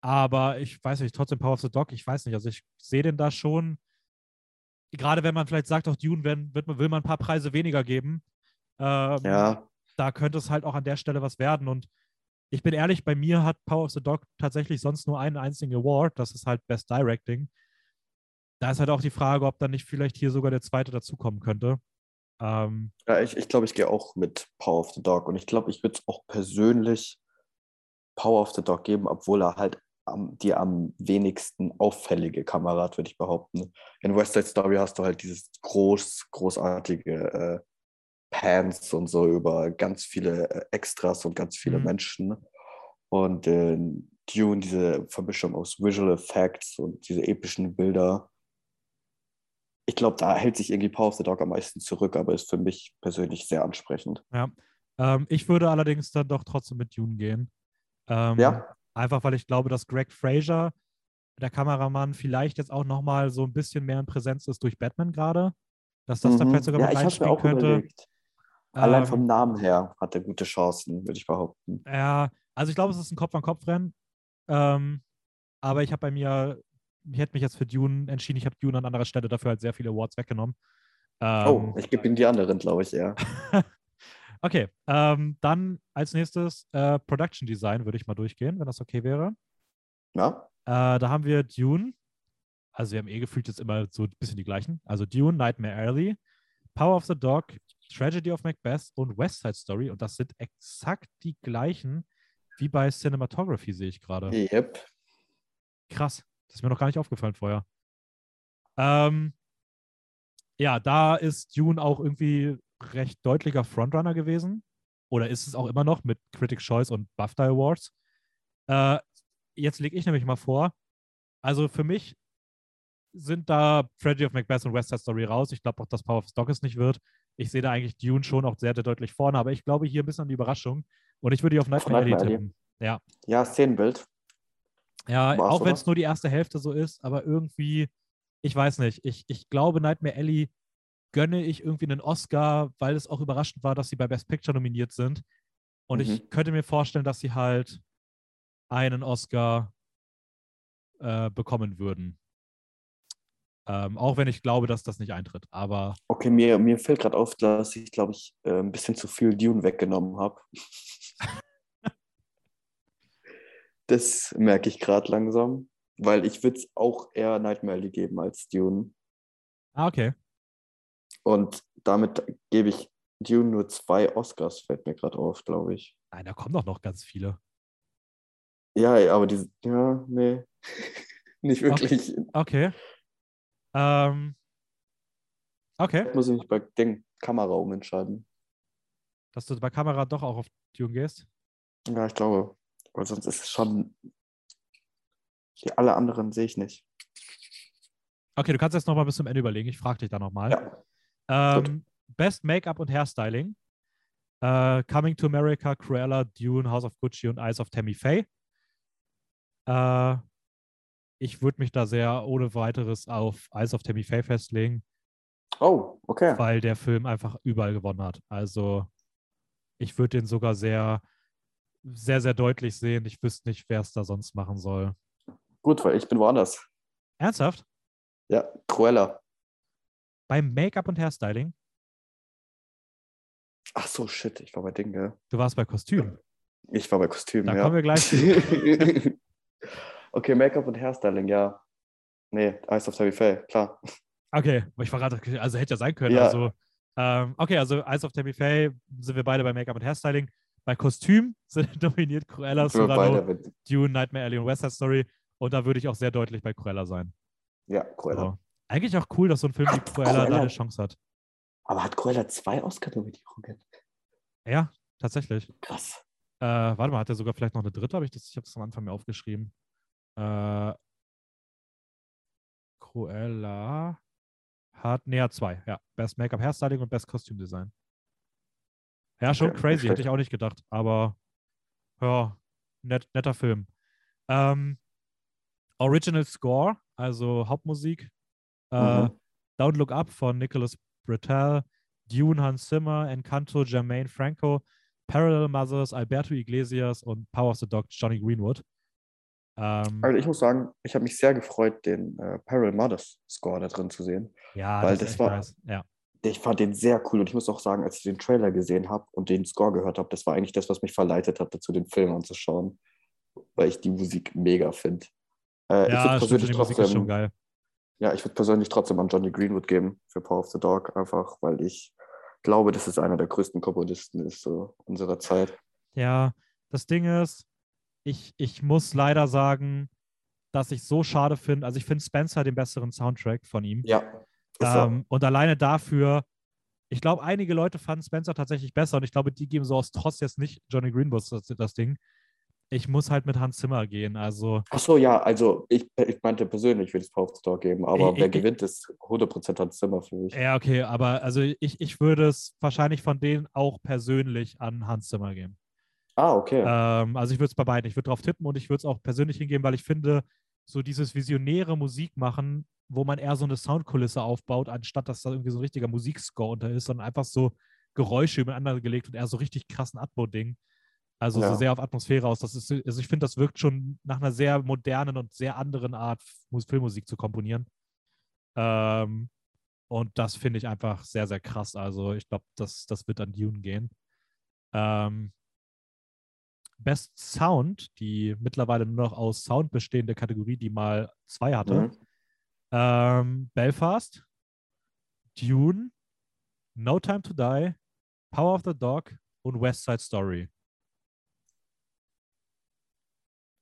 S1: Aber ich weiß nicht, trotzdem Power of the Dog, ich weiß nicht. Also ich sehe den da schon. Gerade wenn man vielleicht sagt, auch Dune werden, wird, man- will man ein paar Preise weniger geben. Ähm,
S2: Ja,
S1: da könnte es halt auch an der Stelle was werden. Und ich bin ehrlich, bei mir hat Power of the Dog tatsächlich sonst nur einen einzigen Award. Das ist halt Best Directing. Da ist halt auch die Frage, ob dann nicht vielleicht hier sogar der zweite dazukommen könnte. Ähm,
S2: ja ich, ich glaube, ich gehe auch mit Power of the Dog. Und ich glaube, ich würde es auch persönlich Power of the Dog geben, obwohl er halt die am wenigsten auffällige Kamera hat, würde ich behaupten. In West Side Story hast du halt dieses groß, großartige äh, Pans und so über ganz viele äh, Extras und ganz viele
S1: Mhm.
S2: Menschen. Und in Dune diese Vermischung aus Visual Effects und diese epischen Bilder. Ich glaube, da hält sich irgendwie Power of the Dog am meisten zurück, aber ist für mich persönlich sehr ansprechend.
S1: ähm, ich würde allerdings dann doch trotzdem mit Dune gehen. Ähm,
S2: Ja.
S1: Einfach weil ich glaube, dass Greg Fraser, der Kameramann, vielleicht jetzt auch nochmal so ein bisschen mehr in Präsenz ist durch Batman gerade. Dass das da
S2: Mhm.
S1: vielleicht sogar
S2: ja,
S1: mit reinspielen könnte.
S2: überlegt. Allein
S1: Ähm,
S2: vom Namen her hat er gute Chancen, würde ich behaupten.
S1: Ja, also ich glaube, es ist ein Kopf-an-Kopf-Rennen. Ähm, aber ich habe bei mir, ich hätte mich jetzt für Dune entschieden. Ich habe Dune an anderer Stelle dafür halt sehr viele Awards weggenommen. Ähm,
S2: oh, ich gebe ihm die anderen, glaube ich, eher.
S1: okay, ähm, dann als nächstes äh, Production Design würde ich mal durchgehen, wenn das okay wäre.
S2: Ja?
S1: Äh, da haben wir Dune. Also wir haben eh gefühlt jetzt immer so ein bisschen die gleichen. Also Dune, Nightmare Alley, Power of the Dog, Tragedy of Macbeth und West Side Story. Und das sind exakt die gleichen wie bei Cinematography, sehe ich gerade.
S2: Yep.
S1: Krass. Das ist mir noch gar nicht aufgefallen vorher. Ähm, ja, da ist Dune auch irgendwie recht deutlicher Frontrunner gewesen. Oder ist es auch immer noch mit Critics' Choice und BAFTA Awards. Äh, jetzt lege ich nämlich mal vor. Also für mich sind da Tragedy of Macbeth und West Side Story raus. Ich glaube auch, dass Power of the Dog es nicht wird. Ich sehe da eigentlich Dune schon auch sehr, sehr deutlich vorne, aber ich glaube hier ein bisschen an die Überraschung. Und ich würde hier auf Nightmare Alley tippen. Ja.
S2: Ja, Szenenbild.
S1: Ja,
S2: War's,
S1: auch wenn es nur die erste Hälfte so ist, aber irgendwie, ich weiß nicht, ich, ich glaube, Nightmare Alley gönne ich irgendwie einen Oscar, weil es auch überraschend war, dass sie bei Best Picture nominiert sind. Und ich
S2: Mhm.
S1: könnte mir vorstellen, dass sie halt einen Oscar äh, bekommen würden. Ähm, auch wenn ich glaube, dass das nicht eintritt. Aber
S2: Okay, mir, mir fällt gerade auf, dass ich, glaube ich, äh, ein bisschen zu viel Dune weggenommen habe. das merke ich gerade langsam, weil ich würde es auch eher Nightmare geben als Dune.
S1: ah, okay.
S2: Und damit gebe ich Dune nur zwei Oscars, fällt mir gerade auf, glaube ich.
S1: Nein, da kommen doch noch ganz viele.
S2: Ja, aber die, ja, nee. Nicht wirklich.
S1: Okay. Ähm, okay.
S2: Muss ich mich bei den Kamera umentscheiden.
S1: Dass du bei Kamera doch auch auf Dune gehst?
S2: Ja, ich glaube. Weil sonst ist es schon. Die alle anderen sehe ich nicht.
S1: Okay, du kannst jetzt noch mal bis zum Ende überlegen. Ich frage dich da nochmal.
S2: Ja.
S1: Ähm, Best Make-up und Hairstyling. Äh, Coming to America, Cruella, Dune, House of Gucci und Eyes of Tammy Faye. Äh, ich würde mich da sehr ohne weiteres auf Eyes of Tammy Faye festlegen,
S2: Oh, okay.
S1: weil der Film einfach überall gewonnen hat. Also ich würde den sogar sehr, sehr, sehr deutlich sehen. Ich wüsste nicht, wer es da sonst machen soll.
S2: Gut, weil ich bin woanders.
S1: Ernsthaft?
S2: Ja, Cruella.
S1: Beim Make-up und Hairstyling?
S2: Ach so, shit, ich war bei Ding, gell?
S1: Du warst bei Kostüm.
S2: Ich war bei Kostümen,
S1: Da
S2: ja.
S1: kommen wir gleich zu.
S2: okay, Make-up und Hairstyling, ja. Nee, Eyes of Tammy Faye, klar.
S1: Okay, aber ich verrate, also hätte ja sein können.
S2: Ja.
S1: Also, ähm, okay, also Eyes of Tammy Faye sind wir beide bei Make-up und Hairstyling. Bei Kostüm sind dominiert Cruella,
S2: mit-
S1: Dune, Nightmare Alley und West Side Story. Und da würde ich auch sehr deutlich bei Cruella sein.
S2: Ja, Cruella.
S1: So. Eigentlich auch cool, dass so ein Film wie Cruella, da eine Chance hat.
S2: Aber hat Cruella zwei Oscar-Nominierungen?
S1: Ja, tatsächlich.
S2: Krass.
S1: Äh, warte mal, hat er sogar vielleicht noch eine dritte? Hab ich das, ich habe es am Anfang mir aufgeschrieben. Äh, Cruella hat, hat zwei. Ja, Best Make-up, Hairstyling und Best Kostümdesign. Ja, schon
S2: Okay,
S1: crazy, hätte ich auch nicht gedacht. Aber ja, net, netter Film. Ähm, Original Score, also Hauptmusik.
S2: Mhm.
S1: Don't Look Up von Nicholas Britell, Dune Hans Zimmer, Encanto Jermaine Franco, Parallel Mothers Alberto Iglesias und Power of the Dog Johnny Greenwood. Ähm,
S2: Also ich muss sagen, ich habe mich sehr gefreut, den äh, Parallel Mothers Score da drin zu sehen.
S1: ja,
S2: weil
S1: das,
S2: das war-
S1: nice. Ja.
S2: Ich fand den sehr cool und ich muss auch sagen, als ich den Trailer gesehen habe und den Score gehört habe, das war eigentlich das, was mich verleitet hat, dazu den Film anzuschauen, weil ich die Musik mega finde. Äh, ich
S1: ja,
S2: würde
S1: stimmt,
S2: persönlich,
S1: die Musik ist schon
S2: trotzdem-
S1: geil.
S2: Ja, ich würd persönlich trotzdem an Johnny Greenwood geben für Power of the Dog, einfach weil ich glaube, dass es einer der größten Komponisten ist so unserer Zeit.
S1: Ja, das Ding ist, ich, ich muss leider sagen, dass ich so schade finde. Also ich finde Spencer den besseren Soundtrack von ihm.
S2: Ja.
S1: Ähm, und alleine dafür, ich glaube, einige Leute fanden Spencer tatsächlich besser und ich glaube, die geben so aus Trotz jetzt nicht Johnny Greenwood das, das Ding. Ich muss halt mit Hans Zimmer gehen. Also,
S2: Ach so, ja, also ich, ich meinte persönlich, ich würde es Power Dog geben, aber
S1: Ich-
S2: wer
S1: ich-
S2: gewinnt, ist 100% Hans Zimmer für mich.
S1: ja, okay, aber also ich, ich würde es wahrscheinlich von denen auch persönlich an Hans Zimmer geben.
S2: Ah, okay.
S1: Ähm, also ich würde es bei beiden, ich würde drauf tippen und ich würde es auch persönlich hingeben, weil ich finde, so dieses visionäre Musik machen, wo man eher so eine Soundkulisse aufbaut, anstatt dass da irgendwie so ein richtiger Musikscore unter ist, sondern einfach so Geräusche übereinander gelegt und eher so richtig krassen Atmo-Ding. Also so
S2: Ja.
S1: sehr auf Atmosphäre aus. Das ist, also ich finde, das wirkt schon nach einer sehr modernen und sehr anderen Art, Mus- Filmmusik zu komponieren. Ähm, und das finde ich einfach sehr, sehr krass. Also ich glaube, das, das wird an Dune gehen. Ähm, Best Sound, die mittlerweile nur noch aus Sound bestehende Kategorie, die mal zwei hatte.
S2: Mhm.
S1: Ähm, Belfast, Dune, No Time to Die, Power of the Dog und West Side Story.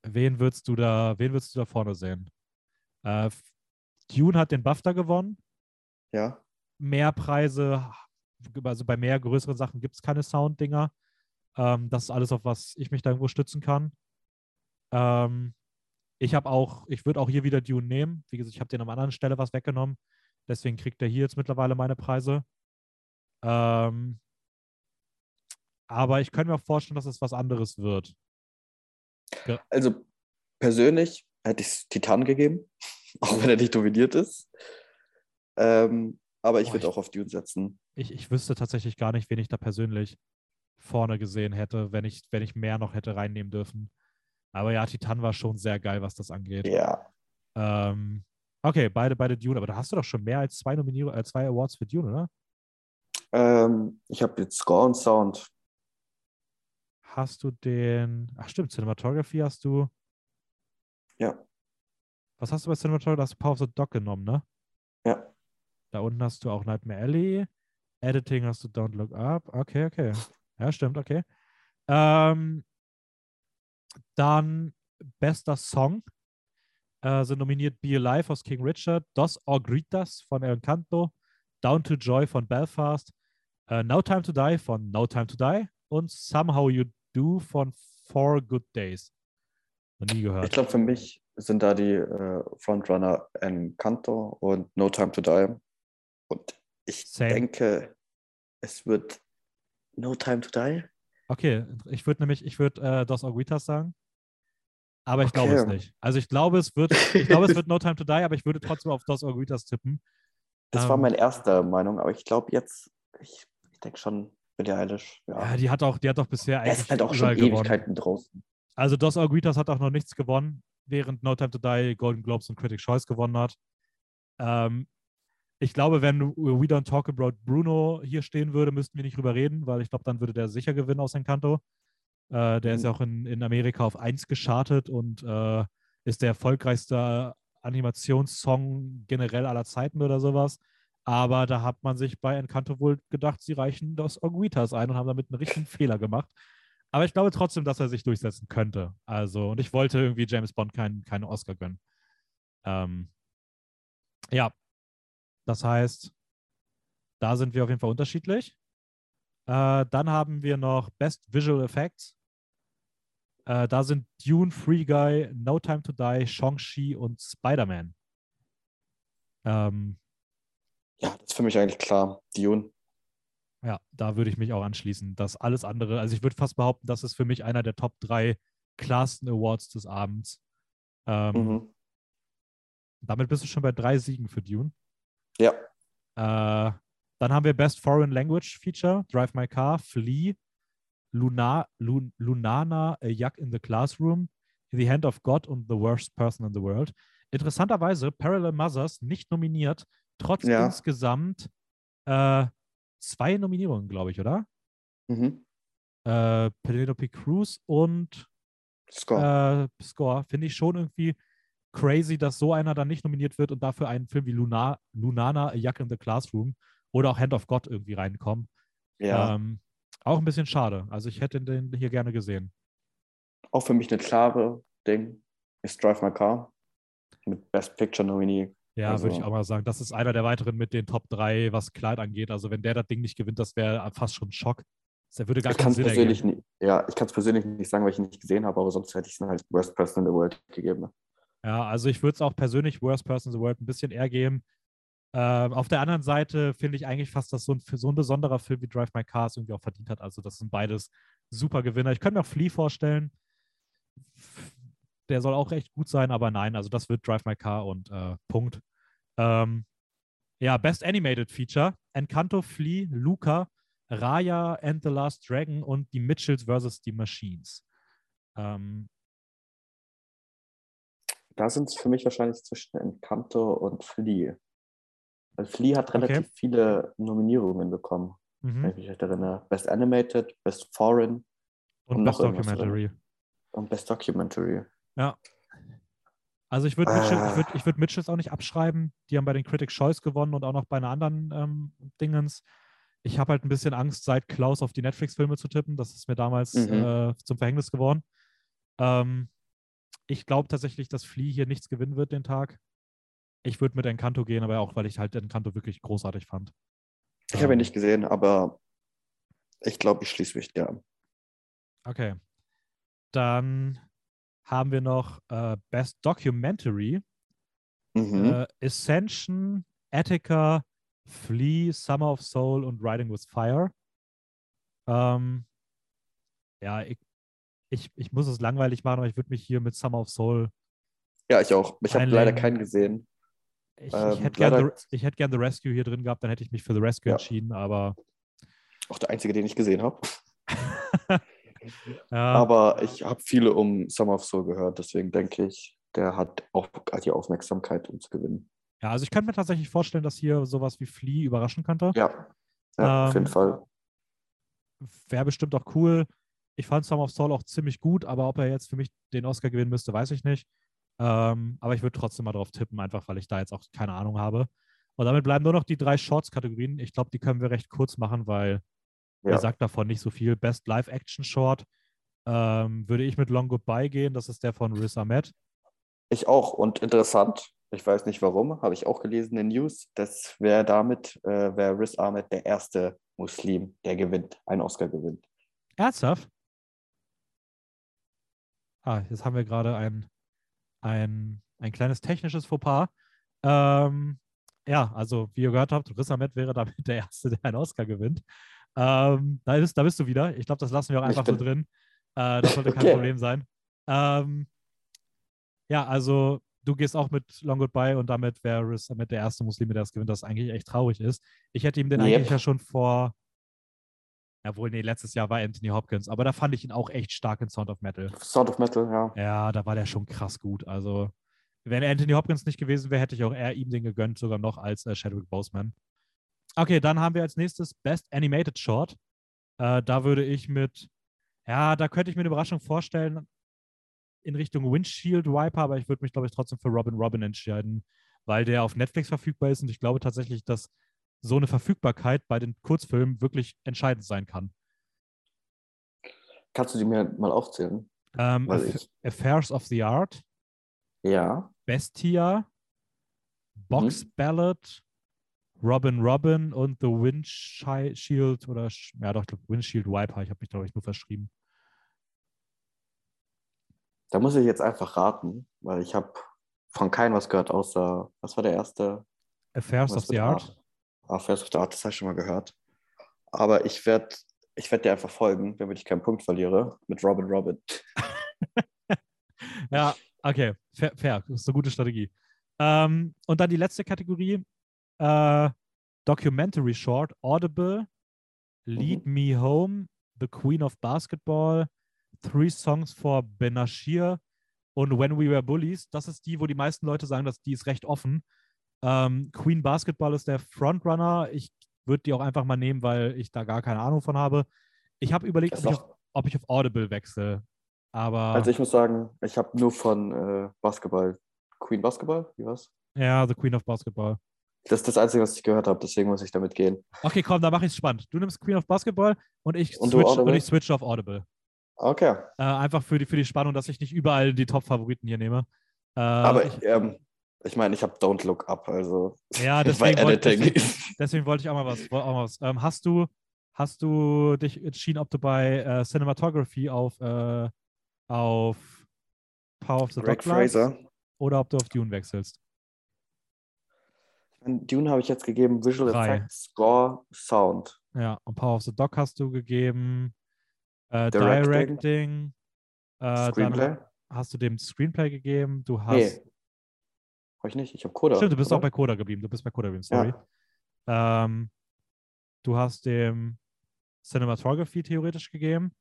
S1: Wen würdest du da, wen würdest du da vorne sehen? Äh, Dune hat den BAFTA gewonnen.
S2: Ja.
S1: mehr Preise, also bei mehr größeren Sachen gibt es keine Sound-Dinger. Ähm, das ist alles, auf was ich mich da irgendwo stützen kann. Ähm, ich habe auch, ich würde auch hier wieder Dune nehmen. Wie gesagt, ich habe den an anderen Stelle was weggenommen. Deswegen kriegt er hier jetzt mittlerweile meine Preise. Ähm, aber ich könnte mir auch vorstellen, dass es was anderes wird.
S2: Also persönlich hätte ich es Titan gegeben, auch wenn er nicht dominiert ist. Ähm, aber ich würde auch auf Dune setzen.
S1: Ich, ich wüsste tatsächlich gar nicht, wen ich da persönlich vorne gesehen hätte, wenn ich, wenn ich mehr noch hätte reinnehmen dürfen. Aber ja, Titan war schon sehr geil, was das angeht.
S2: Ja.
S1: Ähm, okay, beide, beide Dune, aber da hast du doch schon mehr als zwei Nominierungen, äh, zwei Awards für Dune, oder?
S2: Ähm, ich habe jetzt Score und Sound.
S1: Hast du den, ach stimmt, Cinematography hast du,
S2: Ja.
S1: was hast du bei Cinematography? Da hast du Power of the Dog genommen, ne?
S2: Ja.
S1: Da unten hast du auch Nightmare Alley. Editing hast du Don't Look Up. Okay, okay. Ja, stimmt, okay. Ähm, dann bester Song äh, sind nominiert Be Alive aus King Richard, Dos Orgritas von Encanto, Down to Joy von Belfast, äh, No Time to Die von No Time to Die und Somehow You Do von Four Good Days. Noch nie gehört.
S2: Ich glaube, für mich sind da die äh, Frontrunner Encanto und No Time to Die. Und ich
S1: Same.
S2: denke, es wird No Time to Die.
S1: Okay, ich würde nämlich, ich würde äh, Dos Orguitas sagen. Aber ich glaube
S2: Okay.
S1: es nicht. Also ich glaube, es wird, ich glaube, es wird No Time to Die, aber ich würde trotzdem auf Dos Orguitas tippen.
S2: Das war
S1: Ähm.
S2: meine erste Meinung, aber ich glaube jetzt, ich, ich denke schon, Billie Eilish, ja.
S1: Ja, die hat auch, die hat doch bisher
S2: er
S1: eigentlich
S2: ist halt auch schon
S1: gewonnen.
S2: Ewigkeiten draußen.
S1: Also Dos Orguitas hat auch noch nichts gewonnen, während No Time to Die Golden Globes und Critics' Choice gewonnen hat. Ähm, ich glaube, wenn We Don't Talk About Bruno hier stehen würde, müssten wir nicht drüber reden, weil ich glaube, dann würde der sicher gewinnen aus Encanto. Äh, der ist
S2: Mhm.
S1: ja auch in, in Amerika auf 1 geschartet und äh, ist der erfolgreichste Animationssong generell aller Zeiten oder sowas. Aber da hat man sich bei Encanto wohl gedacht, sie reichen Dos Orguitas ein und haben damit einen richtigen Fehler gemacht. Aber ich glaube trotzdem, dass er sich durchsetzen könnte. Also, und ich wollte irgendwie James Bond keinen keinen Oscar gönnen. Ähm, ja, das heißt, da sind wir auf jeden Fall unterschiedlich. Äh, dann haben wir noch Best Visual Effects. Äh, da sind Dune, Free Guy, No Time to Die, Shang-Chi und Spider-Man. Ähm,
S2: Ja, das ist für mich eigentlich klar. Dune.
S1: Ja, da würde ich mich auch anschließen. Das alles andere, also ich würde fast behaupten, das ist für mich einer der Top 3 klarsten Awards des Abends. Ähm,
S2: Mhm.
S1: Damit bist du schon bei drei Siegen für Dune.
S2: Ja,
S1: Äh, dann haben wir Best Foreign Language Feature, Drive My Car, Flea, Luna, Lun, Lunana, A Yak in the Classroom, In the Hand of God und The Worst Person in the World. Interessanterweise, Parallel Mothers nicht nominiert, trotz
S2: Ja.
S1: insgesamt äh, zwei Nominierungen, glaube ich, oder?
S2: mhm.
S1: äh, Penelope Cruz und
S2: Score.
S1: äh, Score. Finde ich schon irgendwie crazy, dass so einer dann nicht nominiert wird und dafür einen Film wie Luna, Lunana, A Yak in the Classroom oder auch Hand of God irgendwie reinkommen.
S2: ja,
S1: Ähm, auch ein bisschen schade. Also ich hätte den hier gerne gesehen.
S2: auch für mich eine klare Ding ist Drive My Car mit Best Picture Nominee.
S1: Ja,
S2: Also-
S1: würde ich auch mal sagen. Das ist einer der weiteren mit den Top 3, was Kleid angeht. Also wenn der das Ding nicht gewinnt, das wäre fast schon ein Schock. Das würde gar
S2: Ich
S1: keinen
S2: kann es
S1: Sinn
S2: persönlich nicht, ja, ich kann es persönlich nicht sagen, weil ich ihn nicht gesehen habe, aber sonst hätte ich es halt Worst Person in the World gegeben.
S1: Ja, also ich würde es auch persönlich Worst Person in the World ein bisschen eher geben. Ähm, auf der anderen Seite finde ich eigentlich fast, dass so ein, so ein besonderer Film wie Drive My Car es irgendwie auch verdient hat. Also das sind beides super Gewinner. Ich könnte mir auch Flea vorstellen. Der soll auch recht gut sein, aber nein, also das wird Drive My Car und äh, Punkt. Ähm, ja, Best Animated Feature: Encanto, Flea, Luca, Raya and the Last Dragon und die Mitchells vs. die Machines. Ähm,
S2: Da sind es für mich wahrscheinlich zwischen Encanto und Flea. Weil Flea hat
S1: Okay.
S2: relativ viele Nominierungen bekommen, wenn
S1: mhm.
S2: ich mich recht erinnere. Best Animated, Best Foreign
S1: Und,
S2: Und
S1: Best Documentary.
S2: und Best Documentary.
S1: Ja. Also ich würde Mitchell, ich würd, ich würd Mitchells auch nicht abschreiben. Die haben bei den Critics Choice gewonnen und auch noch bei einer anderen ähm, Dingens. Ich habe halt ein bisschen Angst, seit Klaus auf die Netflix-Filme zu tippen. Das ist mir damals
S2: Mhm.
S1: äh, zum Verhängnis geworden. Ähm, ich glaube tatsächlich, dass Flea hier nichts gewinnen wird den Tag. Ich würde mit Encanto gehen, aber auch, weil ich halt Encanto wirklich großartig fand.
S2: Ich habe
S1: Ähm,
S2: ihn nicht gesehen, aber ich glaube, ich schließe mich dir an.
S1: Okay. Dann haben wir noch äh, Best Documentary.
S2: Mhm.
S1: Äh, Ascension, Attica, Flea, Summer of Soul und Riding with Fire. Ähm, ja, ich, ich, ich muss es langweilig machen, aber ich würde mich hier mit Summer of Soul.
S2: ja, ich auch. Ich habe leider keinen gesehen.
S1: Ich,
S2: Ähm,
S1: ich hätte gerne The, hätt gern The Rescue hier drin gehabt, dann hätte ich mich für The Rescue
S2: Ja.
S1: entschieden, aber.
S2: Auch der einzige, den ich gesehen habe.
S1: Ja,
S2: Aber ich habe viele um Summer of Soul gehört, deswegen denke ich, der hat auch die Aufmerksamkeit, um zu gewinnen.
S1: ja, also ich könnte mir tatsächlich vorstellen, dass hier sowas wie Flea überraschen könnte.
S2: Ja, ja auf jeden
S1: Ähm,
S2: Fall.
S1: wäre bestimmt auch cool. Ich fand Summer of Soul auch ziemlich gut, aber ob er jetzt für mich den Oscar gewinnen müsste, weiß ich nicht. Ähm, aber ich würde trotzdem mal drauf tippen, einfach weil ich da jetzt auch keine Ahnung habe. Und damit bleiben nur noch die drei Shorts-Kategorien. Ich glaube, die können wir recht kurz machen, weil
S2: Ja.
S1: wer sagt davon nicht so viel. Best Live-Action-Short. ähm, würde ich mit Long Goodbye gehen. Das ist der von Riz Ahmed.
S2: Ich auch. Und interessant, ich weiß nicht warum, habe ich auch gelesen in News, dass wer damit, äh, wäre Riz Ahmed der erste Muslim, der gewinnt, einen Oscar gewinnt.
S1: Ernsthaft? Ah, jetzt haben wir gerade ein, ein, ein kleines technisches Fauxpas. Ähm, ja, also wie ihr gehört habt, Riz Ahmed wäre damit der Erste, der einen Oscar gewinnt. Ähm, da, bist, da bist du wieder. Ich glaube, das lassen wir auch einfach so drin. Äh, das sollte kein okay. Problem sein. Ähm, ja, also du gehst auch mit Long Goodbye und damit wäre Riz Ahmed der erste Muslim, der das gewinnt, das eigentlich echt traurig ist. Ich hätte ihm den yep. eigentlich ja schon vor Jawohl, nee, letztes Jahr war Anthony Hopkins, aber da fand ich ihn auch echt stark in Sound of Metal.
S2: Sound of Metal, ja.
S1: Ja, da war der schon krass gut. Also, wenn Anthony Hopkins nicht gewesen wäre, hätte ich auch eher ihm den gegönnt, sogar noch als äh, Chadwick Boseman. Okay, dann haben wir als nächstes Best Animated Short. Äh, da würde ich mit, ja, da könnte ich mir eine Überraschung vorstellen in Richtung Windshield Wiper, aber ich würde mich, glaube ich, trotzdem für Robin Robin entscheiden, weil der auf Netflix verfügbar ist und ich glaube tatsächlich, dass so eine Verfügbarkeit bei den Kurzfilmen wirklich entscheidend sein kann.
S2: Kannst du die mir mal aufzählen?
S1: Ähm, Aff Affairs of the Art.
S2: Ja.
S1: Bestia. Box mhm. Ballad. Robin Robin und The Windshield oder ja doch, Windshield Wiper. Ich habe mich, glaube ich, nur verschrieben.
S2: Da muss ich jetzt einfach raten, weil ich habe von keinem was gehört, außer, was war der erste?
S1: Affairs of the Art.
S2: Ah, First of the Art, das habe ich schon mal gehört. Aber ich werde ich werd dir einfach folgen, damit ich keinen Punkt verliere, mit Robin Robin.
S1: ja, okay, fair, fair. Das ist eine gute Strategie. Ähm, und dann die letzte Kategorie: äh, Documentary Short, Audible, Lead mhm. Me Home, The Queen of Basketball, Three Songs for Benashir und When We Were Bullies. Das ist die, wo die meisten Leute sagen, dass die ist recht offen. Ähm, Queen Basketball ist der Frontrunner. Ich würde die auch einfach mal nehmen, weil ich da gar keine Ahnung von habe. Ich habe überlegt, ob ich, auf, ob ich, auf, Audible wechsle. Aber.
S2: Also ich muss sagen, ich habe nur von äh, Basketball. Queen Basketball? Wie war's?
S1: Ja, The Queen of Basketball.
S2: Das ist das Einzige, was ich gehört habe, deswegen muss ich damit gehen.
S1: Okay, komm, dann mache ich es spannend. Du nimmst Queen of Basketball und ich, und switch, und ich switch auf Audible.
S2: Okay.
S1: Äh, einfach für die, für die Spannung, dass ich nicht überall die Top-Favoriten hier nehme.
S2: Äh, Aber ich, ähm, ich meine, ich habe Don't Look Up, also
S1: ja, deswegen, wollte, deswegen, deswegen wollte ich auch mal was. Auch mal was. Ähm, hast, du, hast du dich entschieden, ob du bei äh, Cinematography auf, äh, auf Power of the Greg Dog Fraser oder ob du auf Dune wechselst?
S2: Dune habe ich jetzt gegeben Visual Drei. Effects, Score, Sound.
S1: Ja, und Power of the Dog hast du gegeben äh, Directing, Directing äh, Screenplay. hast du dem Screenplay gegeben. Du hast nee.
S2: Habe ich nicht, ich habe Coda.
S1: Stimmt, du bist oder? auch bei Coda geblieben. Du bist bei Coda geblieben, sorry. Ja. Ähm, du hast dem Cinematography theoretisch gegeben.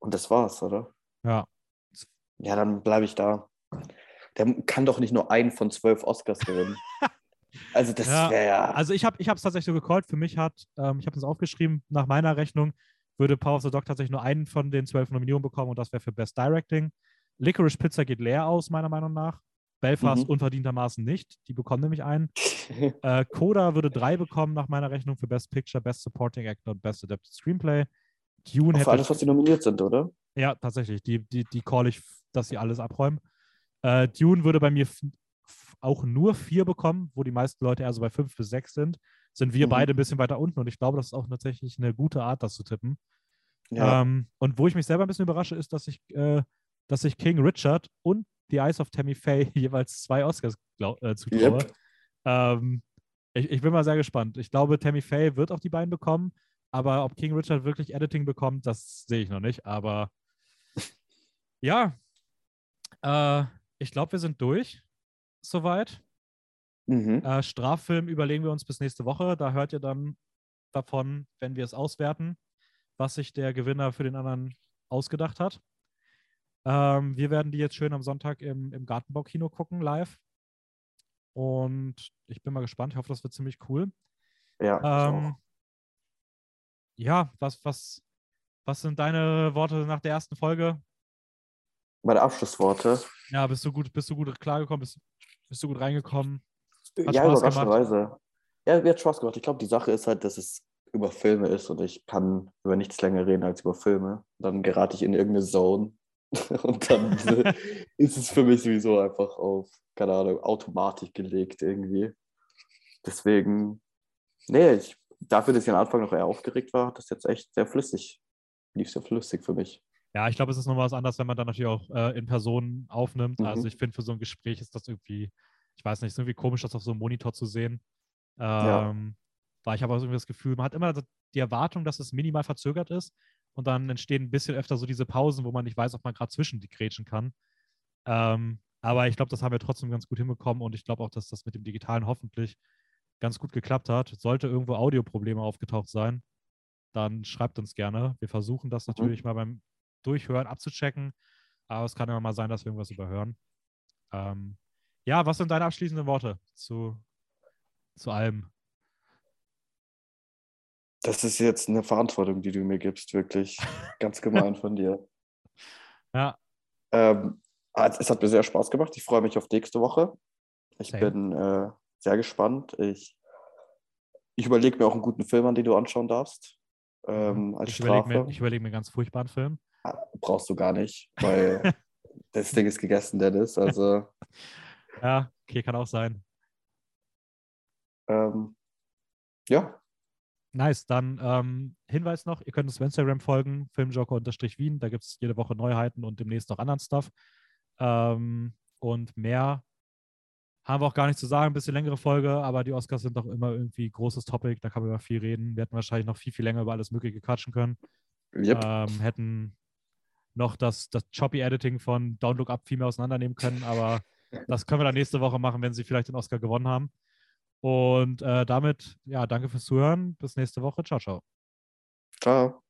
S2: Und das war's, oder?
S1: Ja.
S2: Ja, dann bleibe ich da. Der kann doch nicht nur einen von zwölf Oscars gewinnen. also das ja, wäre ja.
S1: Also ich habe es tatsächlich so gecallt. Für mich hat, ähm, ich habe es aufgeschrieben, nach meiner Rechnung würde Power of the Dog tatsächlich nur einen von den zwölf Nominierungen bekommen und das wäre für Best Directing. Licorice Pizza geht leer aus, meiner Meinung nach. Belfast mhm. unverdientermaßen nicht. Die bekommen nämlich einen. äh, Coda würde drei bekommen nach meiner Rechnung für Best Picture, Best Supporting Actor und Best Adapted Screenplay.
S2: Dune Auch hätte. Für alles, was sie nominiert sind, oder?
S1: Ja, tatsächlich. Die, die, die call ich, dass sie alles abräumen. Äh, Dune würde bei mir auch nur vier bekommen, wo die meisten Leute eher so bei fünf bis sechs sind. Sind wir mhm. beide ein bisschen weiter unten und ich glaube, das ist auch tatsächlich eine gute Art, das zu tippen. Ja. Ähm, und wo ich mich selber ein bisschen überrasche, ist, dass ich, äh, dass ich King Richard und The Eyes of Tammy Faye jeweils zwei Oscars äh, zutraue. Yep. Ähm, ich, ich, bin mal sehr gespannt. Ich glaube, Tammy Faye wird auch die beiden bekommen, aber ob King Richard wirklich Editing bekommt, das sehe ich noch nicht. Aber ja, äh, ich glaube, wir sind durch. Soweit. Mhm. Äh, Straffilm überlegen wir uns bis nächste Woche. Da hört ihr dann davon, wenn wir es auswerten, was sich der Gewinner für den anderen ausgedacht hat. Ähm, wir werden die jetzt schön am Sonntag im, im Gartenbaukino gucken, live. Und ich bin mal gespannt. Ich hoffe, das wird ziemlich cool.
S2: Ja, ähm,
S1: ja, was, was, was sind deine Worte nach der ersten Folge?
S2: Meine Abschlussworte.
S1: Ja, bist du gut, bist du gut klargekommen? Bist, bist du gut reingekommen?
S2: Hat ja, überraschenderweise. Ja, mir hat Spaß gemacht. Ich glaube, die Sache ist halt, dass es über Filme ist und ich kann über nichts länger reden als über Filme, dann gerate ich in irgendeine Zone und dann ist es für mich sowieso einfach auf, keine Ahnung, Automatik gelegt irgendwie. Deswegen, nee, ich, dafür, dass ich am Anfang noch eher aufgeregt war, hat das jetzt echt sehr flüssig, lief sehr flüssig für mich.
S1: Ja, ich glaube, es ist nochmal was anderes, wenn man dann natürlich auch äh, in Person aufnimmt. Also mhm. Also ich finde, für so ein Gespräch ist das irgendwie, ich weiß nicht, ist irgendwie komisch, das auf so einem Monitor zu sehen. Ähm, ja. Weil ich habe auch irgendwie das Gefühl, man hat immer die Erwartung, dass es minimal verzögert ist und dann entstehen ein bisschen öfter so diese Pausen, wo man nicht weiß, ob man gerade zwischen die grätschen kann. Ähm, aber ich glaube, das haben wir trotzdem ganz gut hinbekommen und ich glaube auch, dass das mit dem Digitalen hoffentlich ganz gut geklappt hat. Sollte irgendwo Audioprobleme aufgetaucht sein, dann schreibt uns gerne. Wir versuchen das mhm. natürlich mhm. mal beim Durchhören abzuchecken, aber es kann immer mal sein, dass wir irgendwas überhören. Ähm, ja, was sind deine abschließenden Worte zu, zu allem?
S2: Das ist jetzt eine Verantwortung, die du mir gibst, wirklich. Ganz gemein von dir.
S1: Ja.
S2: Ähm, es hat mir sehr Spaß gemacht. Ich freue mich auf nächste Woche. Ich Same. bin äh, sehr gespannt. Ich, ich überlege mir auch einen guten Film an, den du anschauen darfst. Ähm, als
S1: ich überlege mir, überleg mir einen ganz furchtbaren Film.
S2: Brauchst du gar nicht, weil das Ding ist gegessen, Dennis. Also.
S1: ja, okay, kann auch sein.
S2: Ähm, ja,
S1: Nice, dann ähm, Hinweis noch, ihr könnt uns auf Instagram folgen, filmjoker-wien, da gibt es jede Woche Neuheiten und demnächst noch anderen Stuff. Ähm, und mehr haben wir auch gar nicht zu sagen, ein bisschen längere Folge, aber die Oscars sind doch immer irgendwie großes Topic, da kann man über viel reden. Wir hätten wahrscheinlich noch viel, viel länger über alles Mögliche quatschen können. Yep. Ähm, hätten noch das, das Choppy-Editing von Don't Look Up viel mehr auseinandernehmen können, aber das können wir dann nächste Woche machen, wenn sie vielleicht den Oscar gewonnen haben. Und äh, damit, ja, danke fürs Zuhören. Bis nächste Woche. Ciao, ciao.
S2: Ciao.